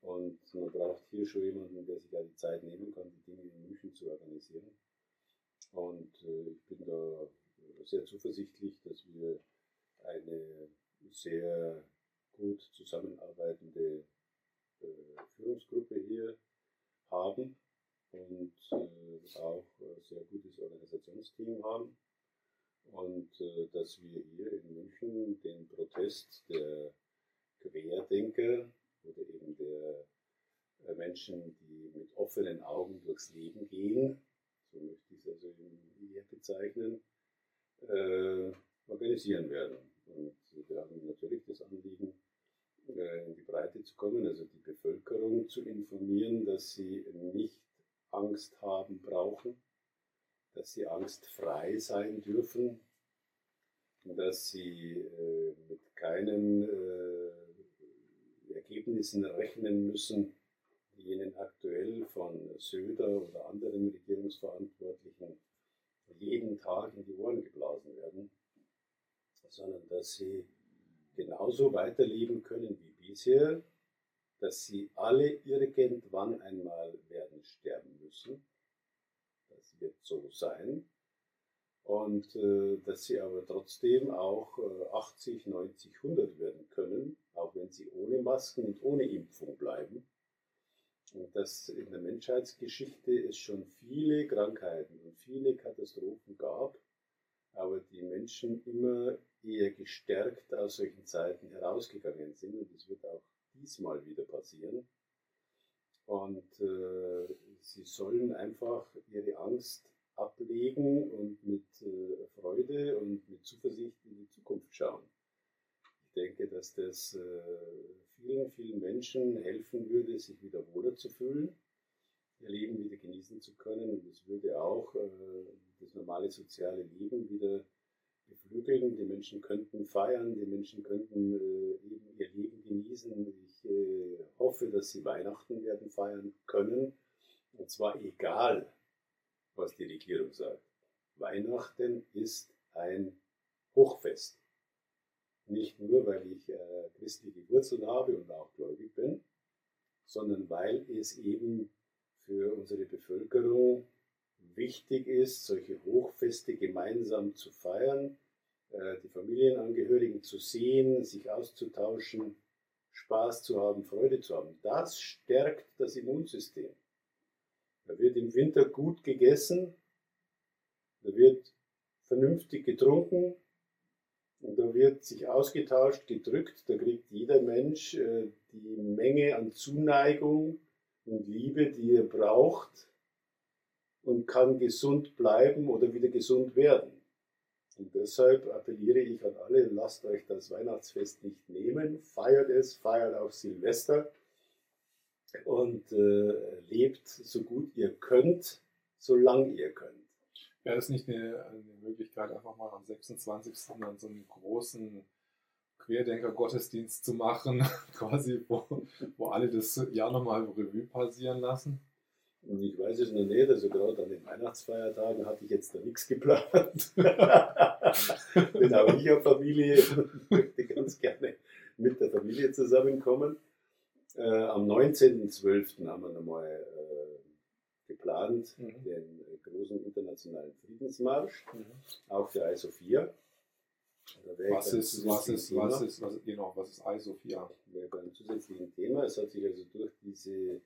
und man braucht hier schon jemanden, der sich auch die Zeit nehmen kann, die Dinge in München zu organisieren. Und äh, ich bin da sehr zuversichtlich, dass wir eine sehr gut zusammenarbeitende äh, Führungsgruppe hier haben und äh, auch ein sehr gutes Organisationsteam haben und äh, dass wir hier in München den Protest der Querdenker oder eben der äh, Menschen, die mit offenen Augen durchs Leben gehen, so möchte ich es also hier bezeichnen, äh, organisieren werden. Und wir haben natürlich das Anliegen, äh, in die Breite zu kommen, also die Bevölkerung zu informieren, dass sie nicht Angst haben brauchen, dass sie angstfrei sein dürfen, dass sie äh, mit keinen äh, Ergebnissen rechnen müssen, die ihnen aktuell von Söder oder anderen Regierungsverantwortlichen jeden Tag in die Ohren geblasen werden, sondern dass sie genauso weiterleben können wie bisher, dass sie alle irgendwann einmal werden sterben müssen. Das wird so sein. Und äh, dass sie aber trotzdem auch äh, 80, 90, 100 werden können, auch wenn sie ohne Masken und ohne Impfung bleiben. Und dass in der Menschheitsgeschichte es schon viele Krankheiten und viele Katastrophen gab, aber die Menschen immer eher gestärkt aus solchen Zeiten herausgegangen sind. Und das wird auch diesmal wieder passieren. Und äh, sie sollen einfach ihre Angst ablegen und mit äh, Freude und mit Zuversicht in die Zukunft schauen. Ich denke, dass das äh, vielen, vielen Menschen helfen würde, sich wieder wohler zu fühlen, ihr Leben wieder genießen zu können. Und es würde auch äh, das normale soziale Leben wieder beflügeln. Die Menschen könnten feiern, die Menschen könnten äh, ihr Leben genießen. Ich äh, hoffe, dass sie Weihnachten werden feiern können. Und zwar egal, was die Regierung sagt. Weihnachten ist ein Hochfest. Nicht nur, weil ich äh, christliche Wurzeln habe und auch gläubig bin, sondern weil es eben für unsere Bevölkerung wichtig ist, solche Hochfeste gemeinsam zu feiern, äh, die Familienangehörigen zu sehen, sich auszutauschen, Spaß zu haben, Freude zu haben. Das stärkt das Immunsystem. Da wird im Winter gut gegessen, da wird vernünftig getrunken und da wird sich ausgetauscht, gedrückt. Da kriegt jeder Mensch äh, die Menge an Zuneigung und Liebe, die er braucht und kann gesund bleiben oder wieder gesund werden. Und deshalb appelliere ich an alle, lasst euch das Weihnachtsfest nicht nehmen, feiert es, feiert auch Silvester und äh, lebt so gut ihr könnt, solange ihr könnt. Wäre das nicht eine, eine Möglichkeit, einfach mal am 26. dann so einen großen Querdenker-Gottesdienst zu machen, quasi, wo, wo alle das Jahr nochmal Revue passieren lassen? Ich weiß es noch nicht, also gerade an den Weihnachtsfeiertagen hatte ich jetzt da nichts geplant. Denn auch ich habe Familie und möchte ganz gerne mit der Familie zusammenkommen. Äh, am 19.12. haben wir nochmal äh, geplant, mhm. den großen internationalen Friedensmarsch, mhm. auch für I-Sophia. Was ist, was, ist, was, ist, was, genau, was ist I-Sophia? Wäre ein zusätzlichen Thema. Es hat sich also durch diese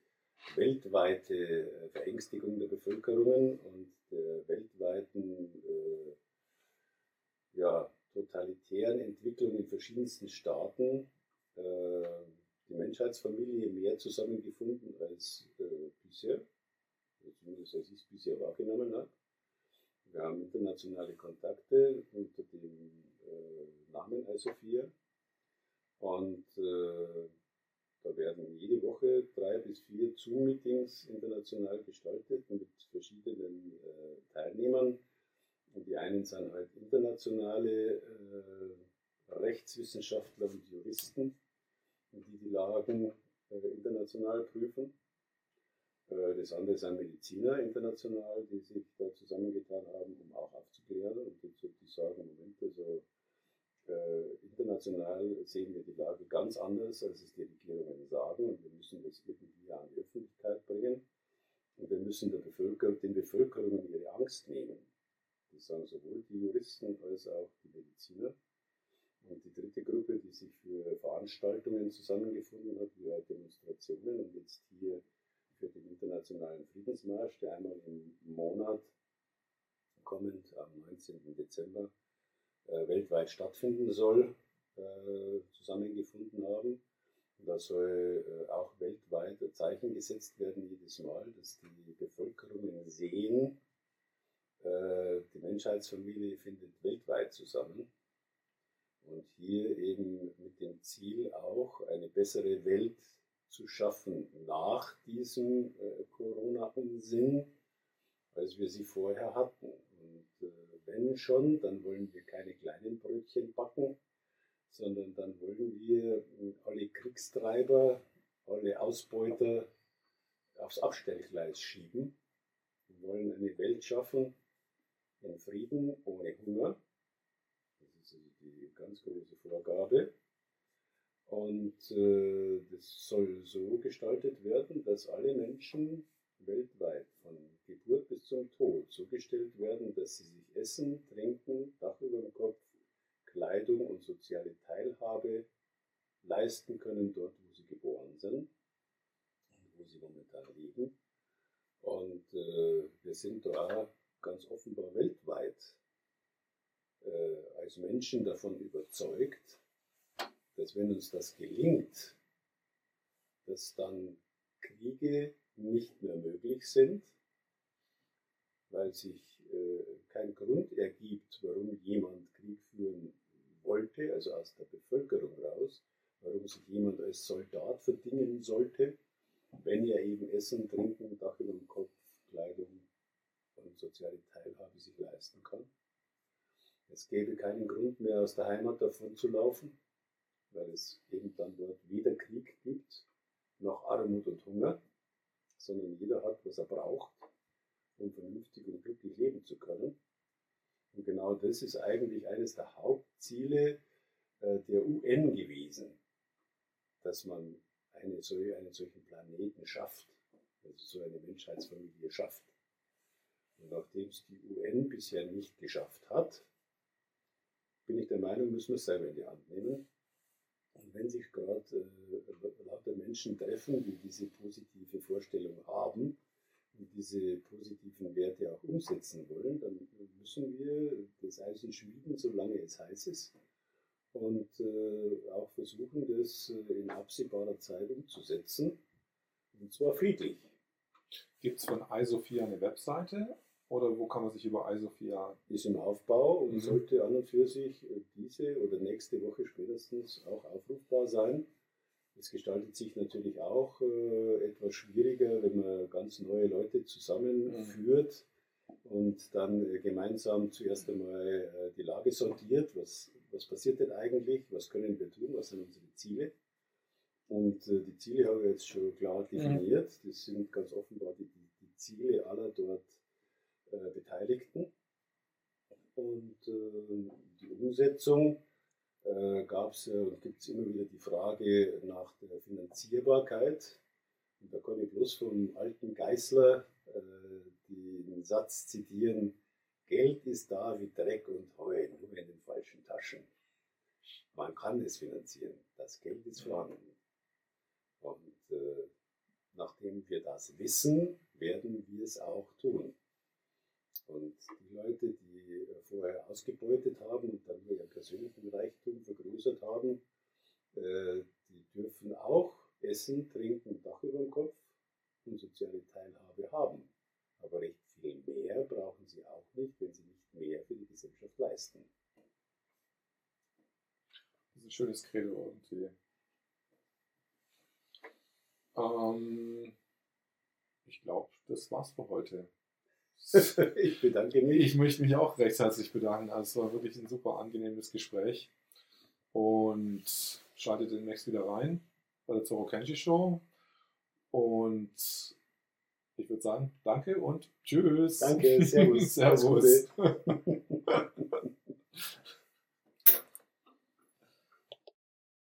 weltweite äh, Verängstigung der Bevölkerungen und der weltweiten äh, ja, totalitären Entwicklung in verschiedensten Staaten äh, die Menschheitsfamilie mehr zusammengefunden als äh, bisher, zumindest als ich es bisher wahrgenommen habe. Wir haben internationale Kontakte unter dem äh, Namen Isofia und äh, da werden jede Woche drei bis vier Zoom-Meetings international gestaltet mit verschiedenen äh, Teilnehmern. Und die einen sind halt internationale äh, Rechtswissenschaftler und Juristen, die die Lagen äh, international prüfen. Äh, das andere sind Mediziner international, die sich da zusammengetan haben, um auch aufzuklären und jetzt die sagen, Moment, also international sehen wir die Lage ganz anders, als es die Regierungen sagen und wir müssen das irgendwie an die Öffentlichkeit bringen und wir müssen der Bevölkerung, den Bevölkerungen ihre Angst nehmen. Das sagen sowohl die Juristen als auch die Mediziner. Und die dritte Gruppe, die sich für Veranstaltungen zusammengefunden hat, wie Demonstrationen und jetzt hier für den internationalen Friedensmarsch, der einmal im Monat kommend am 19. Dezember äh, weltweit stattfinden soll, äh, zusammengefunden haben. Da soll äh, auch weltweit ein Zeichen gesetzt werden jedes Mal, dass die Bevölkerungen sehen, die Menschheitsfamilie findet weltweit zusammen. Und hier eben mit dem Ziel auch eine bessere Welt zu schaffen nach diesem Corona-Unsinn, als wir sie vorher hatten. Und wenn schon, dann wollen wir keine kleinen Brötchen backen, sondern dann wollen wir alle Kriegstreiber, alle Ausbeuter aufs Abstellgleis schieben. Wir wollen eine Welt schaffen in Frieden ohne Hunger. Das ist also die ganz große Vorgabe. Und äh, das soll so gestaltet werden, dass alle Menschen weltweit von Geburt bis zum Tod so gestellt werden, dass sie sich Essen, Trinken, Dach über dem Kopf, Kleidung und soziale Teilhabe leisten können dort, wo sie geboren sind und wo sie momentan leben. Und äh, wir sind da ganz offenbar weltweit äh, als Menschen davon überzeugt, dass wenn uns das gelingt, dass dann Kriege nicht mehr möglich sind, weil sich äh, kein Grund ergibt, warum jemand Krieg führen wollte, also aus der Bevölkerung raus, warum sich jemand als Soldat verdingen sollte, wenn er eben Essen, Trinken, Dach über dem Kopf, Kleidung und soziale Teilhabe sich leisten kann. Es gäbe keinen Grund mehr, aus der Heimat davon zu laufen, weil es eben dann dort weder Krieg gibt, noch Armut und Hunger, sondern jeder hat, was er braucht, um vernünftig und glücklich leben zu können. Und genau das ist eigentlich eines der Hauptziele äh, der UN gewesen, dass man eine, einen solchen Planeten schafft, also so eine Menschheitsfamilie schafft. Und nachdem es die UN bisher nicht geschafft hat, bin ich der Meinung, müssen wir es selber in die Hand nehmen und wenn sich gerade äh, lauter Menschen treffen, die diese positive Vorstellung haben und diese positiven Werte auch umsetzen wollen, dann müssen wir das Eisen schmieden, solange es heiß ist. Und äh, auch versuchen, das äh, in absehbarer Zeit umzusetzen. Und zwar friedlich. Gibt es von iSophia eine Webseite oder wo kann man sich über iSophia? Ist im Aufbau und mhm. sollte an und für sich äh, diese oder nächste Woche spätestens auch aufrufbar sein. Es gestaltet sich natürlich auch äh, etwas schwieriger, wenn man ganz neue Leute zusammenführt und dann äh, gemeinsam zuerst einmal äh, die Lage sortiert, was, was passiert denn eigentlich, was können wir tun, was sind unsere Ziele. Und die Ziele habe ich jetzt schon klar mhm. definiert. Das sind ganz offenbar die, die Ziele aller dort äh, Beteiligten. Und äh, die Umsetzung äh, gab es und gibt es immer wieder die Frage nach der Finanzierbarkeit. Und da kann ich bloß vom alten Geißler äh, den Satz zitieren, Geld ist da wie Dreck und Heu, nur in den falschen Taschen. Man kann es finanzieren, das Geld ist vorhanden. Und äh, nachdem wir das wissen, werden wir es auch tun. Und die Leute, die vorher ausgebeutet haben und dann ihren persönlichen Reichtum vergrößert haben, äh, die dürfen auch essen, trinken, Dach über dem Kopf und soziale Teilhabe haben. Aber recht viel mehr brauchen sie auch nicht, wenn sie nicht mehr für die Gesellschaft leisten. Das ist ein schönes Credo irgendwie. Ähm, ich glaube, das war's für heute. ich bedanke mich. Ich möchte mich auch recht herzlich bedanken. Also es war wirklich ein super angenehmes Gespräch. Und schaltet demnächst wieder rein bei der Zoro Kenji Show. Und ich würde sagen, danke und tschüss. Danke, servus. servus.